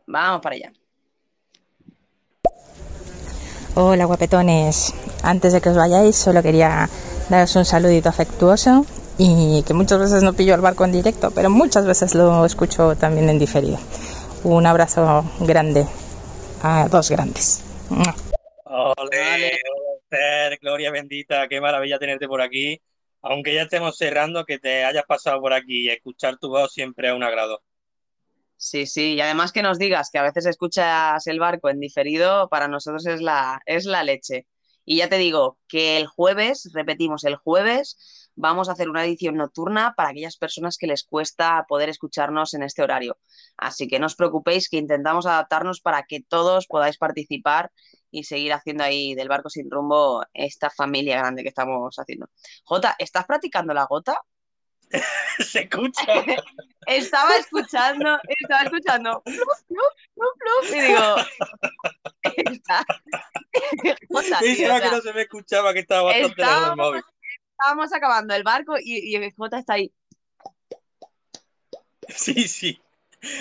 Vamos para allá. Hola guapetones, antes de que os vayáis solo quería daros un saludito afectuoso y que muchas veces no pillo el barco en directo, pero muchas veces lo escucho también en diferido. Un abrazo grande a dos grandes. Ole, hola, Esther, gloria bendita, qué maravilla tenerte por aquí. Aunque ya estemos cerrando, que te hayas pasado por aquí y escuchar tu voz siempre es un agrado. Sí, sí, y además que nos digas que a veces escuchas el barco en diferido, para nosotros es la, es la leche. Y ya te digo que el jueves, repetimos, el jueves vamos a hacer una edición nocturna para aquellas personas que les cuesta poder escucharnos en este horario. Así que no os preocupéis que intentamos adaptarnos para que todos podáis participar y seguir haciendo ahí del barco sin rumbo esta familia grande que estamos haciendo. Jota, ¿estás practicando la gota? *laughs* Se escucha. *laughs* estaba escuchando, estaba escuchando pluf, pluf, pluf, pluf, y digo, *laughs* Jota, tío, Dice o que sea, no se me escuchaba, que estaba bastante lejos del móvil. Estábamos acabando el barco y, y el Jota está ahí. *laughs* Sí, sí.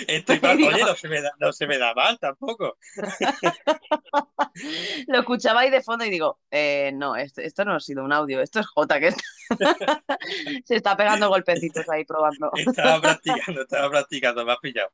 Estoy mal. Oye, no se me da, no se me da mal tampoco. *laughs* Lo escuchaba ahí de fondo y digo, eh, no, esto, esto no ha sido un audio, esto es Jota que está- *laughs* se está pegando golpecitos ahí probando. Estaba practicando, estaba practicando, me has pillado.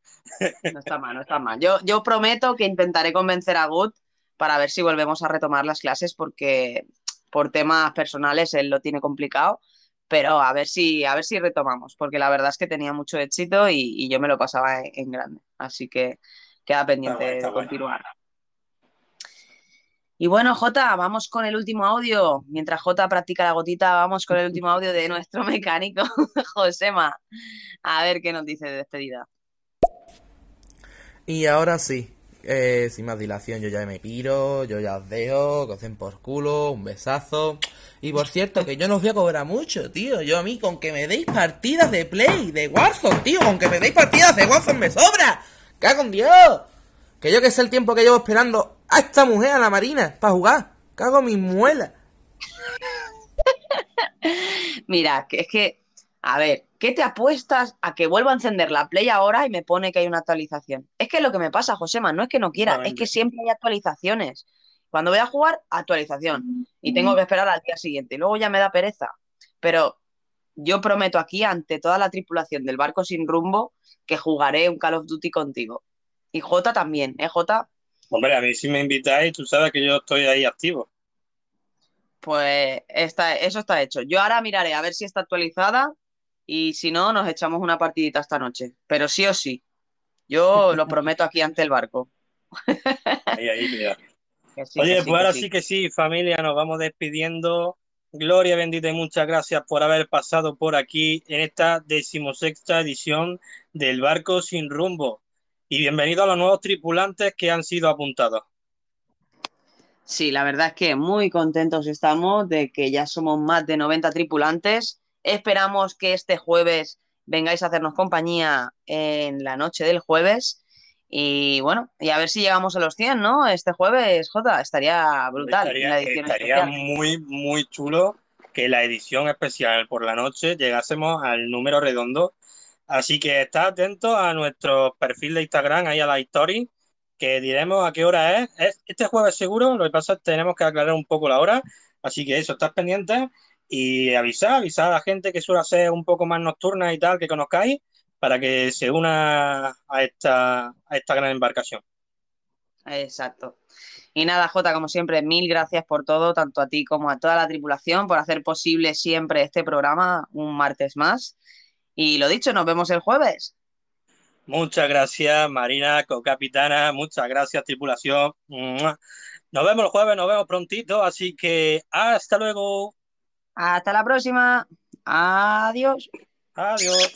No está mal, no está mal. Yo, yo prometo que intentaré convencer a Gut para ver si volvemos a retomar las clases porque por temas personales él lo tiene complicado, pero a ver si, a ver si retomamos, porque la verdad es que tenía mucho éxito y, y yo me lo pasaba en, en grande. Así que queda pendiente bueno, está de bueno. continuar. Y bueno, Jota, vamos con el último audio. Mientras Jota practica la gotita, vamos con el último audio de nuestro *laughs* mecánico, Josema. A ver qué nos dice de despedida. Y ahora sí, eh, sin más dilación, yo ya me piro, yo ya os dejo, den por culo, un besazo. Y por cierto, que yo no os voy a cobrar mucho, tío. Yo a mí, con que me deis partidas de Play, de Warzone, tío, con que me deis partidas de Warzone me sobra. ¡Cago en Dios! Que yo que sé el tiempo que llevo esperando a esta mujer, a la Marina, para jugar. Cago en mi muela. *laughs* Mira, que es que, a ver, ¿qué te apuestas a que vuelva a encender la Play ahora y me pone que hay una actualización? Es que es lo que me pasa, Josema, no es que no quiera, es que siempre hay actualizaciones. Cuando voy a jugar, actualización. Y tengo que esperar al día siguiente. Y luego ya me da pereza. Pero yo prometo aquí, ante toda la tripulación del barco sin rumbo, que jugaré un Call of Duty contigo. Y Jota también, ¿eh, Jota? Hombre, a mí si me invitáis, tú sabes que yo estoy ahí activo. Pues está, eso está hecho. Yo ahora miraré a ver si está actualizada y si no, nos echamos una partidita esta noche. Pero sí o sí. Yo lo prometo aquí ante el barco. *laughs* Ahí, ahí, mira. Que sí, Oye, sí, pues ahora sí. sí que sí, familia, nos vamos despidiendo. Gloria bendita y muchas gracias por haber pasado por aquí en esta decimosexta edición del Barco Sin Rumbo. Y bienvenido a los nuevos tripulantes que han sido apuntados. Sí, la verdad es que muy contentos estamos de que ya somos más de 90 tripulantes. Esperamos que este jueves vengáis a hacernos compañía en la noche del jueves. Y bueno, y a ver si llegamos a los 100, ¿no? Este jueves, Jota, estaría brutal Estaría, muy, muy chulo que la edición especial por la noche llegásemos al número redondo. Así que está atento a nuestro perfil de Instagram, ahí a la story, que diremos a qué hora es. Es este jueves seguro, lo que pasa es que tenemos que aclarar un poco la hora. Así que eso, estás pendiente y avisar, avisar a la gente que suele ser un poco más nocturna y tal, que conozcáis, para que se una a esta, a esta gran embarcación. Exacto. Y nada, Jota, como siempre, mil gracias por todo, tanto a ti como a toda la tripulación, por hacer posible siempre este programa un martes más. Y lo dicho, nos vemos el jueves. Muchas gracias, Marina, co-capitana. Muchas gracias, tripulación. Nos vemos el jueves, nos vemos prontito. Así que hasta luego. Hasta la próxima. Adiós. Adiós.